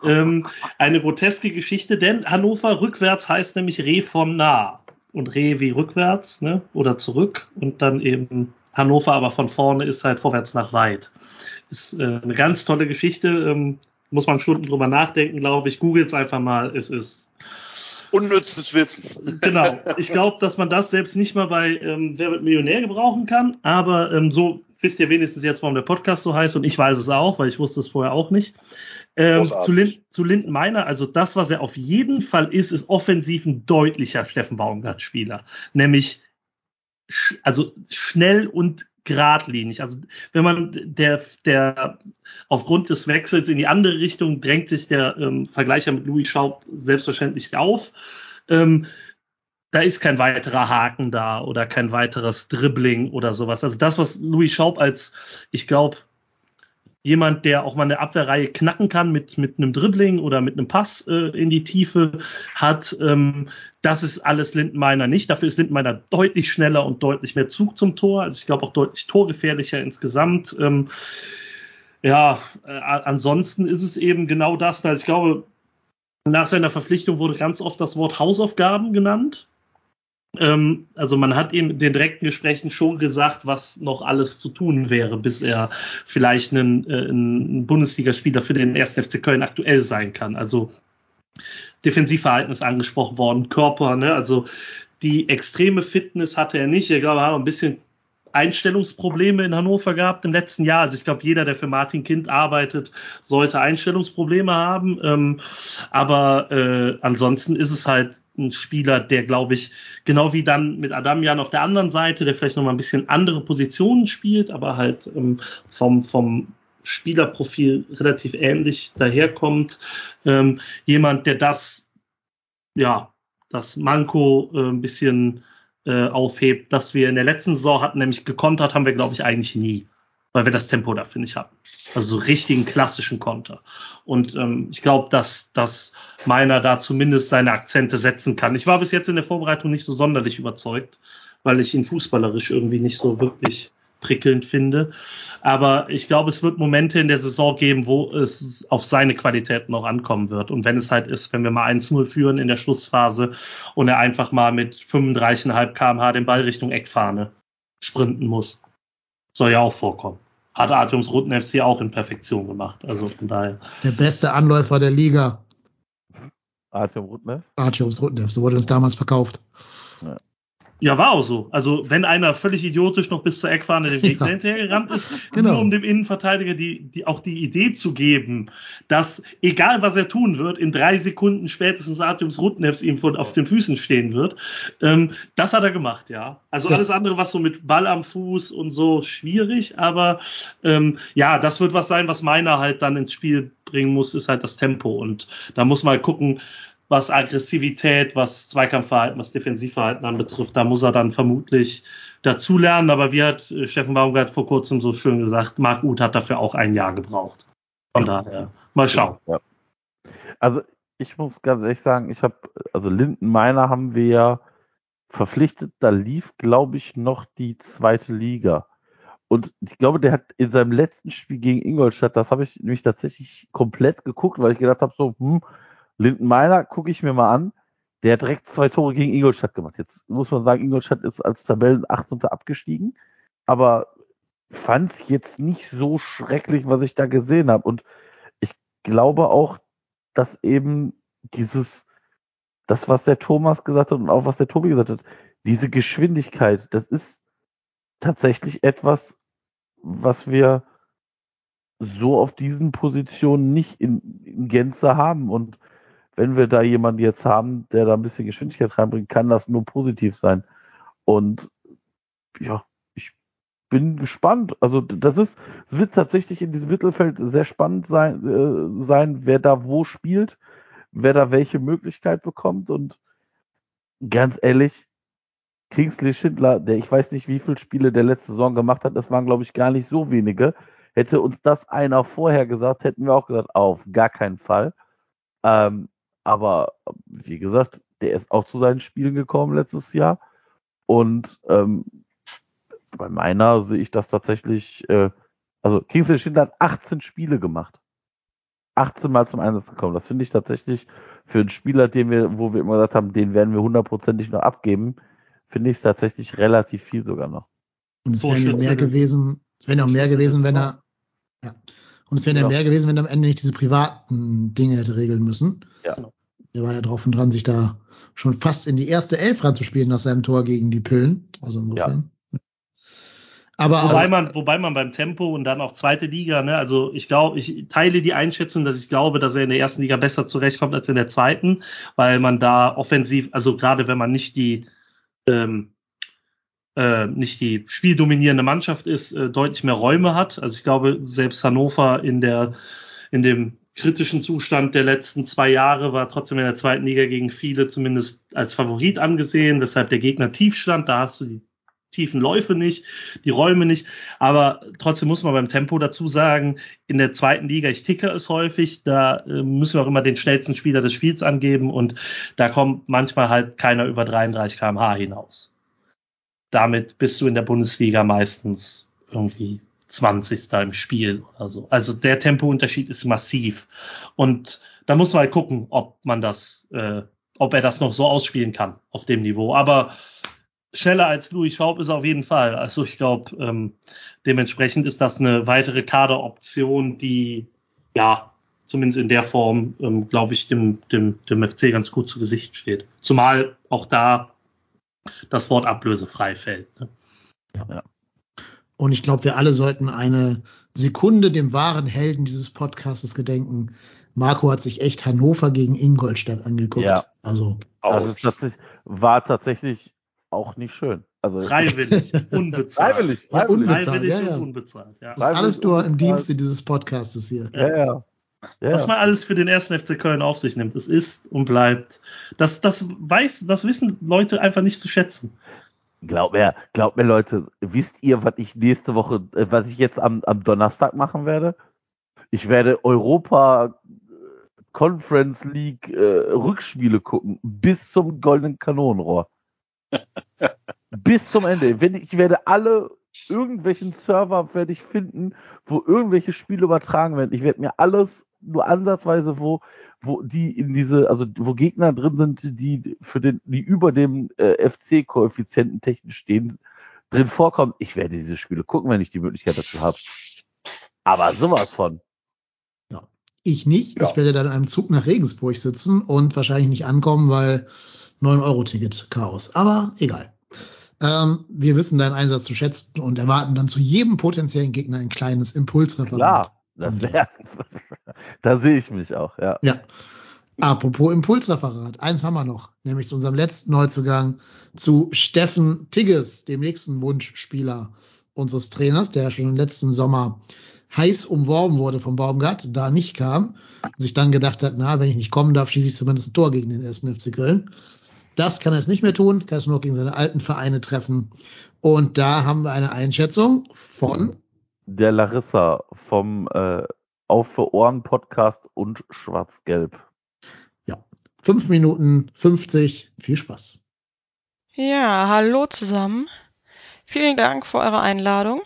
Ähm, eine groteske Geschichte, denn Hannover rückwärts heißt nämlich Reh von nah. Und Reh wie rückwärts ne? oder zurück und dann eben Hannover, aber von vorne ist halt vorwärts nach weit. Ist eine ganz tolle Geschichte. Ähm, muss man Stunden drüber nachdenken, glaube ich. Googelt es einfach mal. Es ist unnützes Wissen. Genau. <laughs> Ich glaube, dass man das selbst nicht mal bei ähm, Wer wird Millionär gebrauchen kann. Aber ähm, so wisst ihr wenigstens jetzt, warum der Podcast so heißt. Und ich weiß es auch, weil ich wusste es vorher auch nicht. Ähm, zu, Lind, zu Linden Meiner, also das, was er auf jeden Fall ist, ist offensiv ein deutlicher Steffen Baumgart-Spieler. Nämlich sch also schnell und geradlinig. Also wenn man der, der aufgrund des Wechsels in die andere Richtung drängt sich der ähm, Vergleicher mit Louis Schaub selbstverständlich auf. Ähm, da ist kein weiterer Haken da oder kein weiteres Dribbling oder sowas. Also das, was Louis Schaub als, ich glaube, jemand, der auch mal eine Abwehrreihe knacken kann mit, mit einem Dribbling oder mit einem Pass äh, in die Tiefe hat. Ähm, das ist alles Lindenmeiner nicht. Dafür ist Lindenmeiner deutlich schneller und deutlich mehr Zug zum Tor. Also ich glaube auch deutlich torgefährlicher insgesamt. Ähm, ja, äh, ansonsten ist es eben genau das. Also ich glaube, nach seiner Verpflichtung wurde ganz oft das Wort Hausaufgaben genannt. Ähm, also man hat ihm in den direkten Gesprächen schon gesagt, was noch alles zu tun wäre, bis er vielleicht ein, äh, ein Bundesligaspieler für den 1. FC Köln aktuell sein kann. Also Defensivverhalten ist angesprochen worden, Körper, ne? also die extreme Fitness hatte er nicht. Er glaube, er hat ein bisschen Einstellungsprobleme in Hannover gehabt im letzten Jahr. Also ich glaube, jeder, der für Martin Kind arbeitet, sollte Einstellungsprobleme haben. Ähm, aber äh, ansonsten ist es halt ein Spieler, der, glaube ich, genau wie dann mit Adamian auf der anderen Seite, der vielleicht nochmal ein bisschen andere Positionen spielt, aber halt ähm, vom, vom Spielerprofil relativ ähnlich daherkommt. Ähm, jemand, der das, ja, das Manko äh, ein bisschen äh, aufhebt, das wir in der letzten Saison hatten, nämlich gekontert haben wir, glaube ich, eigentlich nie. Weil wir das Tempo dafür nicht hatten. Also so richtigen klassischen Konter. Und ähm, ich glaube, dass, dass meiner da zumindest seine Akzente setzen kann. Ich war bis jetzt in der Vorbereitung nicht so sonderlich überzeugt, weil ich ihn fußballerisch irgendwie nicht so wirklich prickelnd finde. Aber ich glaube, es wird Momente in der Saison geben, wo es auf seine Qualität noch ankommen wird. Und wenn es halt ist, wenn wir mal 1-0 führen in der Schlussphase und er einfach mal mit 35,5 kmh den Ball Richtung Eckfahne sprinten muss. Soll ja auch vorkommen. Hat Artums Rutten FC auch in Perfektion gemacht. Also von daher. Der beste Anläufer der Liga. Artem Rudnev? Artyom's Rudnev, so wurde uns damals verkauft. Ja, war auch so. Also wenn einer völlig idiotisch noch bis zur Eckfahne den <laughs> Weg Ja. hinterher gerannt ist, Genau. nur um dem Innenverteidiger die, die, auch die Idee zu geben, dass egal was er tun wird, in drei Sekunden spätestens Artyms Rudnevs ihm von, auf den Füßen stehen wird. Ähm, das hat er gemacht, ja. Also Ja. alles andere, was so mit Ball am Fuß und so schwierig, aber ähm, ja, das wird was sein, was meiner halt dann ins Spiel bringen muss, ist halt das Tempo. Und da muss man halt gucken, was Aggressivität, was Zweikampfverhalten, was Defensivverhalten anbetrifft, da muss er dann vermutlich dazulernen. Aber wie hat äh, Steffen Baumgart vor kurzem so schön gesagt, Marc Uth hat dafür auch ein Jahr gebraucht. Von daher, mal schauen. Ja. Also ich muss ganz ehrlich sagen, ich habe, also Linden Meiner haben wir ja verpflichtet, da lief, glaube ich, noch die zweite Liga. Und ich glaube, der hat in seinem letzten Spiel gegen Ingolstadt, das habe ich nämlich tatsächlich komplett geguckt, weil ich gedacht habe, so, hm, Linden Meiner gucke ich mir mal an. Der hat direkt zwei Tore gegen Ingolstadt gemacht. Jetzt muss man sagen, Ingolstadt ist als Tabellen 18. abgestiegen, aber fand es jetzt nicht so schrecklich, was ich da gesehen habe. Und ich glaube auch, dass eben dieses, das, was der Thomas gesagt hat und auch was der Tobi gesagt hat, diese Geschwindigkeit, das ist tatsächlich etwas, was wir so auf diesen Positionen nicht in, in Gänze haben. Und wenn wir da jemanden jetzt haben, der da ein bisschen Geschwindigkeit reinbringt, kann das nur positiv sein. Und ja, ich bin gespannt. Also das ist, es wird tatsächlich in diesem Mittelfeld sehr spannend sein, äh, sein, wer da wo spielt, wer da welche Möglichkeit bekommt. Und ganz ehrlich, Kingsley Schindler, der ich weiß nicht, wie viele Spiele der letzte Saison gemacht hat, das waren, glaube ich, gar nicht so wenige. Hätte uns das einer vorher gesagt, hätten wir auch gesagt, auf gar keinen Fall. Ähm, aber wie gesagt, der ist auch zu seinen Spielen gekommen letztes Jahr. Und ähm, bei meiner sehe ich das tatsächlich, äh, also Kingsley Schindler hat 18 Spiele gemacht. 18 Mal zum Einsatz gekommen. Das finde ich tatsächlich für einen Spieler, den wir, wo wir immer gesagt haben, den werden wir hundertprozentig noch abgeben, finde ich es tatsächlich relativ viel sogar noch. Und es wären ja mehr gewesen, es wären ja auch mehr gewesen, wenn er. Und es wären ja Genau. mehr gewesen, wenn er am Ende nicht diese privaten Dinge hätte regeln müssen. Ja. Der war ja drauf und dran, sich da schon fast in die erste Elf ranzuspielen nach seinem Tor gegen die Pillen. Also insofern. Aber, Wobei aber man, wobei man beim Tempo und dann auch zweite Liga, ne, also ich glaube, ich teile die Einschätzung, dass ich glaube, dass er in der ersten Liga besser zurechtkommt als in der zweiten, weil man da offensiv, also gerade wenn man nicht die ähm, äh, nicht die spieldominierende Mannschaft ist, äh, deutlich mehr Räume hat. Also ich glaube, selbst Hannover in der in dem kritischen Zustand der letzten zwei Jahre war trotzdem in der zweiten Liga gegen viele zumindest als Favorit angesehen, weshalb der Gegner tief stand. Da hast du die tiefen Läufe nicht, die Räume nicht. Aber trotzdem muss man beim Tempo dazu sagen, in der zweiten Liga, ich ticke es häufig, da äh, müssen wir auch immer den schnellsten Spieler des Spiels angeben und da kommt manchmal halt keiner über 33 kmh hinaus. Damit bist du in der Bundesliga meistens irgendwie 20. im Spiel oder so. Also der Tempounterschied ist massiv. Und da muss man halt gucken, ob man das, äh, ob er das noch so ausspielen kann auf dem Niveau. Aber schneller als Louis Schaub ist auf jeden Fall. Also ich glaube, ähm, dementsprechend ist das eine weitere Kaderoption, die ja zumindest in der Form, ähm, glaube ich, dem, dem, dem FC ganz gut zu Gesicht steht. Zumal auch da das Wort ablösefrei fällt. Ne? Und ich glaube, wir alle sollten eine Sekunde dem wahren Helden dieses Podcastes gedenken. Marco hat sich echt Hannover gegen Ingolstadt angeguckt. Ja. Also Das ist tatsächlich, war tatsächlich auch nicht schön. Also <laughs> Freiwillig, unbezahlt. Freiwillig, Ja, freiwillig. unbezahlt, Freiwillig ja, ja. und unbezahlt. Ja. das ist alles nur im. Dienste dieses Podcastes hier. Ja, ja. Ja. Was man alles für den ersten FC Köln auf sich nimmt, es ist und bleibt. Das, das weiß, das wissen Leute einfach nicht zu schätzen. Glaub mir, glaub mir, Leute, wisst ihr, was ich nächste Woche, äh, was ich jetzt am, am Donnerstag machen werde? Ich werde Europa äh, Conference League äh, Rückspiele gucken, bis zum goldenen Kanonenrohr. <laughs> bis zum Ende. Wenn, ich werde alle irgendwelchen Server werde ich finden, wo irgendwelche Spiele übertragen werden. Ich werde mir alles nur ansatzweise, wo, wo die in diese, also wo Gegner drin sind, die für den, die über dem äh, FC-Koeffizienten technisch stehen, drin vorkommen. Ich werde diese Spiele gucken, wenn ich die Möglichkeit dazu habe. Aber sowas von. Ja. Ich nicht. Ja. Ich werde dann in einem Zug nach Regensburg sitzen und wahrscheinlich nicht ankommen, weil 9-Euro-Ticket Chaos. Aber egal. Ähm, wir wissen deinen Einsatz zu schätzen und erwarten dann zu jedem potenziellen Gegner ein kleines Impulsreferat. Ja, wär, <laughs> da sehe ich mich auch, ja. Ja. Apropos Impulsreferat, eins haben wir noch, nämlich zu unserem letzten Neuzugang zu Steffen Tigges, dem nächsten Wunschspieler unseres Trainers, der schon im letzten Sommer heiß umworben wurde vom Baumgart, da nicht kam und sich dann gedacht hat, na, wenn ich nicht kommen darf, schieße ich zumindest ein Tor gegen den ersten FC Köln. Das kann er jetzt nicht mehr tun, kann es nur gegen seine alten Vereine treffen. Und da haben wir eine Einschätzung von der Larissa vom äh, Auf für Ohren Podcast und Schwarz-Gelb. Ja, fünf Minuten 50. Viel Spaß. Ja, hallo zusammen. Vielen Dank für eure Einladung.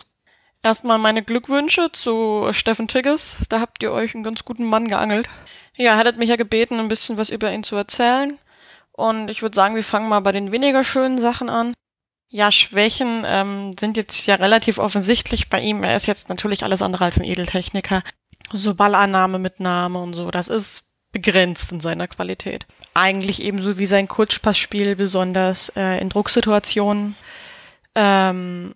Erstmal meine Glückwünsche zu Steffen Tigges. Da habt ihr euch einen ganz guten Mann geangelt. Ja, hattet mich ja gebeten, ein bisschen was über ihn zu erzählen. Und ich würde sagen, wir fangen mal bei den weniger schönen Sachen an. Ja, Schwächen ähm, sind jetzt ja relativ offensichtlich bei ihm. Er ist jetzt natürlich alles andere als ein Edeltechniker. So Ballannahme mit Name und so, das ist begrenzt in seiner Qualität. Eigentlich ebenso wie sein Kurzpassspiel, besonders äh, in Drucksituationen. Ähm,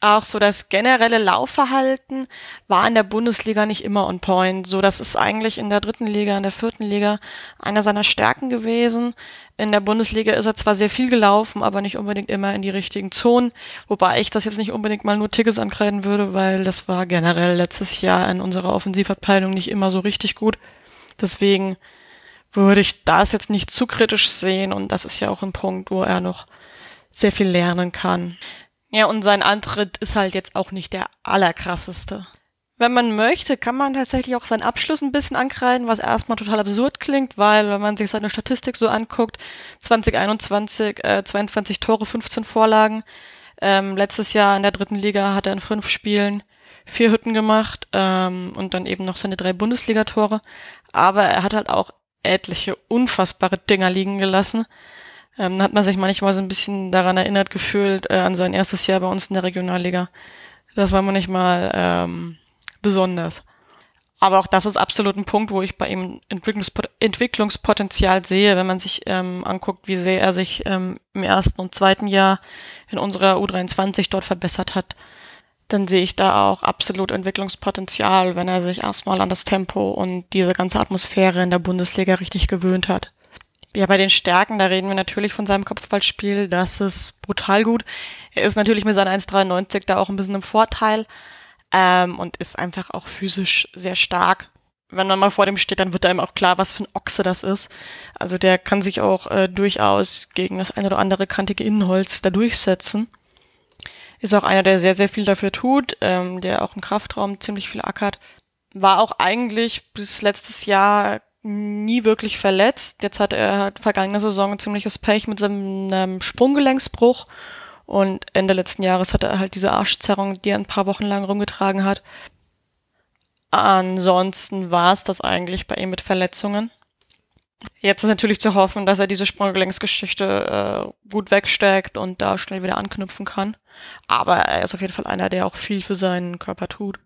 auch so das generelle Laufverhalten war in der Bundesliga nicht immer on point. So, das ist eigentlich in der dritten Liga, in der vierten Liga einer seiner Stärken gewesen. In der Bundesliga ist er zwar sehr viel gelaufen, aber nicht unbedingt immer in die richtigen Zonen. Wobei ich das jetzt nicht unbedingt mal nur Tigges ankreiden würde, weil das war generell letztes Jahr in unserer Offensivabteilung nicht immer so richtig gut. Deswegen würde ich das jetzt nicht zu kritisch sehen und das ist ja auch ein Punkt, wo er noch sehr viel lernen kann. Ja, und sein Antritt ist halt jetzt auch nicht der allerkrasseste. Wenn man möchte, kann man tatsächlich auch seinen Abschluss ein bisschen ankreiden, was erstmal total absurd klingt, weil wenn man sich seine Statistik so anguckt, 2021 äh, 22 Tore, 15 Vorlagen. Ähm, letztes Jahr in der dritten Liga hat er in fünf Spielen vier Hütten gemacht ähm, und dann eben noch seine drei Bundesligatore. Aber er hat halt auch etliche unfassbare Dinger liegen gelassen. Ähm, hat man sich manchmal so ein bisschen daran erinnert gefühlt äh, an sein erstes Jahr bei uns in der Regionalliga. Das war manchmal ähm, besonders. Aber auch das ist absolut ein Punkt, wo ich bei ihm Entwicklungspot Entwicklungspotenzial sehe, wenn man sich ähm, anguckt, wie sehr er sich ähm, im ersten und zweiten Jahr in unserer U23 dort verbessert hat. Dann sehe ich da auch absolut Entwicklungspotenzial, wenn er sich erstmal an das Tempo und diese ganze Atmosphäre in der Bundesliga richtig gewöhnt hat. Ja, bei den Stärken, da reden wir natürlich von seinem Kopfballspiel. Das ist brutal gut. Er ist natürlich mit seinen 1,93 da auch ein bisschen im Vorteil ähm, und ist einfach auch physisch sehr stark. Wenn man mal vor dem steht, dann wird einem auch klar, was für ein Ochse das ist. Also der kann sich auch äh, durchaus gegen das eine oder andere kantige Innenholz da durchsetzen. Ist auch einer, der sehr, sehr viel dafür tut, ähm, der auch im Kraftraum ziemlich viel ackert. War auch eigentlich bis letztes Jahr nie wirklich verletzt. Jetzt hat er vergangene Saison ein ziemliches Pech mit seinem Sprunggelenksbruch und Ende letzten Jahres hatte er halt diese Arschzerrung, die er ein paar Wochen lang rumgetragen hat. Ansonsten war es das eigentlich bei ihm mit Verletzungen. Jetzt ist natürlich zu hoffen, dass er diese Sprunggelenksgeschichte äh, gut wegsteckt und da schnell wieder anknüpfen kann. Aber er ist auf jeden Fall einer, der auch viel für seinen Körper tut.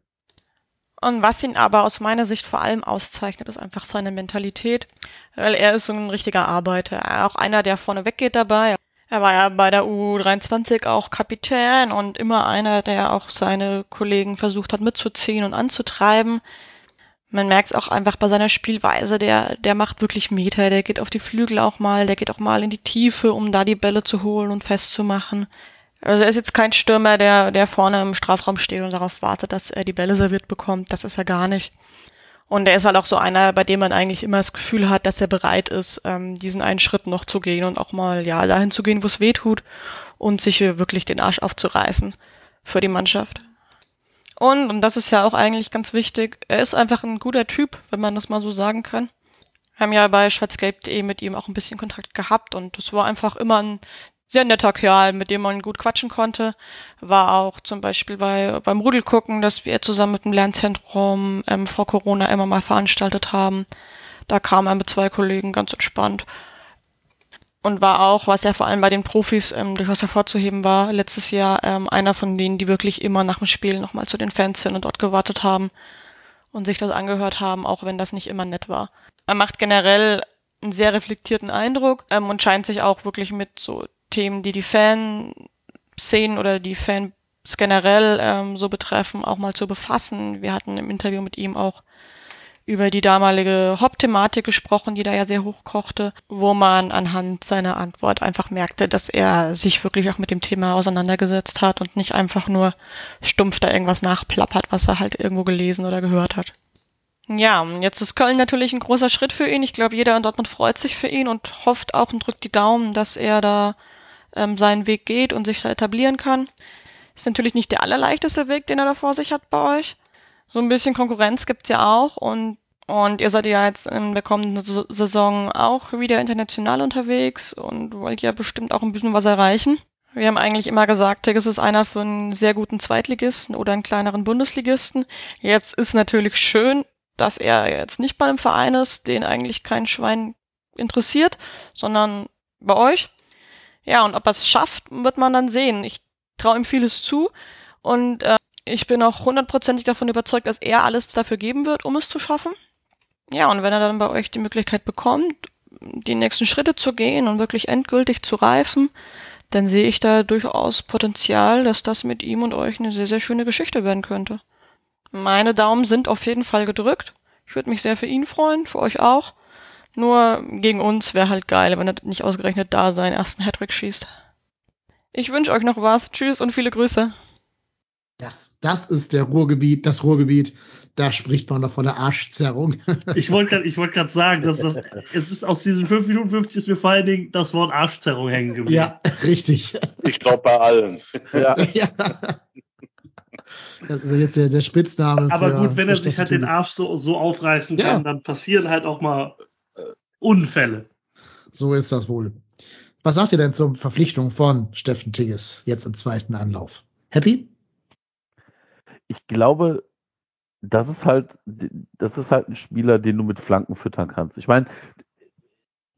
Und was ihn aber aus meiner Sicht vor allem auszeichnet, ist einfach seine Mentalität, weil er ist so ein richtiger Arbeiter. Auch einer, der vorne weggeht dabei. Er war ja bei der U23 auch Kapitän und immer einer, der auch seine Kollegen versucht hat mitzuziehen und anzutreiben. Man merkt es auch einfach bei seiner Spielweise, der, der macht wirklich Meter, der geht auf die Flügel auch mal, der geht auch mal in die Tiefe, um da die Bälle zu holen und festzumachen. Also er ist jetzt kein Stürmer, der, der vorne im Strafraum steht und darauf wartet, dass er die Bälle serviert bekommt. Das ist er gar nicht. Und er ist halt auch so einer, bei dem man eigentlich immer das Gefühl hat, dass er bereit ist, ähm, diesen einen Schritt noch zu gehen und auch mal ja dahin zu gehen, wo es weh tut und sich wirklich den Arsch aufzureißen für die Mannschaft. Und, und das ist ja auch eigentlich ganz wichtig, er ist einfach ein guter Typ, wenn man das mal so sagen kann. Wir haben ja bei schwarzgelb.de mit ihm auch ein bisschen Kontakt gehabt und es war einfach immer ein sehr netter Kerl, mit dem man gut quatschen konnte. War auch zum Beispiel bei, beim Rudelgucken, das wir zusammen mit dem Lernzentrum ähm, vor Corona immer mal veranstaltet haben. Da kam er mit zwei Kollegen ganz entspannt. Und war auch, was ja vor allem bei den Profis ähm, durchaus hervorzuheben war, letztes Jahr ähm, einer von denen, die wirklich immer nach dem Spiel nochmal zu den Fans sind und dort gewartet haben und sich das angehört haben, auch wenn das nicht immer nett war. Er macht generell einen sehr reflektierten Eindruck ähm, und scheint sich auch wirklich mit so Themen, die die Fanszenen oder die Fans generell ähm, so betreffen, auch mal zu befassen. Wir hatten im Interview mit ihm auch über die damalige Hop-Thematik gesprochen, die da ja sehr hochkochte, wo man anhand seiner Antwort einfach merkte, dass er sich wirklich auch mit dem Thema auseinandergesetzt hat und nicht einfach nur stumpf da irgendwas nachplappert, was er halt irgendwo gelesen oder gehört hat. Ja, jetzt ist Köln natürlich ein großer Schritt für ihn. Ich glaube, jeder in Dortmund freut sich für ihn und hofft auch und drückt die Daumen, dass er da ähm, seinen Weg geht und sich etablieren kann. Ist natürlich nicht der allerleichteste Weg, den er da vor sich hat bei euch. So ein bisschen Konkurrenz gibt's ja auch und und ihr seid ja jetzt in der kommenden Saison auch wieder international unterwegs und wollt ja bestimmt auch ein bisschen was erreichen. Wir haben eigentlich immer gesagt, Tigges ist einer für einen sehr guten Zweitligisten oder einen kleineren Bundesligisten. Jetzt ist natürlich schön, dass er jetzt nicht bei einem Verein ist, den eigentlich kein Schwein interessiert, sondern bei euch. Ja, und ob er es schafft, wird man dann sehen. Ich traue ihm vieles zu und äh, ich bin auch hundertprozentig davon überzeugt, dass er alles dafür geben wird, um es zu schaffen. Ja, und wenn er dann bei euch die Möglichkeit bekommt, die nächsten Schritte zu gehen und wirklich endgültig zu reifen, dann sehe ich da durchaus Potenzial, dass das mit ihm und euch eine sehr, sehr schöne Geschichte werden könnte. Meine Daumen sind auf jeden Fall gedrückt. Ich würde mich sehr für ihn freuen, für euch auch. Nur gegen uns wäre halt geil, wenn er nicht ausgerechnet da seinen ersten Hattrick schießt. Ich wünsche euch noch was. Tschüss und viele Grüße. Das, das ist der Ruhrgebiet, das Ruhrgebiet. Da spricht man doch von der Arschzerrung. <laughs> ich wollte gerade wollt grad sagen, dass das, es ist aus diesen 5 Minuten 50 ist mir vor allen Dingen das Wort Arschzerrung hängen geblieben. Ja, <laughs> richtig. Ich glaube bei allen. Ja. ja. <laughs> Das ist jetzt der, der Spitzname. Aber für, gut, wenn er sich halt den Arsch so, so aufreißen Ja. kann, dann passieren halt auch mal Unfälle. So ist das wohl. Was sagt ihr denn zur Verpflichtung von Steffen Tigges jetzt im zweiten Anlauf? Happy? ich glaube, das ist halt, das ist halt ein Spieler, den du mit Flanken füttern kannst. Ich meine,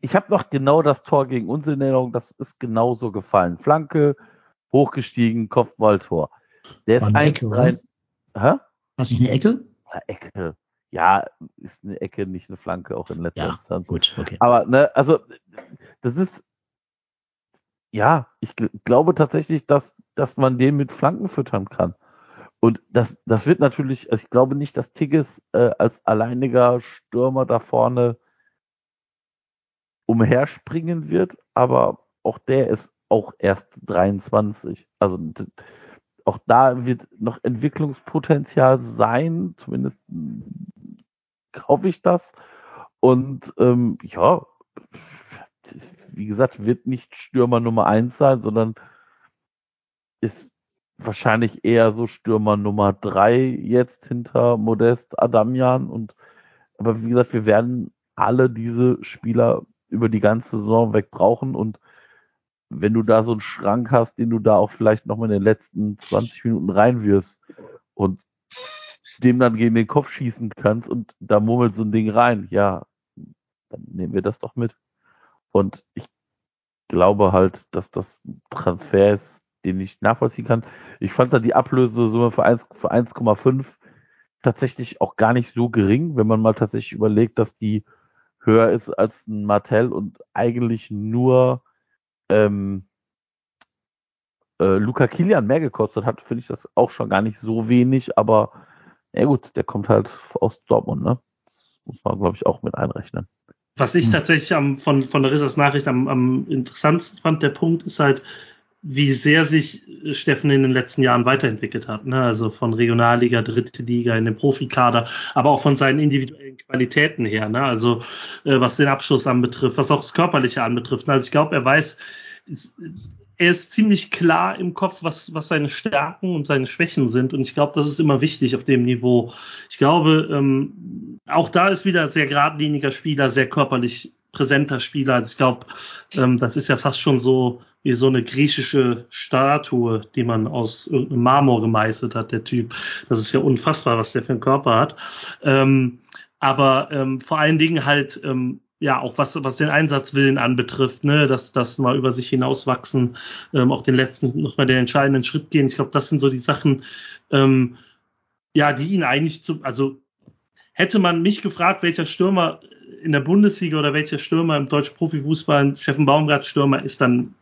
ich habe noch genau das Tor gegen uns in Erinnerung, das ist genauso gefallen. Flanke, hochgestiegen, Kopfballtor. Der ist War eine ein, Ecke, rein, hä? Was nicht eine Ecke? Ja, Ecke. Ja, ist eine Ecke, nicht eine Flanke, auch in letzter Ja, Instanz. gut, okay. Aber, ne, also, das ist, ja, ich gl glaube tatsächlich, dass, dass man den mit Flanken füttern kann. Und das, das wird natürlich, also ich glaube nicht, dass Tigges äh, als alleiniger Stürmer da vorne umherspringen wird, aber auch der ist auch erst 23. Also auch da wird noch Entwicklungspotenzial sein, zumindest hoffe ich das. Und ähm, ja, wie gesagt, wird nicht Stürmer Nummer eins sein, sondern ist wahrscheinlich eher so Stürmer Nummer drei jetzt hinter Modest Adamian und aber wie gesagt, wir werden alle diese Spieler über die ganze Saison weg brauchen und wenn du da so einen Schrank hast, den du da auch vielleicht noch mal in den letzten 20 Minuten reinwirfst und dem dann gegen den Kopf schießen kannst und da murmelt so ein Ding rein, ja, dann nehmen wir das doch mit. Und ich glaube halt, dass das ein Transfer ist, den ich nachvollziehen kann. Ich fand da die Ablösesumme für 1 für 1,5 tatsächlich auch gar nicht so gering, wenn man mal tatsächlich überlegt, dass die höher ist als ein Martell und eigentlich nur ähm, äh, Luca Kilian mehr gekostet hat, finde ich das auch schon gar nicht so wenig, aber ja gut, der kommt halt aus Dortmund, ne? Das muss man, glaube ich, auch mit einrechnen. Was ich Hm. tatsächlich am, von, von der Rissers Nachricht am, am interessantesten fand, der Punkt ist halt, wie sehr sich Steffen in den letzten Jahren weiterentwickelt hat. Ne? Also von Regionalliga, dritte Liga in den Profikader, aber auch von seinen individuellen Qualitäten her. Ne? Also äh, was den Abschluss anbetrifft, was auch das Körperliche anbetrifft. Also ich glaube, er weiß, er ist ziemlich klar im Kopf, was, was seine Stärken und seine Schwächen sind. Und ich glaube, das ist immer wichtig auf dem Niveau. Ich glaube, ähm, auch da ist wieder sehr geradliniger Spieler, sehr körperlich präsenter Spieler. Also ich glaube, ähm, das ist ja fast schon so wie so eine griechische Statue, die man aus irgendeinem Marmor gemeißelt hat, der Typ. Das ist ja unfassbar, was der für einen Körper hat. Ähm, aber ähm, vor allen Dingen halt, ähm, ja, auch was, was den Einsatzwillen anbetrifft, ne, dass das mal über sich hinauswachsen, ähm, auch den letzten, nochmal den entscheidenden Schritt gehen. Ich glaube, das sind so die Sachen, ähm, ja, die ihn eigentlich zu, also hätte man mich gefragt, welcher Stürmer in der Bundesliga oder welcher Stürmer im deutschen Profifußball, Steffen Baumgart Stürmer ist, dann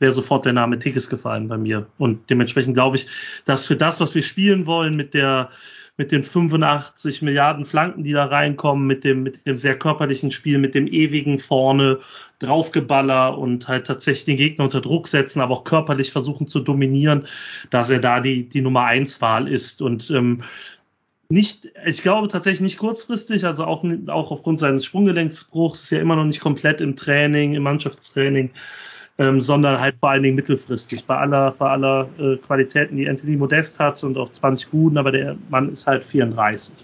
wäre sofort der Name Tickes gefallen bei mir. Und dementsprechend glaube ich, dass für das, was wir spielen wollen, mit der mit den 85 Milliarden Flanken, die da reinkommen, mit dem, mit dem sehr körperlichen Spiel, mit dem ewigen vorne draufgeballer und halt tatsächlich den Gegner unter Druck setzen, aber auch körperlich versuchen zu dominieren, dass er da die, die Nummer eins Wahl ist. Und ähm, nicht, ich glaube tatsächlich nicht kurzfristig, also auch, auch aufgrund seines Sprunggelenksbruchs ist ja immer noch nicht komplett im Training, im Mannschaftstraining ähm, sondern halt vor allen Dingen mittelfristig. Bei aller, bei aller äh, Qualitäten, die Anthony Modest hat und auch 20 Guten, aber der Mann ist halt 34.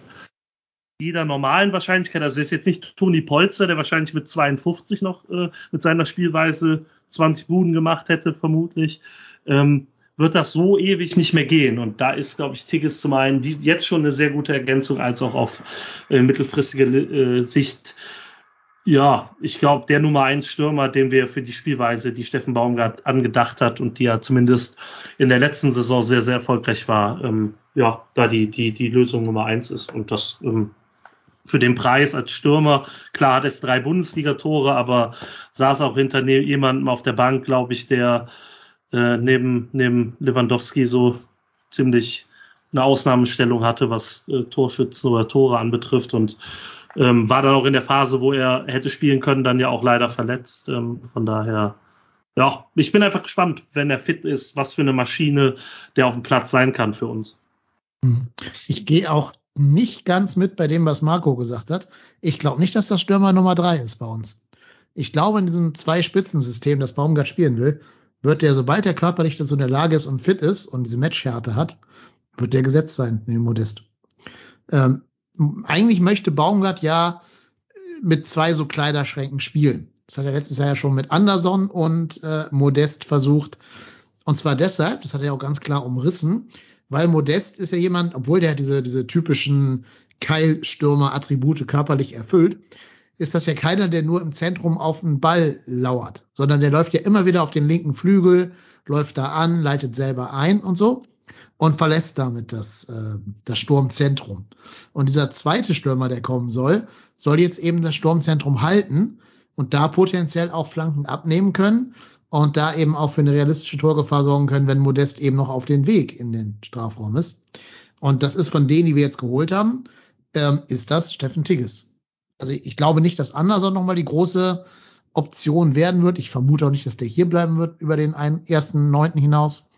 Jeder normalen Wahrscheinlichkeit, also ist jetzt nicht Toni Polzer, der wahrscheinlich mit 52 noch äh, mit seiner Spielweise 20 Buden gemacht hätte, vermutlich. Ähm, wird das so ewig nicht mehr gehen. Und da ist, glaube ich, Tigges zum einen die, jetzt schon eine sehr gute Ergänzung, als auch auf äh, mittelfristige äh, Sicht ja, ich glaube, der Nummer eins Stürmer, den wir für die Spielweise, die Steffen Baumgart angedacht hat und die ja zumindest in der letzten Saison sehr, sehr erfolgreich war, ähm, ja, da die, die, die Lösung Nummer eins ist. Und das ähm, für den Preis als Stürmer, klar hat es drei Bundesligatore, aber saß auch hinter ne jemandem auf der Bank, glaube ich, der äh, neben, neben Lewandowski so ziemlich eine Ausnahmestellung hatte, was äh, Torschützen oder Tore anbetrifft. Und ähm, war dann auch in der Phase, wo er hätte spielen können, dann ja auch leider verletzt. Ähm, von daher, ja, ich bin einfach gespannt, wenn er fit ist, was für eine Maschine der auf dem Platz sein kann für uns. Hm. Ich gehe auch nicht ganz mit bei dem, was Marco gesagt hat. Ich glaube nicht, dass das Stürmer Nummer drei ist bei uns. Ich glaube, in diesem Zwei-Spitzen-System, das Baumgart spielen will, wird der, sobald er körperlich dazu in der Lage ist und fit ist und diese Matchhärte hat, wird der gesetzt sein, neben Modest. Ähm, eigentlich möchte Baumgart ja mit zwei so Kleiderschränken spielen. Das hat er letztes Jahr ja schon mit Anderson und äh, Modest versucht. Und zwar deshalb, das hat er auch ganz klar umrissen, weil Modest ist ja jemand, obwohl der diese, diese typischen Keilstürmer-Attribute körperlich erfüllt, ist das ja keiner, der nur im Zentrum auf den Ball lauert, sondern der läuft ja immer wieder auf den linken Flügel, läuft da an, leitet selber ein und so und verlässt damit das, äh, das Sturmzentrum. Und dieser zweite Stürmer, der kommen soll, soll jetzt eben das Sturmzentrum halten und da potenziell auch Flanken abnehmen können und da eben auch für eine realistische Torgefahr sorgen können, wenn Modest eben noch auf den Weg in den Strafraum ist. Und das ist von denen, die wir jetzt geholt haben, ähm, ist das Steffen Tigges. Also ich glaube nicht, dass Anderson nochmal die große Option werden wird. Ich vermute auch nicht, dass der hier bleiben wird über den einen, ersten Neunten hinaus.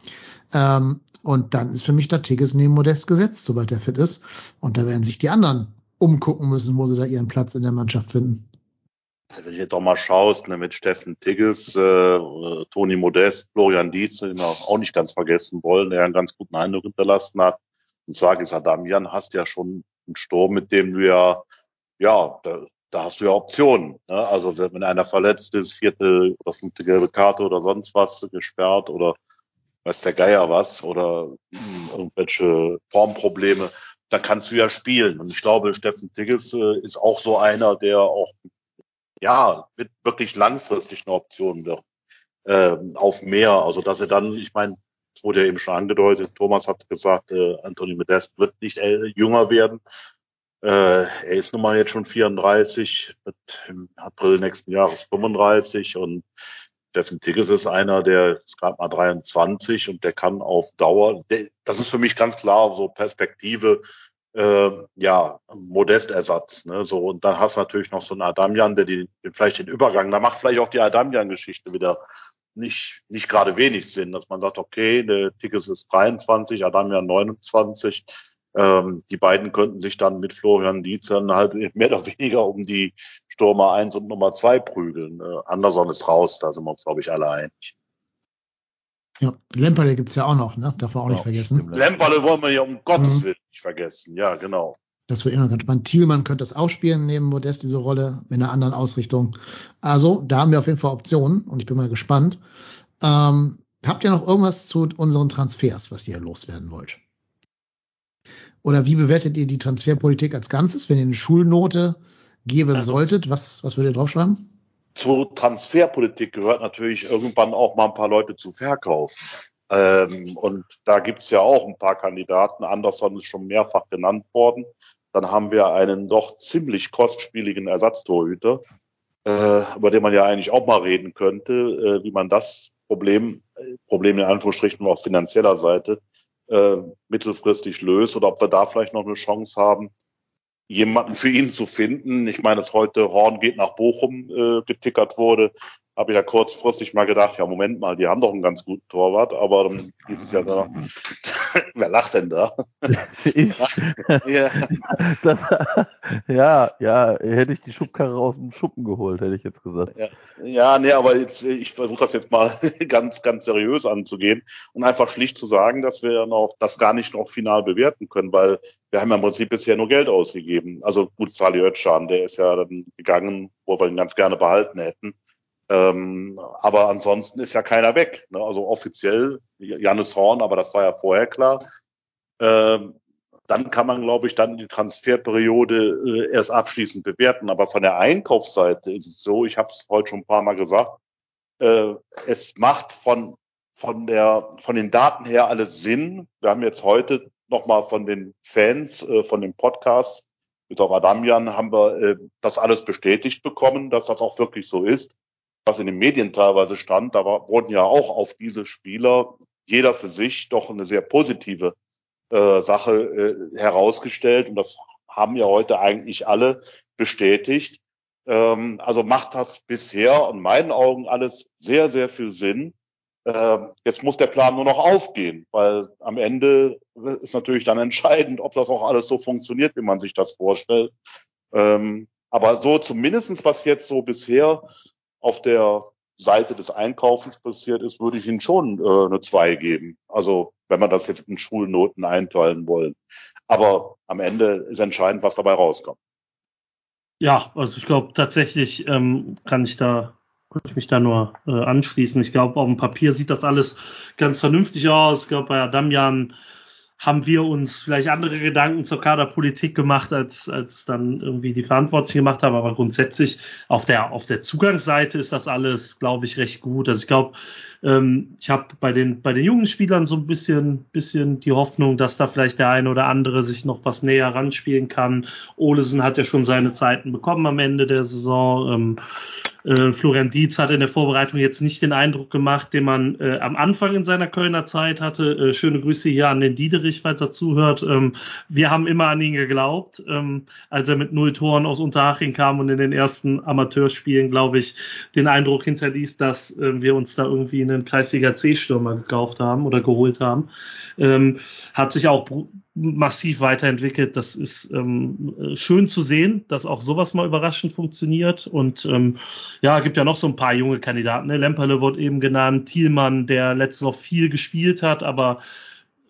Ähm, und dann ist für mich der Tigges neben Modest gesetzt, sobald er fit ist. Und da werden sich die anderen umgucken müssen, wo sie da ihren Platz in der Mannschaft finden. Wenn du jetzt auch mal schaust, ne, mit Steffen Tigges, äh, Toni Modest, Florian Dietz, den wir auch nicht ganz vergessen wollen, der einen ganz guten Eindruck hinterlassen hat. Und Sagis Adamian hast ja schon einen Sturm, mit dem du ja, ja, da, da hast du ja Optionen. Ne? Also wenn einer verletzt ist, vierte oder fünfte gelbe Karte oder sonst was gesperrt oder weiß der Geier was oder hm, irgendwelche Formprobleme, da kannst du ja spielen. Und ich glaube, Steffen Tigges äh, ist auch so einer, der auch ja mit wirklich langfristig eine Option wird äh, auf mehr. Also dass er dann, ich meine, wurde ja eben schon angedeutet, Thomas hat gesagt, äh, Anthony Modest wird nicht jünger werden. Äh, er ist nun mal jetzt schon 34, wird im April nächsten Jahres 35 und Steffen Tigges ist einer, der ist gerade mal 23 und der kann auf Dauer, der, das ist für mich ganz klar so Perspektive, äh, ja, Modestersatz. Ne? So, und dann hast du natürlich noch so einen Adamian, der die, den, vielleicht den Übergang, da macht vielleicht auch die Adamian-Geschichte wieder nicht, nicht gerade wenig sind, dass man sagt, okay, der Tickets ist 23, Adamian 29. Ähm, die beiden könnten sich dann mit Florian Dietz dann halt <laughs> mehr oder weniger um die Stürmer 1 und Nummer 2 prügeln. Äh, Anderson ist raus, da sind wir uns, glaube ich, alle einig. Ja, Lemperle gibt's ja auch noch, ne? Darf man auch nicht Ja, vergessen. Lemperle wollen wir ja um Gottes Mhm. Willen nicht vergessen. Ja, genau. Das wird immer ganz spannend. Thielmann könnte das auch spielen, neben Modest diese Rolle, in einer anderen Ausrichtung. Also, da haben wir auf jeden Fall Optionen und ich bin mal gespannt. Ähm, habt ihr noch irgendwas zu unseren Transfers, was ihr loswerden wollt? Oder wie bewertet ihr die Transferpolitik als Ganzes, wenn ihr eine Schulnote geben Also- solltet? Was, was würdet ihr draufschreiben? zur Transferpolitik gehört natürlich irgendwann auch mal ein paar Leute zu verkaufen. Ähm, und da gibt's ja auch ein paar Kandidaten. Anderson ist schon mehrfach genannt worden. Dann haben wir einen doch ziemlich kostspieligen Ersatztorhüter, äh, über den man ja eigentlich auch mal reden könnte, äh, wie man das Problem, äh, Problem in Anführungsstrichen auf finanzieller Seite, äh, mittelfristig löst oder ob wir da vielleicht noch eine Chance haben, jemanden für ihn zu finden. Ich meine, dass heute Horn geht nach Bochum äh, getickert wurde, habe ich ja kurzfristig mal gedacht, ja Moment mal, die haben doch einen ganz guten Torwart, aber dann hieß es ja da, <laughs> wer lacht denn da? <laughs> Ich, <laughs> ja, das, ja, ja, hätte ich die Schubkarre aus dem Schuppen geholt, hätte ich jetzt gesagt. ja, nee, aber jetzt, ich versuche das jetzt mal ganz, ganz seriös anzugehen und einfach schlicht zu sagen, dass wir noch das gar nicht noch final bewerten können, weil wir haben ja im Prinzip bisher nur Geld ausgegeben. Also gut, Sali Özcan, der ist ja dann gegangen, wo wir ihn ganz gerne behalten hätten. Ähm, aber ansonsten ist ja keiner weg. Ne? Also offiziell Jannis Horn, aber das war ja vorher klar. Ähm, dann kann man, glaube ich, dann die Transferperiode äh, erst abschließend bewerten. Aber von der Einkaufsseite ist es so, ich habe es heute schon ein paar Mal gesagt, äh, es macht von von der von den Daten her alles Sinn. Wir haben jetzt heute nochmal von den Fans, äh, von dem Podcast, bis auf Adamian, haben wir äh, das alles bestätigt bekommen, dass das auch wirklich so ist was in den Medien teilweise stand, da war, wurden ja auch auf diese Spieler jeder für sich doch eine sehr positive äh, Sache äh, herausgestellt und das haben ja heute eigentlich alle bestätigt. Ähm, also macht das bisher in meinen Augen alles sehr, sehr viel Sinn. Ähm, jetzt muss der Plan nur noch aufgehen, weil am Ende ist natürlich dann entscheidend, ob das auch alles so funktioniert, wie man sich das vorstellt. Ähm, aber so zumindestens was jetzt so bisher auf der Seite des Einkaufens passiert ist, würde ich Ihnen schon äh, eine 2 geben. Also wenn man das jetzt in Schulnoten einteilen wollen. Aber am Ende ist entscheidend, was dabei rauskommt. Ja, also ich glaube tatsächlich ähm, kann ich da kann ich mich da nur äh, anschließen. Ich glaube, auf dem Papier sieht das alles ganz vernünftig aus. Ich glaube, bei Adamian haben wir uns vielleicht andere Gedanken zur Kaderpolitik gemacht, als, als dann irgendwie die Verantwortlichen gemacht haben. Aber grundsätzlich auf der, auf der Zugangsseite ist das alles, glaube ich, recht gut. Also ich glaube, ähm, ich habe bei den, bei den jungen Spielern so ein bisschen, bisschen die Hoffnung, dass da vielleicht der eine oder andere sich noch was näher ranspielen kann. Olesen hat ja schon seine Zeiten bekommen am Ende der Saison. Ähm, äh, Florian Dietz hat in der Vorbereitung jetzt nicht den Eindruck gemacht, den man äh, am Anfang in seiner Kölner Zeit hatte. Äh, schöne Grüße hier an den Diederich, falls er zuhört. Ähm, wir haben immer an ihn geglaubt, ähm, als er mit null Toren aus Unterhaching kam und in den ersten Amateurspielen, glaube ich, den Eindruck hinterließ, dass äh, wir uns da irgendwie einen Kreisliga C-Stürmer gekauft haben oder geholt haben. Ähm, hat sich auch massiv weiterentwickelt. Das ist ähm, schön zu sehen, dass auch sowas mal überraschend funktioniert. Und ähm, ja, gibt ja noch so ein paar junge Kandidaten. Ne? Lemperle wurde eben genannt, Thielmann, der letztes noch viel gespielt hat, aber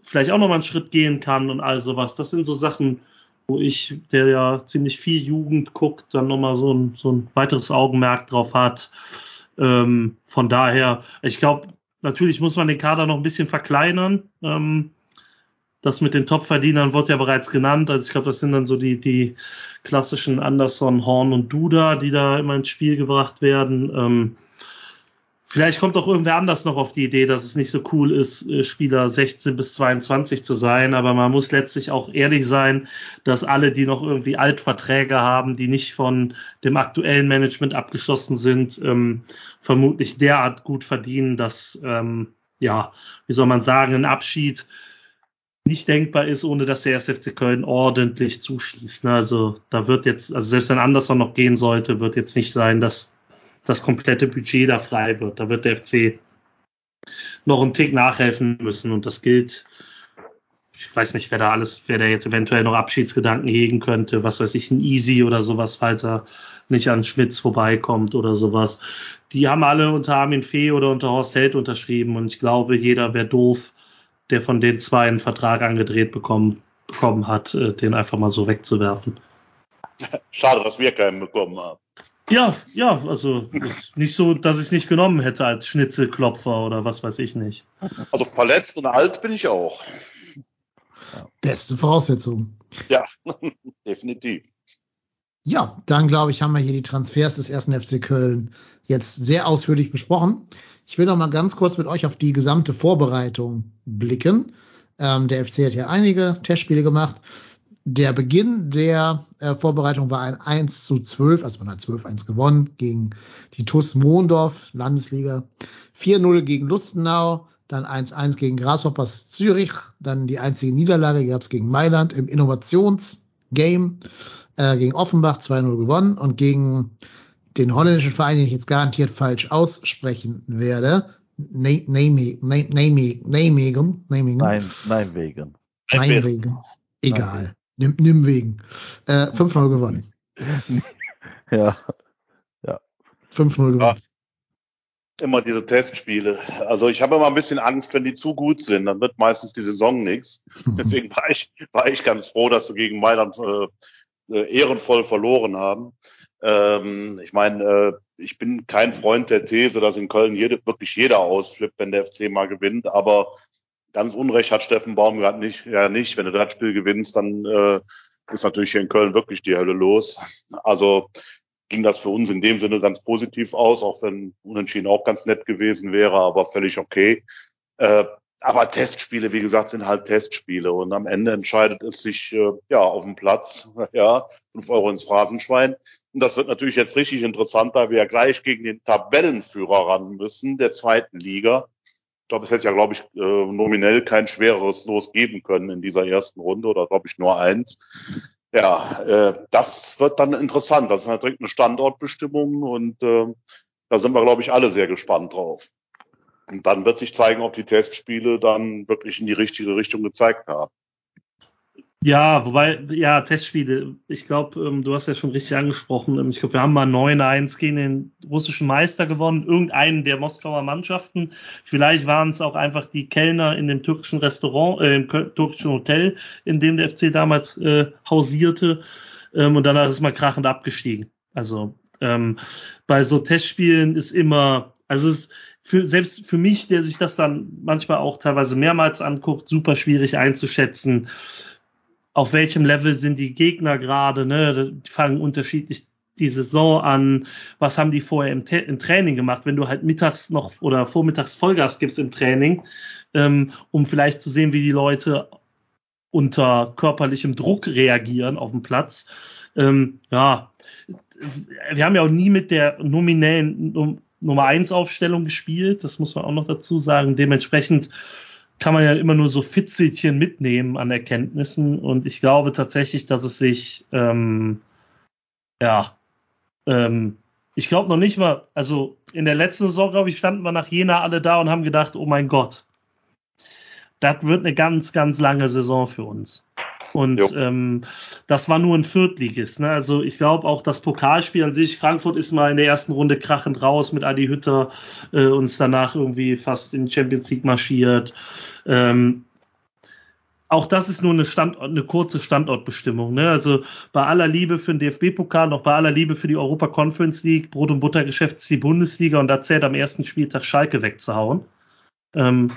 vielleicht auch noch mal einen Schritt gehen kann und all sowas. Das sind so Sachen, wo ich, der ja ziemlich viel Jugend guckt, dann noch mal so ein, so ein weiteres Augenmerk drauf hat. Ähm, von daher, ich glaube, natürlich muss man den Kader noch ein bisschen verkleinern. Ähm, das mit den Topverdienern wird ja bereits genannt. Also ich glaube, das sind dann so die, die klassischen Anderson, Horn und Duda, die da immer ins Spiel gebracht werden. Ähm, vielleicht kommt auch irgendwer anders noch auf die Idee, dass es nicht so cool ist, Spieler 16 bis 22 zu sein. Aber man muss letztlich auch ehrlich sein, dass alle, die noch irgendwie Altverträge haben, die nicht von dem aktuellen Management abgeschlossen sind, ähm, vermutlich derart gut verdienen, dass, ähm, ja, wie soll man sagen, ein Abschied nicht denkbar ist, ohne dass der SFC Köln ordentlich zuschließt. Also da wird jetzt, also selbst wenn Anderson noch gehen sollte, wird jetzt nicht sein, dass das komplette Budget da frei wird. Da wird der FC noch einen Tick nachhelfen müssen. Und das gilt, ich weiß nicht, wer da alles, wer da jetzt eventuell noch Abschiedsgedanken hegen könnte, was weiß ich, ein Easy oder sowas, falls er nicht an Schmitz vorbeikommt oder sowas. Die haben alle unter Armin Fee oder unter Horst Held unterschrieben und ich glaube, jeder wäre doof, der von den zwei einen Vertrag angedreht bekommen, bekommen hat, äh, den einfach mal so wegzuwerfen. Schade, dass wir keinen bekommen haben. Ja, ja, also nicht so, dass ich es nicht genommen hätte als Schnitzelklopfer oder was weiß ich nicht. Also verletzt und alt bin ich auch. Beste Voraussetzung. Ja, <laughs> definitiv. Ja, dann glaube ich, haben wir hier die Transfers des ersten FC Köln jetzt sehr ausführlich besprochen. Ich will noch mal ganz kurz mit euch auf die gesamte Vorbereitung blicken. Ähm, der FC hat ja einige Testspiele gemacht. Der Beginn der äh, Vorbereitung war ein 1 zu 12, also man hat 12-1 gewonnen gegen die TUS Mondorf, Landesliga. 4-0 gegen Lustenau, dann 1-1 gegen Grasshoppers Zürich, dann die einzige Niederlage gab es gegen Mailand im Innovationsgame äh, gegen Offenbach 2-0 gewonnen und gegen den holländischen Verein, den ich jetzt garantiert falsch aussprechen werde, Nijmegen, Nijmegen, Nein, nein, wegen. Nijmegen, egal, nimm, nimm wegen, äh, 5-0 gewonnen. <laughs> Ja, 5-0 gewonnen. Immer diese Testspiele. Also ich habe immer ein bisschen Angst, wenn die zu gut sind, dann wird meistens die Saison nichts. Deswegen war ich, war ich ganz froh, dass wir gegen Mailand äh, äh, ehrenvoll verloren haben. Ähm, ich meine, äh, ich bin kein Freund der These, dass in Köln jede, wirklich jeder ausflippt, wenn der FC mal gewinnt, aber ganz Unrecht hat Steffen Baumgart nicht, ja nicht. Wenn du das Spiel gewinnst, dann äh, ist natürlich hier in Köln wirklich die Hölle los. Also ging das für uns in dem Sinne ganz positiv aus, auch wenn Unentschieden auch ganz nett gewesen wäre, aber völlig okay. Äh, aber Testspiele, wie gesagt, sind halt Testspiele und am Ende entscheidet es sich äh, ja auf dem Platz, <laughs> ja, fünf Euro ins Phrasenschwein. Und das wird natürlich jetzt richtig interessant, da wir ja gleich gegen den Tabellenführer ran müssen, der zweiten Liga. Ich glaube, es hätte ja, glaube ich, äh, nominell kein schwereres Los geben können in dieser ersten Runde oder glaube ich nur eins. Ja, äh, das wird dann interessant. Das ist natürlich eine Standortbestimmung und äh, da sind wir, glaube ich, alle sehr gespannt drauf. Und dann wird sich zeigen, ob die Testspiele dann wirklich in die richtige Richtung gezeigt haben. Ja, wobei, ja, Testspiele. Ich glaube, ähm, du hast ja schon richtig angesprochen. Ähm, ich glaube, wir haben mal 9-1 gegen den russischen Meister gewonnen, irgendeinen der Moskauer Mannschaften. Vielleicht waren es auch einfach die Kellner in dem türkischen Restaurant, äh, im türkischen Hotel, in dem der FC damals äh, hausierte. Ähm, und dann ist mal krachend abgestiegen. Also ähm, bei so Testspielen ist immer, also es ist, für, selbst für mich, der sich das dann manchmal auch teilweise mehrmals anguckt, super schwierig einzuschätzen. Auf welchem Level sind die Gegner gerade? Ne? Die fangen unterschiedlich die Saison an, was haben die vorher im, im, Training gemacht, wenn du halt mittags noch oder vormittags Vollgas gibst im Training, ähm, um vielleicht zu sehen, wie die Leute unter körperlichem Druck reagieren auf dem Platz. Ähm, ja, wir haben ja auch nie mit der nominellen Nummer 1 Aufstellung gespielt. Das muss man auch noch dazu sagen. Dementsprechend kann man ja immer nur so Fitzelchen mitnehmen an Erkenntnissen. Und ich glaube tatsächlich, dass es sich, ähm, ja, ähm, ich glaube noch nicht mal, also in der letzten Saison, glaube ich, standen wir nach Jena alle da und haben gedacht, oh mein Gott, das wird eine ganz, ganz lange Saison für uns. Und ähm, das war nur ein Viertligist. Ne? Also ich glaube auch das Pokalspiel an sich, Frankfurt ist mal in der ersten Runde krachend raus mit Adi Hütter, äh, uns danach irgendwie fast in Champions League marschiert. Ähm, auch das ist nur eine, Standort, eine kurze Standortbestimmung. Ne? Also bei aller Liebe für den DFB-Pokal, noch bei aller Liebe für die Europa Conference League, Brot- und Buttergeschäft ist die Bundesliga und da zählt am ersten Spieltag Schalke wegzuhauen. Ähm,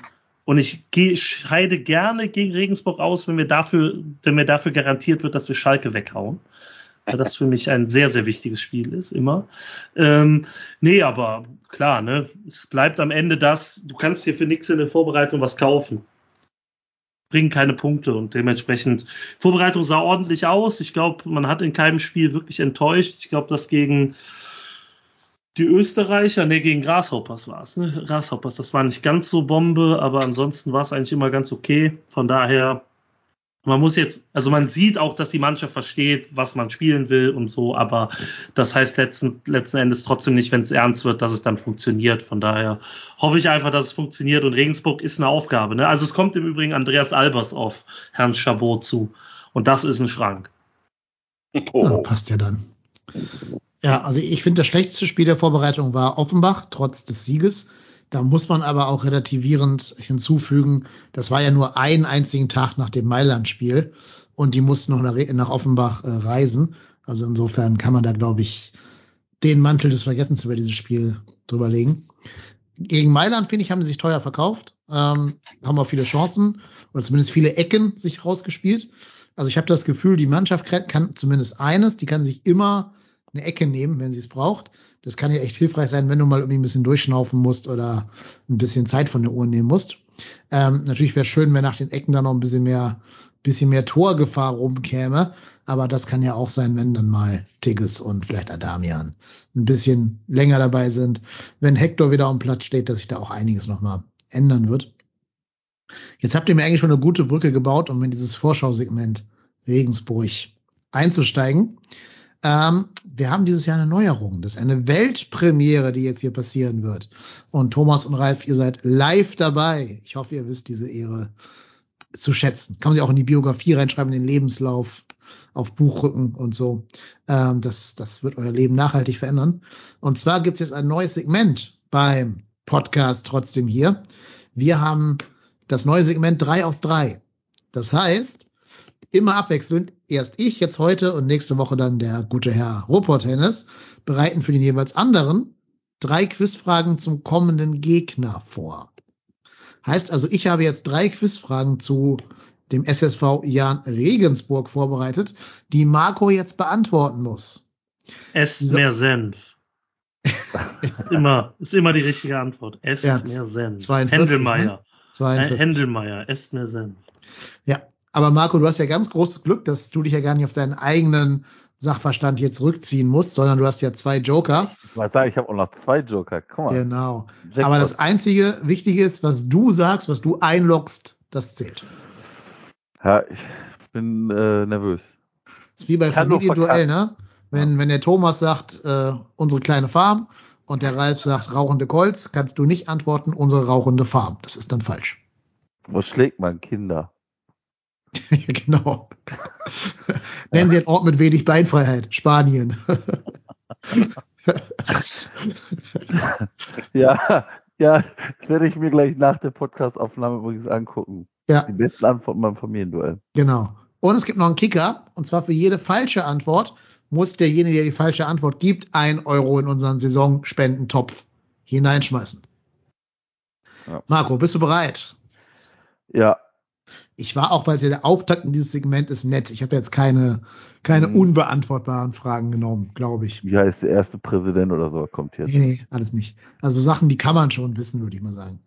und ich gehe, scheide gerne gegen Regensburg aus, wenn mir dafür, wenn mir dafür garantiert wird, dass wir Schalke weghauen. Weil das für mich ein sehr, sehr wichtiges Spiel ist, immer. Ähm, nee, aber klar, ne, es bleibt am Ende das, du kannst dir für nichts in der Vorbereitung was kaufen. Bringen keine Punkte und dementsprechend, Vorbereitung sah ordentlich aus. Ich glaube, man hat in keinem Spiel wirklich enttäuscht. Ich glaube, das gegen die Österreicher, ne, gegen Grasshoppers war es, ne? Grasshoppers, das war nicht ganz so Bombe, aber ansonsten war es eigentlich immer ganz okay. Von daher, Man muss jetzt, also man sieht auch, dass die Mannschaft versteht, was man spielen will und so, aber das heißt letzten, letzten Endes trotzdem nicht, wenn es ernst wird, dass es dann funktioniert. Von daher hoffe ich einfach, dass es funktioniert und Regensburg ist eine Aufgabe. Ne? Also es kommt im Übrigen Andreas Albers auf Herrn Chabot zu und das ist ein Schrank. Oh. Ja, passt ja dann. Ja, also ich finde, das schlechteste Spiel der Vorbereitung war Offenbach, trotz des Sieges. Da muss man aber auch relativierend hinzufügen, das war ja nur einen einzigen Tag nach dem Mailand-Spiel und die mussten noch nach, nach Offenbach äh, reisen. Also insofern kann man da, glaube ich, den Mantel des Vergessens über dieses Spiel drüber legen. Gegen Mailand, finde ich, haben sie sich teuer verkauft, ähm, haben auch viele Chancen oder zumindest viele Ecken sich rausgespielt. Also ich habe das Gefühl, die Mannschaft kann, kann zumindest eines, die kann sich immer eine Ecke nehmen, wenn sie es braucht. Das kann ja echt hilfreich sein, wenn du mal irgendwie ein bisschen durchschnaufen musst oder ein bisschen Zeit von der Uhr nehmen musst. Ähm, natürlich wäre schön, wenn nach den Ecken dann noch ein bisschen mehr, bisschen mehr Torgefahr rumkäme. Aber das kann ja auch sein, wenn dann mal Tigges und vielleicht Adamian ein bisschen länger dabei sind. Wenn Hector wieder am Platz steht, dass sich da auch einiges nochmal ändern wird. Jetzt habt ihr mir eigentlich schon eine gute Brücke gebaut, um in dieses Vorschausegment Regensburg einzusteigen. Ähm, wir haben dieses Jahr eine Neuerung. Das ist eine Weltpremiere, die jetzt hier passieren wird. Und Thomas und Ralf, ihr seid live dabei. Ich hoffe, ihr wisst diese Ehre zu schätzen. Kann man sie auch in die Biografie reinschreiben, in den Lebenslauf, auf Buchrücken und so. Ähm, das, das wird euer Leben nachhaltig verändern. Und zwar gibt es jetzt ein neues Segment beim Podcast trotzdem hier. Wir haben das neue Segment drei aus drei. Das heißt, immer abwechselnd, erst ich jetzt heute und nächste Woche dann der gute Herr Ruppert Hennes, bereiten für den jeweils anderen drei Quizfragen zum kommenden Gegner vor. Heißt also, ich habe jetzt drei Quizfragen zu dem SSV Jan Regensburg vorbereitet, die Marco jetzt beantworten muss. Esst Wieso? mehr Senf. <laughs> ist immer, ist immer die richtige Antwort. Esst Ja, mehr Senf. 42, Händelmeier. ne? Äh, 42. Händelmeier, esst mehr Senf. Ja, aber Marco, du hast ja ganz großes Glück, dass du dich ja gar nicht auf deinen eigenen Sachverstand hier zurückziehen musst, sondern du hast ja zwei Joker. Ich mal sagen, ich habe auch noch zwei Joker. Guck mal. Genau. Jackpot. Aber das einzige Wichtige ist, was du sagst, was du einloggst, das zählt. Ja, ich bin äh, nervös. ist wie bei Familienduell, ne? Wenn, wenn der Thomas sagt, äh, unsere kleine Farm und der Ralf sagt, rauchende Kolz, kannst du nicht antworten, unsere rauchende Farm. Das ist dann falsch. Wo schlägt man Kinder? <laughs> genau. Nennen Sie einen Ort mit wenig Beinfreiheit. Spanien. <laughs> Ja, ja, das werde ich mir gleich nach der Podcast-Aufnahme übrigens angucken. ja, Die besten Antworten beim Familienduell. genau. Und es gibt noch einen Kicker. Und zwar für jede falsche Antwort muss derjenige, der die falsche Antwort gibt, ein Euro in unseren Saisonspendentopf hineinschmeißen. Ja. Marco, bist du bereit? Ja, Ich war auch, weil es ja der Auftakt in dieses Segment ist, nett. Ich habe jetzt keine, keine Mhm. unbeantwortbaren Fragen genommen, glaube ich. wie heißt der erste Präsident oder so, kommt jetzt. Nee, nee, alles nicht. Also Sachen, die kann man schon wissen, würde ich mal sagen.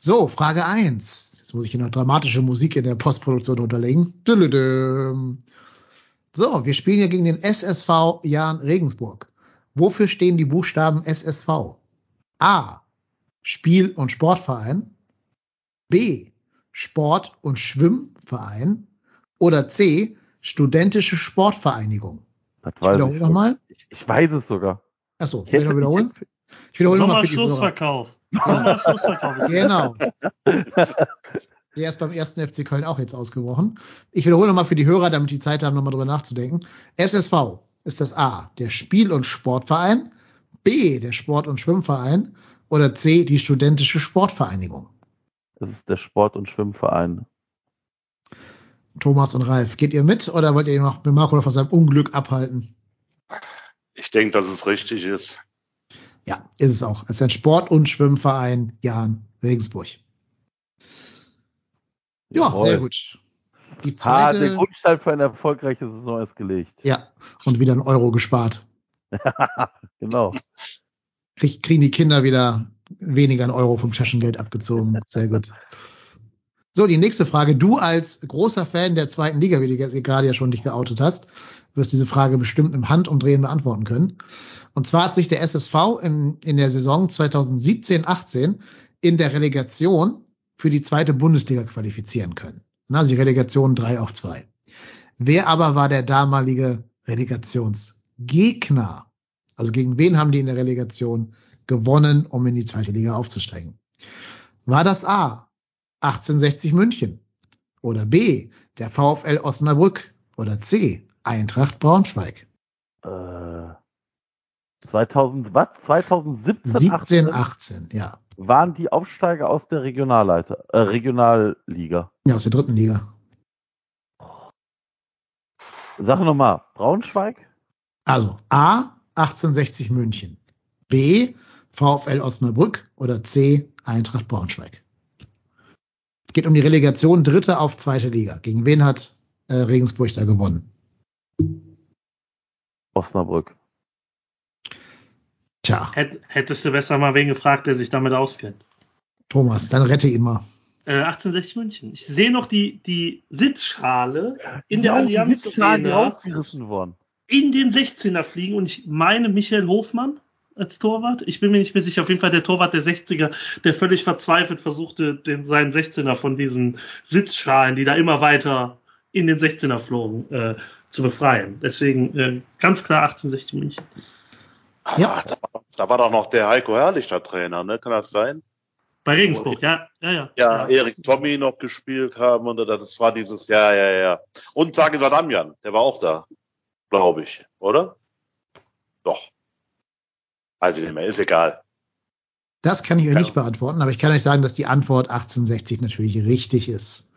So, Frage eins. Jetzt muss ich hier noch dramatische Musik in der Postproduktion unterlegen. So, wir spielen hier gegen den SSV Jan Regensburg. Wofür stehen die Buchstaben SSV? A. Spiel- und Sportverein. B. Sport- und Schwimmverein. Oder C. Studentische Sportvereinigung. Das Ich weiß wiederhole ich, nochmal. ich, ich weiß es sogar. Achso, Ich soll ich noch wiederholen? Ich wiederhole nochmal für die Hörer. Sommerschlussverkauf. Sommerschlussverkauf. ist Genau. <laughs> Der ist beim ersten FC Köln auch jetzt ausgebrochen. Ich wiederhole nochmal für die Hörer, damit die Zeit haben, nochmal drüber nachzudenken. SSV ist das A, der Spiel- und Sportverein, B, der Sport- und Schwimmverein oder C, die studentische Sportvereinigung. Das ist der Sport- und Schwimmverein. Thomas und Ralf, geht ihr mit oder wollt ihr noch mit Marco von seinem Unglück abhalten? Ich denke, dass es richtig ist. Ja, ist es auch. Es ist ein Sport- und Schwimmverein Jan Regensburg. Ja, Jawohl. sehr gut. Die Ah, der zweite, Grundstein für eine erfolgreiche Saison ist gelegt. ja, und wieder ein Euro gespart. <laughs> Genau. krieg, kriegen die Kinder wieder weniger ein Euro vom Taschengeld abgezogen. Sehr gut. So, die nächste Frage. Du als großer Fan der zweiten Liga, wie du gerade ja schon dich geoutet hast, wirst diese Frage bestimmt im Handumdrehen beantworten können. Und zwar hat sich der SSV in, in der Saison 2017-18 in der Relegation für die zweite Bundesliga qualifizieren können. Na, sie Relegation 3 auf 2. Wer aber war der damalige Relegationsgegner? Also gegen wen haben die in der Relegation gewonnen, um in die zweite Liga aufzusteigen? War das A 1860 München oder B der VfL Osnabrück oder C Eintracht Braunschweig? Äh, 2000, was? 2017, 17, 18 18, ja. waren die Aufsteiger aus der Regionalleiter, äh, Regionalliga. Ja, aus der dritten Liga. Sag nochmal, Braunschweig? Also A 1860 München, B VfL Osnabrück oder C Eintracht Braunschweig. Es geht um die Relegation dritte auf zweite Liga. Gegen wen hat äh, Regensburg da gewonnen? Osnabrück. Tja, Hätt, hättest du besser mal wen gefragt, der sich damit auskennt. Thomas, dann rette ihn mal. Äh, 1860 München. Ich sehe noch die, die Sitzschale in der Ja, die Allianz die Arena rausgerissen worden. in den 16er fliegen und ich meine Michael Hofmann als Torwart. Ich bin mir nicht mehr sicher. Auf jeden Fall der Torwart der 60er, der völlig verzweifelt versuchte, den, seinen 16er von diesen Sitzschalen, die da immer weiter in den 16er flogen, äh, zu befreien. Deswegen äh, ganz klar 1860 München. Ja. Ach, da, war- da war doch noch der Heiko Herrlich der Trainer, ne? Kann das sein? Bei Regensburg, ja, ja, ja. Ja, Erik Tommy noch gespielt haben und das war dieses, ja, ja, ja. Und Sagi Sadamian, der war auch da, glaube ich, oder? Doch. Weiß ich nicht mehr, ist egal. Das kann ich euch Ja. nicht beantworten, aber ich kann euch sagen, dass die Antwort 1860 natürlich richtig ist.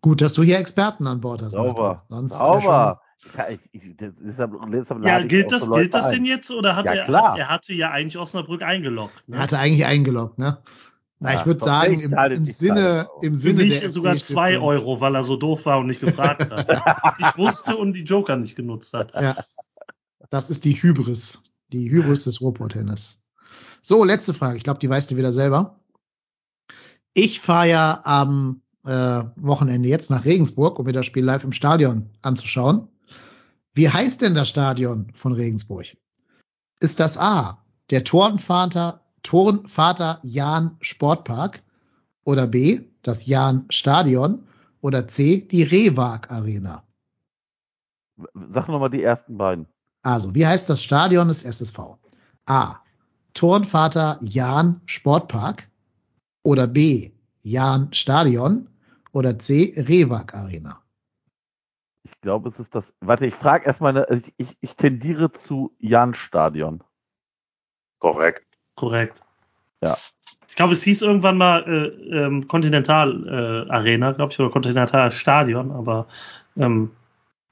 Gut, dass du hier Experten an Bord hast. Sauber. Sonst Sauber. Ja, ich, ich, das- deshalb, deshalb Ja, gilt auch das, so gilt das denn jetzt oder hat Ja, er, klar. er hatte ja eigentlich Osnabrück eingeloggt? Ne? er hatte eigentlich eingeloggt, ne? Na, Ja, ich würde sagen, im, im Sinne, im Für Sinne mich der sogar zwei Stiftung. Euro, weil er so doof war und nicht gefragt hat. <laughs> ich wusste und die Joker nicht genutzt hat. Ja. Das ist die Hybris. Die Hybris des Ruhrpott-Tennis. So, letzte Frage. Ich glaube, die weißt du wieder selber. Ich fahre ja am äh, Wochenende jetzt nach Regensburg, um mir das Spiel live im Stadion anzuschauen. Wie heißt denn das Stadion von Regensburg? Ist das A, der Turnvater, Turnvater Jan Sportpark oder B, das Jan Stadion oder C, die Rewag Arena? Sag nochmal die ersten beiden. Also, wie heißt das Stadion des SSV? A. Turnvater Jan Sportpark oder B. Jan Stadion oder C. Rewag Arena. Ich glaube, es ist das. Warte, ich frage erstmal, eine- also ich, ich, ich tendiere zu Jan Stadion. Korrekt. Korrekt. Ja. Ich glaube, es hieß irgendwann mal äh, ähm, Continental äh, Arena, glaube ich, oder Continental Stadion, aber ähm,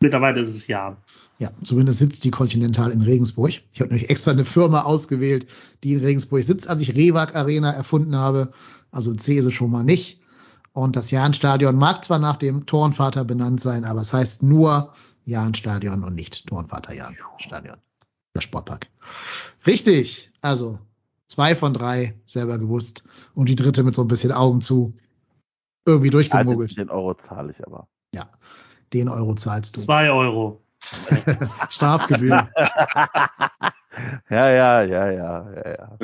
mittlerweile ist es ja. Ja, zumindest sitzt die Continental in Regensburg. Ich habe nämlich extra eine Firma ausgewählt, die in Regensburg sitzt, als ich Rewag Arena erfunden habe. Also C ist es schon mal nicht. Und das Jahn-Stadion mag zwar nach dem Turnvater benannt sein, aber es heißt nur Jahn-Stadion und nicht Turnvater Jahn-Stadion. Der Sportpark. Richtig. Also zwei von drei selber gewusst. Und die dritte mit so ein bisschen Augen zu. Irgendwie durchgemogelt. Den Euro zahle ich aber. Ja. Den Euro zahlst du. Zwei Euro. <laughs> Strafgebühr. <laughs> Ja, ja, ja, ja, ja, ja.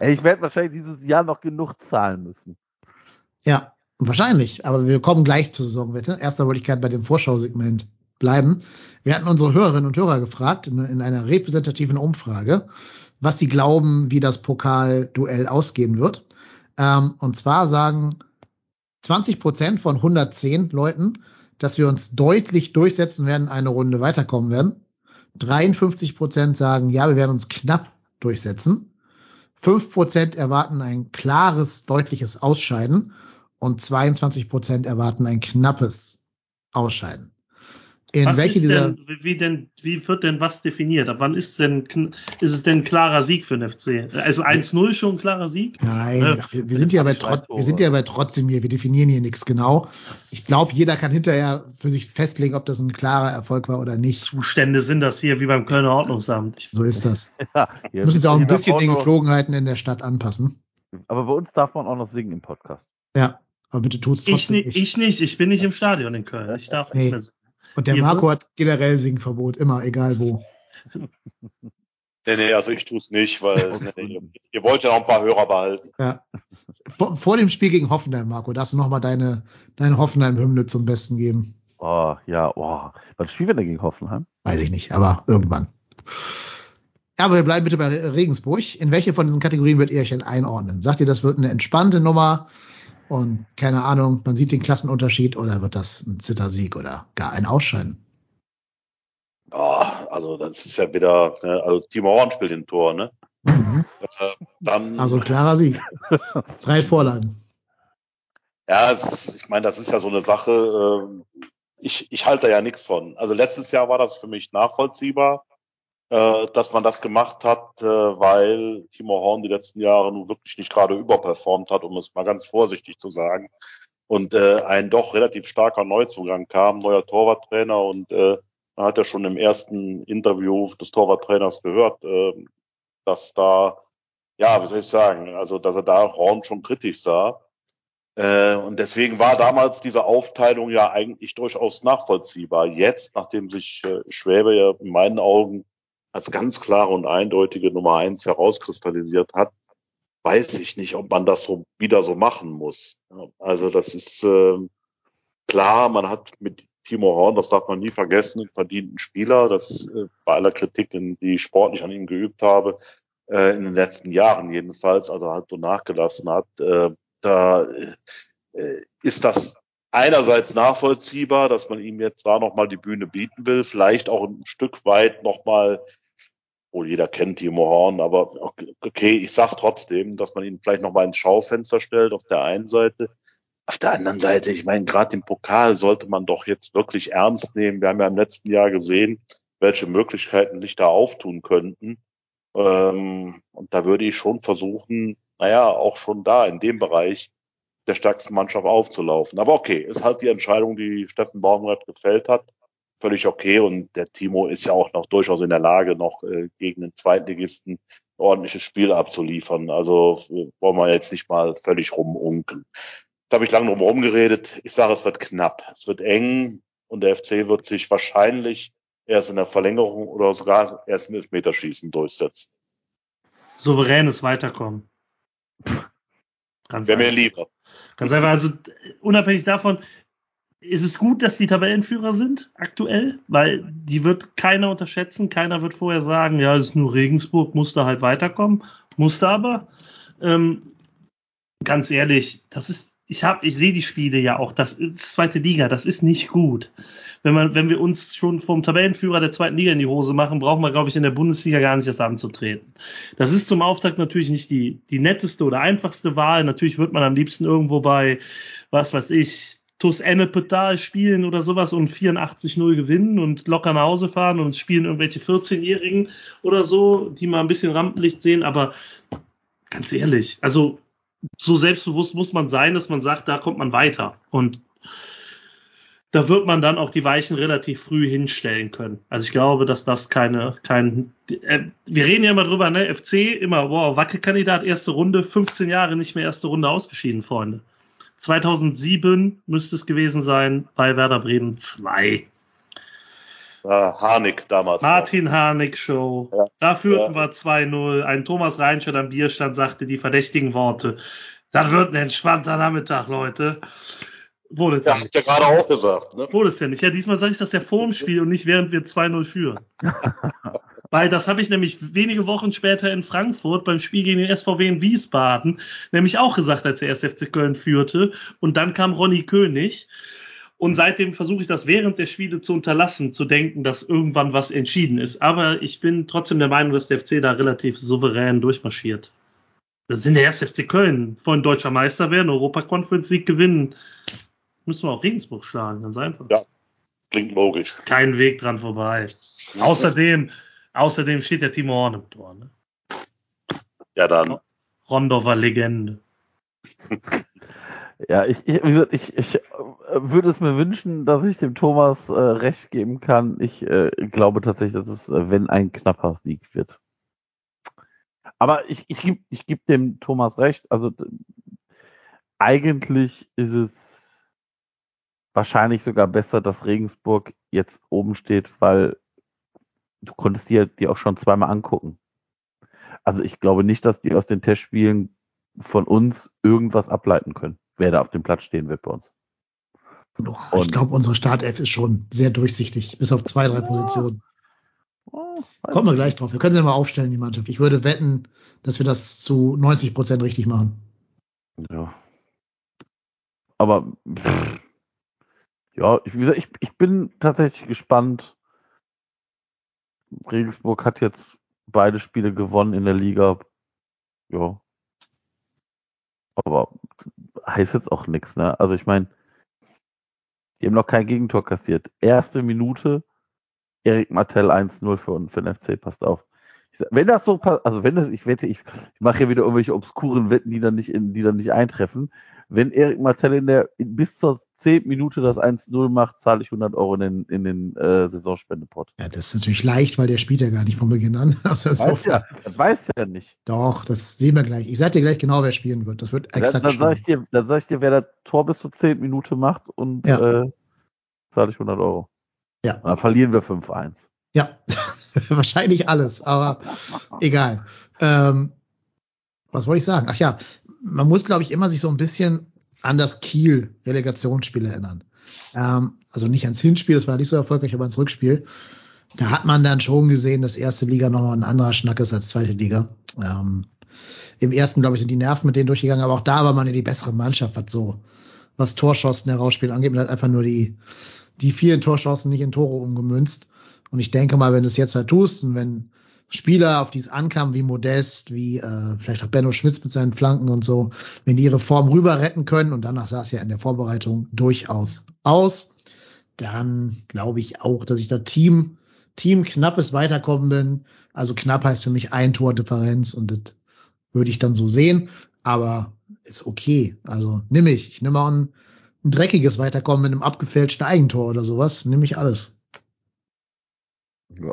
Ey, ich werde wahrscheinlich dieses Jahr noch genug zahlen müssen. Ja, wahrscheinlich. Aber wir kommen gleich zur Saisonwette. Erster wollte ich gerne bei dem Vorschausegment bleiben. Wir hatten unsere Hörerinnen und Hörer gefragt in, in einer repräsentativen Umfrage, was sie glauben, wie das Pokalduell ausgehen wird. Ähm, und zwar sagen 20 Prozent von 110 Leuten, dass wir uns deutlich durchsetzen werden, eine Runde weiterkommen werden. 53 Prozent sagen, ja, wir werden uns knapp durchsetzen. 5 Prozent erwarten ein klares, deutliches Ausscheiden und 22 Prozent erwarten ein knappes Ausscheiden. In was welche ist dieser denn, wie, wie denn, wie wird denn was definiert? Ab wann ist denn, ist es denn ein klarer Sieg für den FC? Also 1-0 schon ein klarer Sieg? Nein, Ja. wir, wir sind ja bei trot, wir sind ja bei trotzdem hier, wir definieren hier nichts genau. Ich glaube, jeder kann hinterher für sich festlegen, ob das ein klarer Erfolg war oder nicht. Zustände sind das hier wie beim Kölner Ordnungsamt. Ich, So ist das. <laughs> Ja, Wir müssen uns auch ein bisschen den Geflogenheiten in der Stadt anpassen. Aber bei uns darf man auch noch singen im Podcast. Ja, aber bitte tut's ich, trotzdem ni- nicht. ich nicht, ich bin nicht im Stadion in Köln. Ich darf nicht Nee. mehr singen. Und der Marco hat generell Singverbot, immer, egal wo. Nee, nee, also ich tue es nicht, weil <laughs> nee, ihr, ihr wollt ja noch ein paar Hörer behalten. Ja. vor, vor dem Spiel gegen Hoffenheim, Marco, darfst du nochmal deine, deine Hoffenheim-Hymne zum Besten geben. Oh, ja, oh. Wann spielen wir denn gegen Hoffenheim? Weiß ich nicht, aber irgendwann. Ja, aber wir bleiben bitte bei Regensburg. In welche von diesen Kategorien wird ihr euch denn einordnen? Sagt ihr, das wird eine entspannte Nummer und keine Ahnung, man sieht den Klassenunterschied oder wird das ein Zittersieg oder gar ein Ausscheiden? Oh, also das ist ja wieder, ne, also Timo Horn spielt den Tor, ne? Mhm. Äh, dann, Also klarer Sieg. <laughs> Drei Vorlagen. ja, es, ich meine, das ist ja so eine Sache, äh, ich, ich halte da ja nichts von. Also letztes Jahr war das für mich nachvollziehbar, äh, dass man das gemacht hat, äh, weil Timo Horn die letzten Jahre nun wirklich nicht gerade überperformt hat, um es mal ganz vorsichtig zu sagen. Und äh, ein doch relativ starker Neuzugang kam, neuer Torwarttrainer und äh, man hat ja schon im ersten Interview des Torwarttrainers gehört, äh, dass da, ja, wie soll ich sagen, also dass er da Horn schon kritisch sah. Äh, und deswegen war damals diese Aufteilung ja eigentlich durchaus nachvollziehbar. Jetzt, nachdem sich äh, Schwäbe ja in meinen Augen als ganz klare und eindeutige Nummer eins herauskristallisiert hat, weiß ich nicht, ob man das so wieder so machen muss. Also das ist äh, klar, man hat mit Timo Horn, das darf man nie vergessen, einen verdienten Spieler, das äh, bei aller Kritik, die ich sportlich an ihm geübt habe, äh, in den letzten Jahren jedenfalls, also halt so nachgelassen hat, äh, da äh, ist das einerseits nachvollziehbar, dass man ihm jetzt da nochmal die Bühne bieten will, vielleicht auch ein Stück weit nochmal, wohl jeder kennt Timo Horn, aber okay, ich sag's trotzdem, dass man ihn vielleicht nochmal ins Schaufenster stellt auf der einen Seite. Auf der anderen Seite, ich meine, gerade den Pokal sollte man doch jetzt wirklich ernst nehmen. Wir haben ja im letzten Jahr gesehen, welche Möglichkeiten sich da auftun könnten. Ähm, und da würde ich schon versuchen, naja, auch schon da in dem Bereich der stärksten Mannschaft aufzulaufen. Aber okay, ist halt die Entscheidung, die Steffen Baumgart gefällt hat. Völlig okay. Und der Timo ist ja auch noch durchaus in der Lage, noch äh, gegen den Zweitligisten ein ordentliches Spiel abzuliefern. Also äh, wollen wir jetzt nicht mal völlig rumunken. Da habe ich lange drum herum geredet. Ich sage, es wird knapp. Es wird eng und der FC wird sich wahrscheinlich erst in der Verlängerung oder sogar erst im Elfmeterschießen durchsetzen. Souveränes Weiterkommen. Wäre mir lieber. Ganz einfach, also unabhängig davon, ist es gut, dass die Tabellenführer sind aktuell, weil die wird keiner unterschätzen, keiner wird vorher sagen, ja, es ist nur Regensburg, musste halt weiterkommen, musste aber. Ähm, ganz ehrlich, das ist, ich habe, ich sehe die Spiele ja auch, das ist zweite Liga, das ist nicht gut. Wenn man, wenn wir uns schon vom Tabellenführer der zweiten Liga in die Hose machen, brauchen wir, glaube ich, in der Bundesliga gar nicht erst anzutreten. Das ist zum Auftakt natürlich nicht die, die netteste oder einfachste Wahl. Natürlich wird man am liebsten irgendwo bei, was weiß ich, TuS Ennepetal spielen oder sowas und 84-0 gewinnen und locker nach Hause fahren und spielen irgendwelche 14-Jährigen oder so, die mal ein bisschen Rampenlicht sehen, aber ganz ehrlich, also so selbstbewusst muss man sein, dass man sagt, da kommt man weiter. Und da wird man dann auch die Weichen relativ früh hinstellen können. Also ich glaube, dass das keine, kein, äh, wir reden ja immer drüber, ne, FC, immer, wow, Wackelkandidat, erste Runde, 15 Jahre nicht mehr erste Runde ausgeschieden, Freunde. 2007 müsste es gewesen sein bei Werder Bremen 2. Äh, Harnik damals. Martin Harnik Show. Ja. Da führten Ja. wir 2-0. Ein Thomas Reinscheid am Bierstand sagte die verdächtigen Worte. Das wird ein entspannter Nachmittag, Leute. Wurde Ja, ja hast nicht. du ja gerade auch gesagt. Ne? Wurde es ja nicht. Ja, diesmal sage ich das ja vor dem Spiel und nicht während wir 2-0 führen. <laughs> Weil das habe ich nämlich wenige Wochen später in Frankfurt beim Spiel gegen den SVW in Wiesbaden nämlich auch gesagt, als der 1. FC Köln führte. Und dann kam Ronny König. Und seitdem versuche ich das während der Spiele zu unterlassen, zu denken, dass irgendwann was entschieden ist. Aber ich bin trotzdem der Meinung, dass der FC da relativ souverän durchmarschiert. Das sind der 1. FC Köln, wollen deutscher Meister werden, Europa Conference League gewinnen. Müssen wir auch Regensburg schlagen, ganz einfach. Ja. Klingt logisch. Kein Weg dran vorbei. Außerdem, außerdem steht der Timo Horn im Tor. Ne? Ja, dann. Rondorfer Legende. <laughs> Ja, ich, ich, wie gesagt, ich, ich äh, würde es mir wünschen, dass ich dem Thomas äh, recht geben kann. Ich äh, glaube tatsächlich, dass es, äh, wenn ein knapper Sieg wird. Aber ich, ich gebe ich geb dem Thomas recht. Also eigentlich ist es wahrscheinlich sogar besser, dass Regensburg jetzt oben steht, weil du konntest dir die auch schon zweimal angucken. Also ich glaube nicht, dass die aus den Testspielen von uns irgendwas ableiten können, wer da auf dem Platz stehen wird bei uns. Ich glaube, unsere Startelf ist schon sehr durchsichtig, bis auf zwei, drei Positionen. Oh, Kommen wir gleich drauf. Wir können sie ja mal aufstellen, die Mannschaft. Ich würde wetten, dass wir das zu 90 Prozent richtig machen. Ja. Aber pff, ja, ich, wie gesagt, ich, ich bin tatsächlich gespannt. Regensburg hat jetzt beide Spiele gewonnen in der Liga. Ja. Aber heißt jetzt auch nichts, ne? Also ich meine, die haben noch kein Gegentor kassiert. Erste Minute, Erik Martell 1-0 für, für den FC, passt auf. Sag, wenn das so passt, also wenn das, ich wette, ich, ich mache hier wieder irgendwelche obskuren Wetten, die dann nicht in, die dann nicht eintreffen. Wenn Erik Martell in der, in, bis zur 10. Minute das 1-0 macht, zahle ich 100 Euro in den, in den äh, Saisonspendepot. Ja, das ist natürlich leicht, weil der spielt ja gar nicht von Beginn an. <laughs> Also Weiß ja, das weiß ja nicht. Doch, das sehen wir gleich. Ich sag dir gleich genau, wer spielen wird. Das wird Dann, exakt dann sage ich dir, dann sag ich dir, wer das Tor bis zur 10. Minute macht und Ja. äh, zahle ich 100 Euro. Ja. Und dann verlieren wir 5-1. Ja, <laughs> wahrscheinlich alles, aber egal. Ähm, was wollte ich sagen? Ach ja, man muss, glaube ich, immer sich so ein bisschen an das Kiel-Relegationsspiel erinnern. Ähm, also nicht ans Hinspiel, das war nicht so erfolgreich, aber ans Rückspiel. Da hat man dann schon gesehen, dass erste Liga nochmal ein anderer Schnack ist als zweite Liga. Ähm, Im ersten, glaube ich, sind die Nerven mit denen durchgegangen, aber auch da war man ja die bessere Mannschaft, was so, was Torschancen herausspielen angeht. Man hat einfach nur die, die vielen Torchancen nicht in Tore umgemünzt. Und ich denke mal, wenn du es jetzt halt tust und wenn Spieler, auf die es ankam, wie Modest, wie äh, vielleicht auch Benno Schmitz mit seinen Flanken und so, wenn die ihre Form rüber retten können, und danach sah es ja in der Vorbereitung durchaus aus, dann glaube ich auch, dass ich da Team, Team knappes Weiterkommen bin. Also knapp heißt für mich ein Tordifferenz und das würde ich dann so sehen. Aber ist okay. Also nimm ich. Ich nehme auch ein, ein dreckiges Weiterkommen mit einem abgefälschten Eigentor oder sowas. Nimm ich alles. Ja.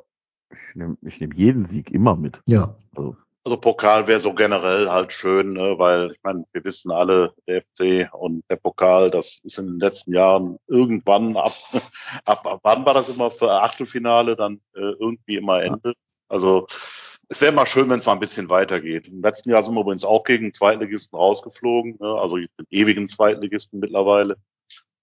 Ich nehme ich nehm jeden Sieg immer mit. Ja. Also, Also Pokal wäre so generell halt schön, ne? weil ich meine, wir wissen alle, der FC und der Pokal, das ist in den letzten Jahren irgendwann ab, <laughs> ab, ab wann war das immer für Achtelfinale, dann äh, irgendwie immer Ende. Also es wäre mal schön, wenn es mal ein bisschen weitergeht. Im letzten Jahr sind wir übrigens auch gegen Zweitligisten rausgeflogen, ne? also ewigen Zweitligisten mittlerweile.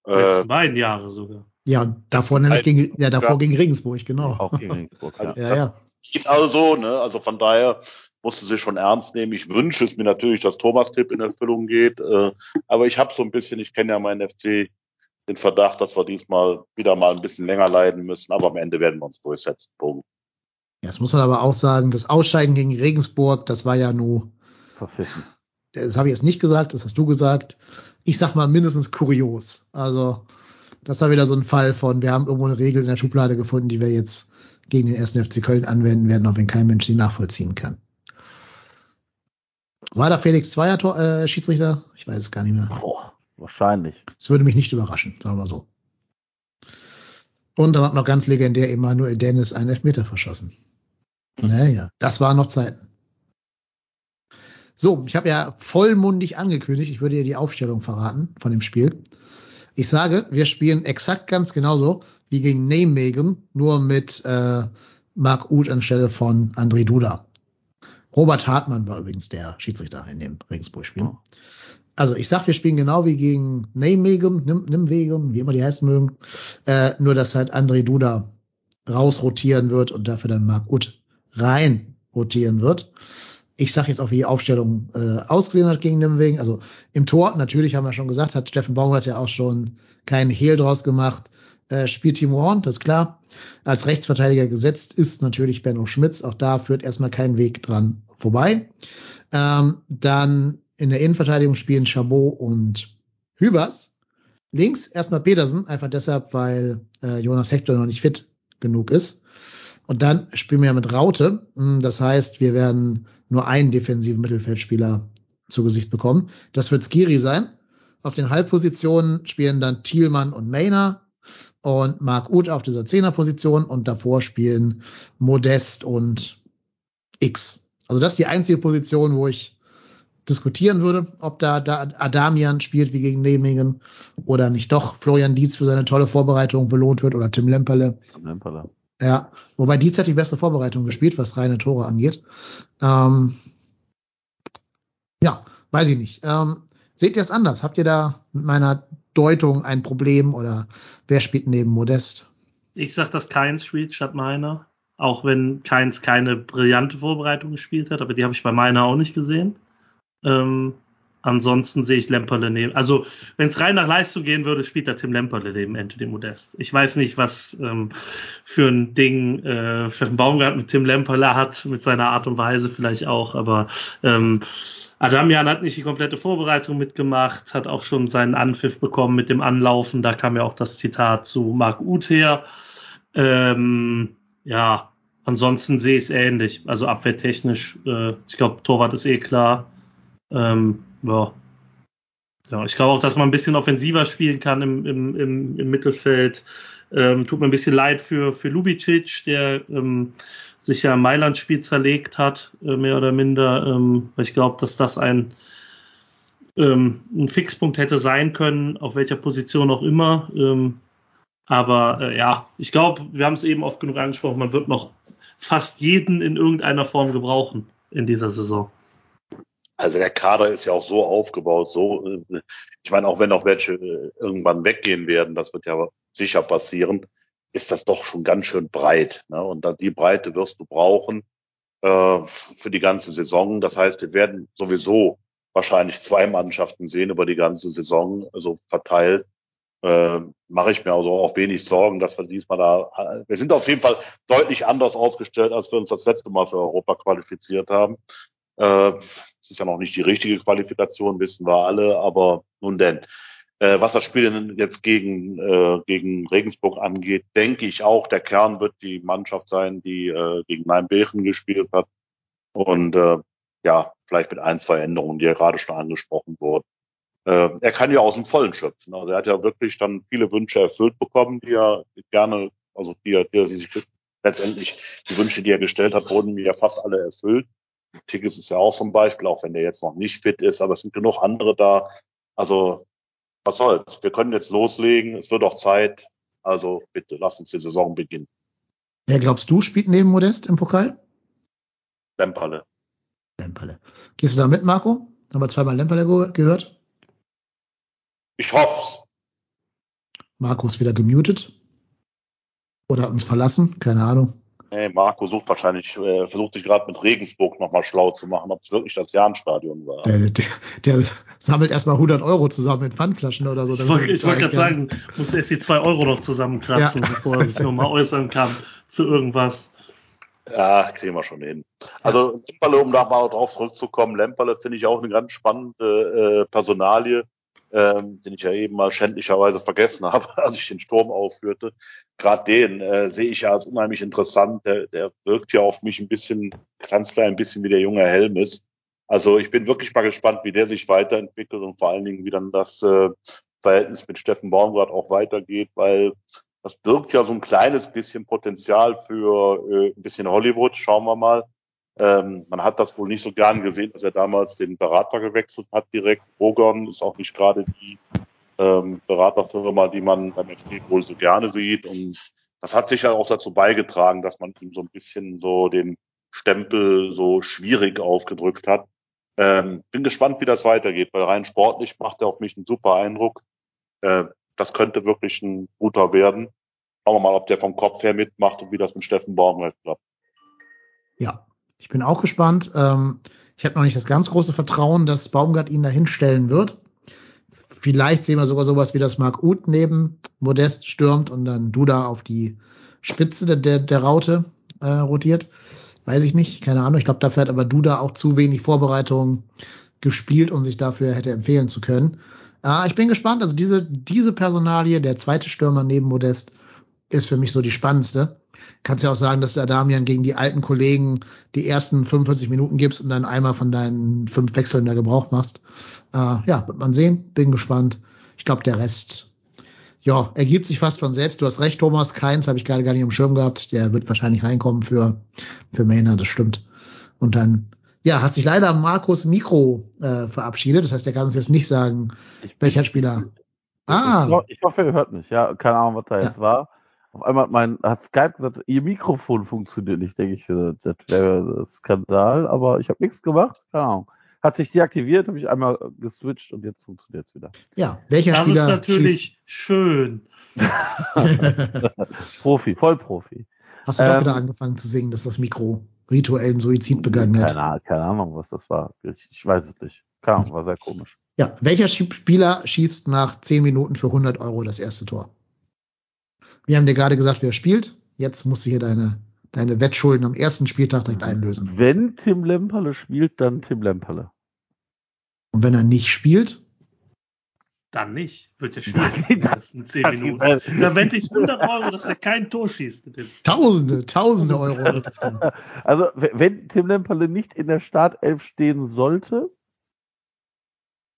Die Äh, letzten beiden Jahre sogar. Ja, davor nämlich gegen, ja, davor Ja. gegen Regensburg, genau. auch gegen Regensburg, ja. Also <laughs> Ja, das ja. geht also, ne? Also von daher musste sie schon ernst nehmen. Ich wünsche es mir natürlich, dass Thomas Tipp in Erfüllung geht. Äh, aber ich habe so ein bisschen, ich kenne ja meinen FC, den Verdacht, dass wir diesmal wieder mal ein bisschen länger leiden müssen. Aber am Ende werden wir uns durchsetzen. Punkt. Ja, das muss man aber auch sagen, das Ausscheiden gegen Regensburg, das war ja nur, Verpfiffen. das habe ich jetzt nicht gesagt, das hast du gesagt. Ich sag mal mindestens kurios. Also, das war wieder so ein Fall von, wir haben irgendwo eine Regel in der Schublade gefunden, die wir jetzt gegen den ersten FC Köln anwenden werden, auch wenn kein Mensch sie nachvollziehen kann. War da Felix Zweier Tor, äh, Schiedsrichter? Ich weiß es gar nicht mehr. Boah, wahrscheinlich. Das würde mich nicht überraschen, sagen wir so. Und dann hat noch ganz legendär Emanuel Dennis einen Elfmeter verschossen. Naja, das waren noch Zeiten. So, ich habe ja vollmundig angekündigt, ich würde dir die Aufstellung verraten von dem Spiel. Ich sage, wir spielen exakt ganz genauso wie gegen Nijmegen, nur mit äh, Marc Uth anstelle von André Duda. Robert Hartmann war übrigens der Schiedsrichter in dem Regensburg-Spiel. Also ich sag, wir spielen genau wie gegen Nijmegen, Nim Nimwegen, wie immer die heißen mögen, äh, nur dass halt André Duda rausrotieren wird und dafür dann Marc Uth rein rotieren wird. Ich sag jetzt auch, wie die Aufstellung äh, ausgesehen hat gegen Nimwegen. Also im Tor, natürlich haben wir schon gesagt, hat Steffen Baumgart ja auch schon keinen Hehl draus gemacht. Äh, spielt Timo Horn, das ist klar. Als Rechtsverteidiger gesetzt ist natürlich Benno Schmitz. Auch da führt erstmal kein Weg dran vorbei. Ähm, dann in der Innenverteidigung spielen Chabot und Hübers. Links erstmal Petersen, einfach deshalb, weil äh, Jonas Hector noch nicht fit genug ist. Und dann spielen wir mit Raute. Hm, Das heißt, wir werden nur einen defensiven Mittelfeldspieler zu Gesicht bekommen. Das wird Skiri sein. Auf den Halbpositionen spielen dann Thielmann und Mainer und Marc Uth auf dieser Zehnerposition und davor spielen Modest und X. Also das ist die einzige Position, wo ich diskutieren würde, ob da, da Adamian spielt wie gegen Nemingen oder nicht doch Florian Dietz für seine tolle Vorbereitung belohnt wird oder Tim Lemperle. Lemperle. Ja, wobei Dietz hat die beste Vorbereitung gespielt, was reine Tore angeht. Ähm, ja, weiß ich nicht. Ähm, seht ihr es anders? Habt ihr da mit meiner Deutung ein Problem oder wer spielt neben Modest? Ich sag, dass Keins spielt statt meiner. Auch wenn Keins keine brillante Vorbereitung gespielt hat, aber die habe ich bei meiner auch nicht gesehen. Ähm, ansonsten sehe ich Lemperle neben. Also, wenn es rein nach Leistung gehen würde, spielt da Tim Lemperle neben Anthony Modest. Ich weiß nicht, was ähm, für ein Ding äh, Steffen Baumgart mit Tim Lemperle hat, mit seiner Art und Weise vielleicht auch, aber ähm, Adamian hat nicht die komplette Vorbereitung mitgemacht, hat auch schon seinen Anpfiff bekommen mit dem Anlaufen. Da kam ja auch das Zitat zu Marc Uth her. Ähm, ja, ansonsten sehe ich es ähnlich. Also abwehrtechnisch, äh, ich glaube, Torwart ist eh klar. Ähm, ja. ja, ich glaube auch, dass man ein bisschen offensiver spielen kann im, im, im, im Mittelfeld. Ähm, tut mir ein bisschen leid für, für Lubicic, der ähm, sich ja im Mailand-Spiel zerlegt hat, äh, mehr oder minder. Ähm, ich glaube, dass das ein, ähm, ein Fixpunkt hätte sein können, auf welcher Position auch immer. Ähm, aber äh, ja, ich glaube, wir haben es eben oft genug angesprochen, man wird noch fast jeden in irgendeiner Form gebrauchen in dieser Saison. Also der Kader ist ja auch so aufgebaut, so, äh, ich meine, auch wenn noch welche äh, irgendwann weggehen werden, das wird ja sicher passieren, ist das doch schon ganz schön breit. Ne? Und die Breite wirst du brauchen äh, für die ganze Saison. Das heißt, wir werden sowieso wahrscheinlich zwei Mannschaften sehen über die ganze Saison, also verteilt äh, mache ich mir also auch wenig Sorgen, dass wir diesmal da, wir sind auf jeden Fall deutlich anders aufgestellt, als wir uns das letzte Mal für Europa qualifiziert haben. Äh, es ist ja noch nicht die richtige Qualifikation, wissen wir alle, aber nun denn. Äh, was das Spiel jetzt gegen, äh, gegen Regensburg angeht, denke ich auch, der Kern wird die Mannschaft sein, die gegen Nijmegen gespielt hat. Und ja, vielleicht mit ein, zwei Änderungen, die ja gerade schon angesprochen wurden er kann ja aus dem Vollen schöpfen. Also er hat ja wirklich dann viele Wünsche erfüllt bekommen, die er gerne, also die er, die er sich letztendlich die Wünsche, die er gestellt hat, wurden mir ja fast alle erfüllt. Tigges ist ja auch so ein Beispiel, auch wenn der jetzt noch nicht fit ist, aber es sind genug andere da. Also was soll's? Wir können jetzt loslegen. Es wird auch Zeit. Also bitte, lass uns die Saison beginnen. Wer glaubst du spielt neben Modest im Pokal? Lemperle. Lemperle. Gehst du da mit, Marco? Haben wir zweimal Lemperle gehört? Ich hoff's. Marco wieder gemutet. Oder hat uns verlassen, keine Ahnung. Nee, Marco sucht wahrscheinlich, äh, versucht sich gerade mit Regensburg nochmal schlau zu machen, ob es wirklich das Jahnstadion war. Der, der, der sammelt erstmal 100 Euro zusammen in Pfandflaschen oder so. Ich wollte wollt gerade sagen, muss erst die 2 Euro noch zusammenkratzen, ja. bevor er sich nochmal äußern kann zu irgendwas. Ja, kriegen wir schon hin. Also Lemperle, um da mal drauf zurückzukommen, Lemperle finde ich auch eine ganz spannende äh, Personalie ähm, den ich ja eben mal schändlicherweise vergessen habe, <laughs> als ich den Sturm aufführte. Gerade den äh, sehe ich ja als unheimlich interessant. Der, der wirkt ja auf mich ein bisschen, ganz klein ein bisschen wie der junge Helm ist. Also ich bin wirklich mal gespannt, wie der sich weiterentwickelt und vor allen Dingen, wie dann das äh, Verhältnis mit Steffen Baumgart auch weitergeht, weil das birgt ja so ein kleines bisschen Potenzial für äh, ein bisschen Hollywood. Schauen wir mal. Ähm, man hat das wohl nicht so gern gesehen, dass er damals den Berater gewechselt hat direkt. Bogon ist auch nicht gerade die ähm, Beraterfirma, die man beim FC wohl so gerne sieht. Und das hat sicher auch dazu beigetragen, dass man ihm so ein bisschen so den Stempel so schwierig aufgedrückt hat. Ähm, bin gespannt, wie das weitergeht, weil rein sportlich macht er auf mich einen super Eindruck. Äh, das könnte wirklich ein guter werden. Schauen wir mal, ob der vom Kopf her mitmacht und wie das mit Steffen Baumgart klappt. Ja, ich bin auch gespannt. Ähm, ich habe noch nicht das ganz große Vertrauen, dass Baumgart ihn dahin stellen wird. Vielleicht sehen wir sogar sowas wie das Mark Uth neben Modest stürmt und dann Duda auf die Spitze der, der, der Raute äh, rotiert. Weiß ich nicht, keine Ahnung. Ich glaube, dafür hat aber Duda auch zu wenig Vorbereitung gespielt, um sich dafür hätte empfehlen zu können. Äh, ich bin gespannt. Also diese, diese Personalie, der zweite Stürmer neben Modest, ist für mich so die spannendste kannst ja auch sagen, dass du Adamian gegen die alten Kollegen die ersten 45 Minuten gibst und dann einmal von deinen fünf Wechseln der Gebrauch machst. Äh, ja, wird man sehen. Bin gespannt. Ich glaube, der Rest, ja, ergibt sich fast von selbst. Du hast recht, Thomas. Keins habe ich gerade gar nicht im Schirm gehabt. Der wird wahrscheinlich reinkommen für, für Maynard, das stimmt. Und dann, ja, hat sich leider Markus Mikro äh, verabschiedet. Das heißt, er kann uns jetzt nicht sagen, welcher Spieler. Ah. Ich, ich hoffe, ihr hört mich. Ja, keine Ahnung, was da ja. jetzt war. Auf einmal hat, mein, hat Skype gesagt, ihr Mikrofon funktioniert nicht, denke ich. Das wäre Skandal, aber ich habe nichts gemacht. Keine Ahnung. hat sich deaktiviert, habe ich einmal geswitcht und jetzt funktioniert es wieder. Ja, welcher Das Spieler ist natürlich schön. <laughs> Profi, Vollprofi. Hast du doch Ähm, wieder angefangen zu singen, dass das Mikro rituellen Suizid begangen hat? Keine, Ahnung- keine Ahnung, was das war. Ich, ich weiß es nicht. Keine Ahnung, war sehr komisch. Ja, welcher Spieler schießt nach 10 Minuten für 100 Euro das erste Tor? Wir haben dir gerade gesagt, wer spielt. Jetzt musst du hier deine, deine Wettschulden am ersten Spieltag direkt einlösen. Wenn Tim Lemperle spielt, dann Tim Lemperle. Und wenn er nicht spielt, Dann nicht. Wird ja <laughs> schwierig Dann- in den ersten 10 dann- Minuten. Da wette ich 100 Euro, dass er kein Tor schießt. mit dem. Tausende, Tausende Euro. <laughs> Also, wenn Tim Lemperle nicht in der Startelf stehen sollte,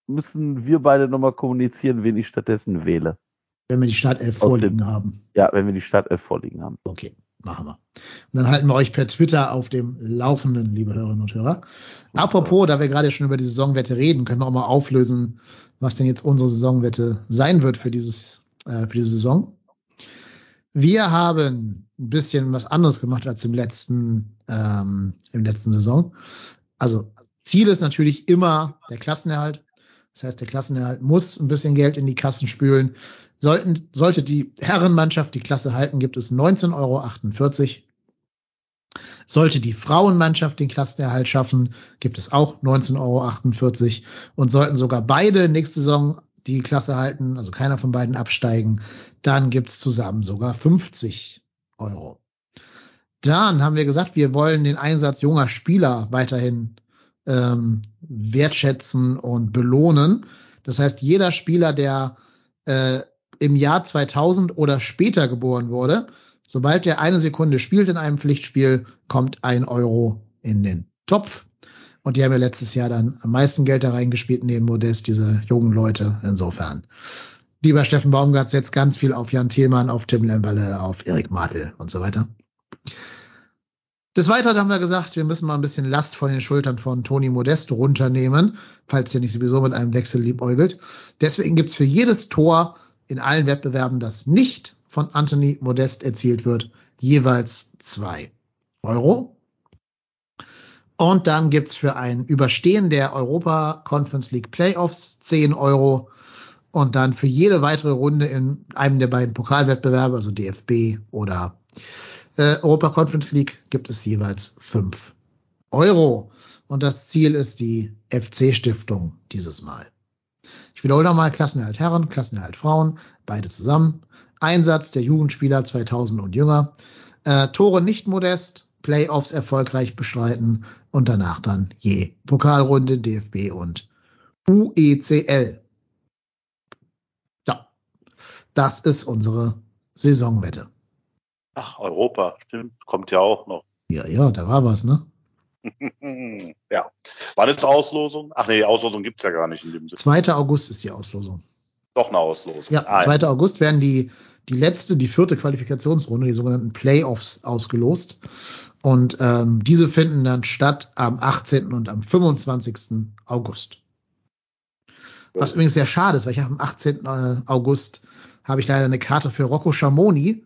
müssen wir beide nochmal kommunizieren, wen ich stattdessen wähle. Wenn wir die Startelf vorliegen haben. Ja, wenn wir die Startelf vorliegen haben. Okay, machen wir. Und dann halten wir euch per Twitter auf dem Laufenden, liebe Hörerinnen und Hörer. Apropos, da wir gerade schon über die Saisonwette reden, können wir auch mal auflösen, was denn jetzt unsere Saisonwette sein wird für dieses, äh, für diese Saison. Wir haben ein bisschen was anderes gemacht als im letzten, ähm, im letzten Saison. Also Ziel ist natürlich immer der Klassenerhalt. Das heißt, der Klassenerhalt muss ein bisschen Geld in die Kassen spülen. Sollten, sollte die Herrenmannschaft die Klasse halten, gibt es 19,48 Euro. Sollte die Frauenmannschaft den Klassenerhalt schaffen, gibt es auch 19,48 Euro. Und sollten sogar beide nächste Saison die Klasse halten, also keiner von beiden absteigen, dann gibt es zusammen sogar 50 Euro. Dann haben wir gesagt, wir wollen den Einsatz junger Spieler weiterhin ähm, wertschätzen und belohnen. Das heißt, jeder Spieler, der äh, im Jahr 2000 oder später geboren wurde, sobald er eine Sekunde spielt in einem Pflichtspiel, kommt ein Euro in den Topf. Und die haben ja letztes Jahr dann am meisten Geld da reingespielt neben Modest, diese jungen Leute. Insofern. Lieber Steffen Baumgart setzt ganz viel auf Jan Thielmann, auf Tim Lemberle, auf Erik Martel und so weiter. Des Weiteren haben wir gesagt, wir müssen mal ein bisschen Last von den Schultern von Toni Modest runternehmen, falls er nicht sowieso mit einem Wechsel liebäugelt. Deswegen gibt's für jedes Tor in allen Wettbewerben, das nicht von Anthony Modest erzielt wird, jeweils zwei Euro. Und dann gibt's für ein Überstehen der Europa Conference League Playoffs 10 Euro. Und dann für jede weitere Runde in einem der beiden Pokalwettbewerbe, also DFB oder äh, Europa Conference League, gibt es jeweils 5 Euro. Und das Ziel ist die FC-Stiftung dieses Mal. Wiederhole nochmal, Klassenerhalt Herren, Klassenerhalt Frauen, beide zusammen. Einsatz der Jugendspieler 2000 und jünger. Äh, Tore nicht modest, Playoffs erfolgreich bestreiten und danach dann je Pokalrunde, DFB und UECL. Ja, das ist unsere Saisonwette. Ach, Europa, stimmt, kommt ja auch noch. Ja, ja, da war was, ne? <laughs> ja. Wann ist Auslosung? Ach nee, Auslosung gibt's ja gar nicht in dem Sinne. 2. August ist die Auslosung. Doch eine Auslosung. Ja, Ah, 2. August werden die, die letzte, die vierte Qualifikationsrunde, die sogenannten Playoffs, ausgelost. Und ähm, diese finden dann statt am 18. und am 25. August. Was übrigens sehr schade ist, weil ich habe am 18. äh, August habe ich leider eine Karte für Rocco Schamoni.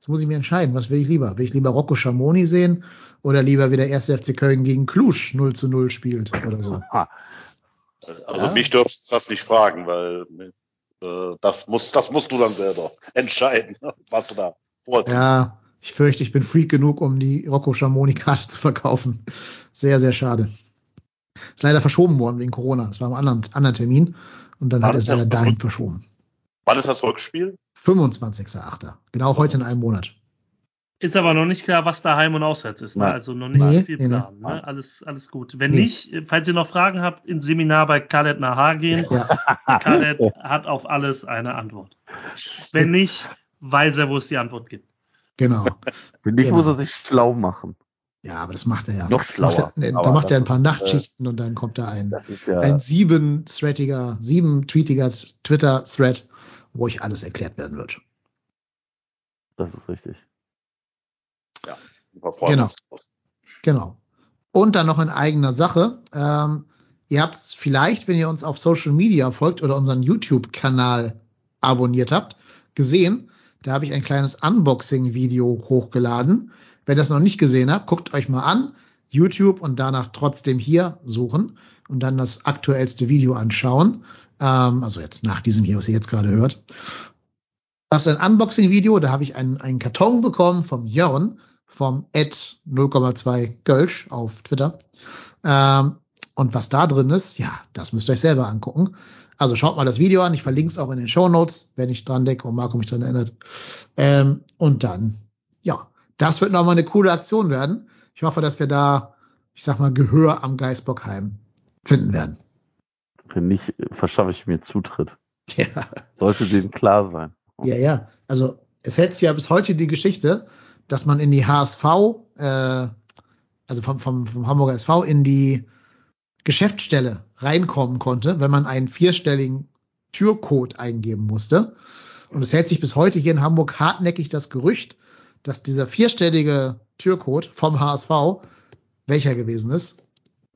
Jetzt muss ich mir entscheiden, was will ich lieber? Will ich lieber Rocco Schamoni sehen oder lieber wie der 1. FC Köln gegen Klusch 0 zu 0 spielt oder so? Also Ja. mich dürftest du das nicht fragen, weil äh, das, muss, das musst du dann selber <laughs> entscheiden, was du da vorziehst. Ja, ich fürchte, ich bin Freak genug, um die Rocco Schamoni-Karte <laughs> zu verkaufen. Sehr, sehr schade. Ist leider verschoben worden wegen Corona. Das war am anderen, anderen Termin und dann War hat es leider dahin verschoben. Wann ist das Rückspiel? 25.8. Genau heute in einem Monat. Ist aber noch nicht klar, was da Heim- und Auswärts ist. Ne? Also noch nicht Nee, viel nee, nee. Plan. Ne? Alles, alles gut. Wenn Nee. nicht, falls ihr noch Fragen habt, ins Seminar bei Khaled Nahar gehen. Ja, <laughs> Khaled hat auf alles eine Antwort. Wenn nicht, weiß er, wo es die Antwort gibt. genau. <laughs> Wenn nicht, Genau. muss er sich schlau machen. Ja, aber das macht er ja. Noch Das macht schlauer. Er, da macht er ein paar ist, Nachtschichten und dann kommt da ein, ist ja, ein sieben-threadiger, sieben-tweetiger Twitter-Thread, wo euch alles erklärt werden wird. das ist richtig. Wir freuen Genau. uns drauf. Genau. Und dann noch in eigener Sache. Ähm, ihr habt es vielleicht, wenn ihr uns auf Social Media folgt oder unseren YouTube-Kanal abonniert habt, gesehen. Da habe ich ein kleines Unboxing-Video hochgeladen. Wenn ihr das noch nicht gesehen habt, guckt euch mal an. YouTube und danach trotzdem hier suchen. und dann das aktuellste Video anschauen. Ähm, also jetzt nach diesem hier, was ihr jetzt gerade hört. Das ist ein Unboxing-Video, da habe ich einen, einen Karton bekommen vom Jörn, vom Ed 0,2 Gölsch auf Twitter. Ähm, und was da drin ist, ja, das müsst ihr euch selber angucken. Also schaut mal das Video an, ich verlinke es auch in den Show Notes, wenn ich dran denke und Marco mich dran erinnert. Ähm, und dann, ja, das wird nochmal eine coole Aktion werden. Ich hoffe, dass wir da, ich sag mal, Gehör am Geisbockheim finden werden. Wenn nicht, verschaffe ich mir Zutritt. <laughs> Ja. Sollte denen klar sein. Ja, ja. Also es hält sich ja bis heute die Geschichte, dass man in die HSV, äh, also vom, vom, vom Hamburger SV in die Geschäftsstelle reinkommen konnte, wenn man einen vierstelligen Türcode eingeben musste. Und es hält sich bis heute hier in Hamburg hartnäckig das Gerücht, dass dieser vierstellige Türcode vom HSV welcher gewesen ist.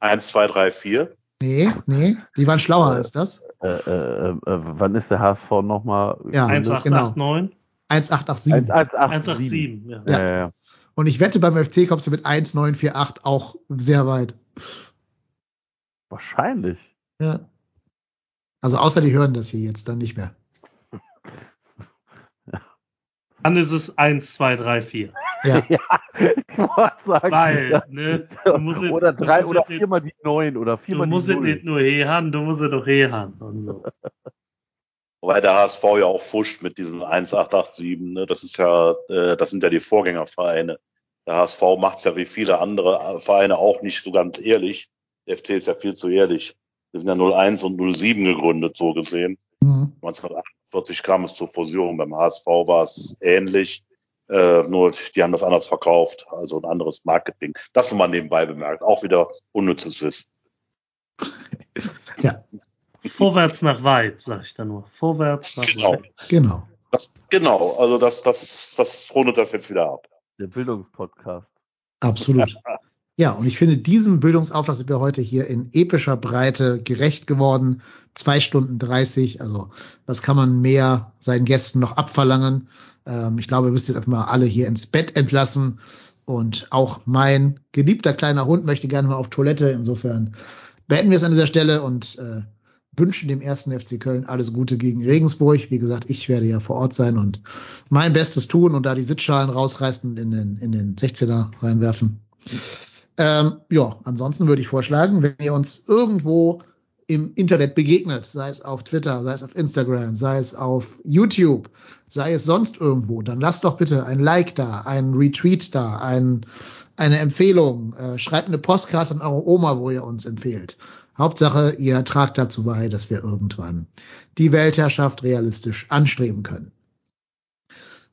1, 2, 3, 4. Nee, nee, die waren schlauer als das. Äh, äh, äh, wann ist der HSV nochmal? Ja, 1889. 1887. 187. 187, ja. Ja, ja, ja. Und ich wette, beim FC kommst du mit 1948 auch sehr weit. Wahrscheinlich. Ja. Also außer die hören das hier jetzt dann nicht mehr. <laughs> Dann ist es 1, 2, 3, 4. Ja, <laughs> ja, sagen, Weil, ja. ne, du <laughs> musst oder du drei musst oder viermal die neun oder Du viermal musst die es null. nicht nur he haben, du musst es doch he haben. Und so. <laughs> Wobei der HSV ja auch fuscht mit diesen 1887, ne? Das ist ja, äh, das sind ja die Vorgängervereine. Der HSV macht es ja wie viele andere Vereine auch nicht so ganz ehrlich. Der FC ist ja viel zu ehrlich. Wir sind ja 01 und 07 gegründet, so gesehen. Mhm. 1948 kam es zur Fusion. Beim HSV war es ähnlich. Äh, nur die haben das anders verkauft, also ein anderes Marketing. Das nur mal nebenbei bemerkt. Auch wieder unnützes Wissen. <laughs> ja, Vorwärts nach weit, sag ich da nur. Vorwärts nach Genau. weit. genau. Das, genau. Also das, das, das rundet das jetzt wieder ab. Der Bildungspodcast. Absolut. <laughs> Ja, und ich finde, diesem Bildungsauftrag sind wir heute hier in epischer Breite gerecht geworden. Zwei Stunden dreißig. Also, was kann man mehr seinen Gästen noch abverlangen? Ähm, ich glaube, ihr müsst jetzt einfach mal alle hier ins Bett entlassen. Und auch mein geliebter kleiner Hund möchte gerne mal auf Toilette. Insofern beenden wir es an dieser Stelle und äh, wünschen dem ersten FC Köln alles Gute gegen Regensburg. Wie gesagt, ich werde ja vor Ort sein und mein Bestes tun und da die Sitzschalen rausreißen und in den, in den 16er reinwerfen. Ähm, ja, ansonsten würde ich vorschlagen, wenn ihr uns irgendwo im Internet begegnet, sei es auf Twitter, sei es auf Instagram, sei es auf YouTube, sei es sonst irgendwo, dann lasst doch bitte ein Like da, ein Retweet da, ein, eine Empfehlung, äh, schreibt eine Postkarte an eure Oma, wo ihr uns empfehlt. Hauptsache, ihr tragt dazu bei, dass wir irgendwann die Weltherrschaft realistisch anstreben können.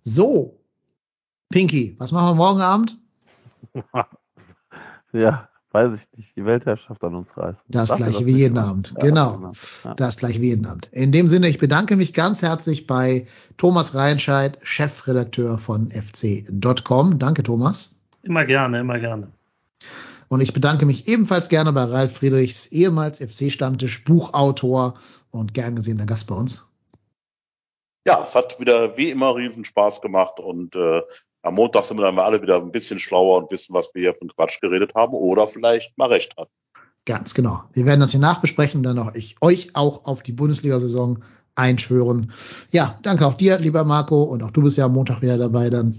So, Pinky, was machen wir morgen Abend? <laughs> Ja, weiß ich nicht, die Weltherrschaft an uns reißen. Das Darf gleiche wie jeden? Abend, Ja, genau. Ja. Das gleiche wie jeden Abend. In dem Sinne, ich bedanke mich ganz herzlich bei Thomas Reinscheid, Chefredakteur von fc.com. Danke, Thomas. Immer gerne, immer gerne. Und ich bedanke mich ebenfalls gerne bei Ralf Friedrichs, ehemals FC-Stammtisch, Buchautor und gern gesehener Gast bei uns. Ja, es hat wieder wie immer riesen Spaß gemacht und äh, am Montag sind wir dann mal alle wieder ein bisschen schlauer und wissen, was wir hier von Quatsch geredet haben oder vielleicht mal recht hatten. Ganz genau. Wir werden das hier nachbesprechen, dann auch ich, euch auch auf die Bundesliga-Saison einschwören. Ja, danke auch dir, lieber Marco, und auch du bist ja am Montag wieder dabei dann.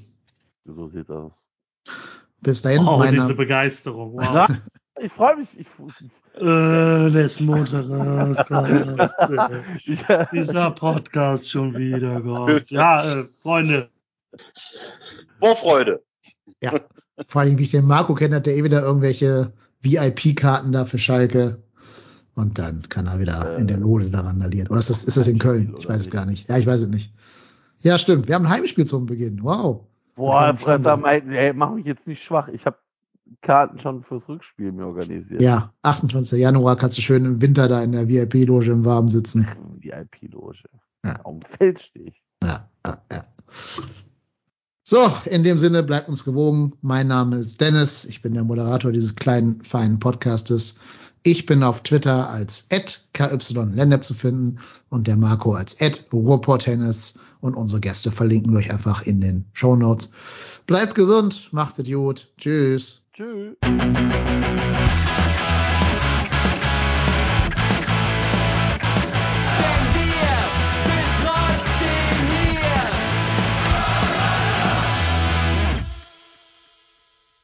So sieht's aus. Bis dahin, Oh, mein diese Begeisterung. Wow. Na, ich freue mich. Ich, <laughs> Äh, das Montag. Äh, <laughs> dieser Podcast schon wieder, Gott. <laughs> Ja, äh, Freunde, Vorfreude. Ja, vor allem, wie ich den Marco kenne, hat der eh wieder irgendwelche VIP-Karten da für Schalke. Und dann kann er wieder Äh, in der Loge da randalieren. Oder ist das, ist das in Köln? Ich weiß es gar nicht. Ja, ich weiß es nicht. Ja, stimmt. Wir haben ein Heimspiel zum Beginn. Wow. boah, mal, ey, mach mich jetzt nicht schwach. Ich habe Karten schon fürs Rückspiel mir organisiert. Ja, 28. Januar kannst du schön im Winter da in der VIP-Loge im Warmen sitzen. VIP-Loge. Ja. Auf dem Feld stehe ich. Ja, ja, ja. So, in dem Sinne bleibt uns gewogen. Mein Name ist Dennis. Ich bin der Moderator dieses kleinen, feinen Podcastes. Ich bin auf Twitter als @kyLennep zu finden und der Marco als @ruhrporttennis und unsere Gäste verlinken wir euch einfach in den Show Notes. Bleibt gesund, macht es gut. Tschüss. Tschüss.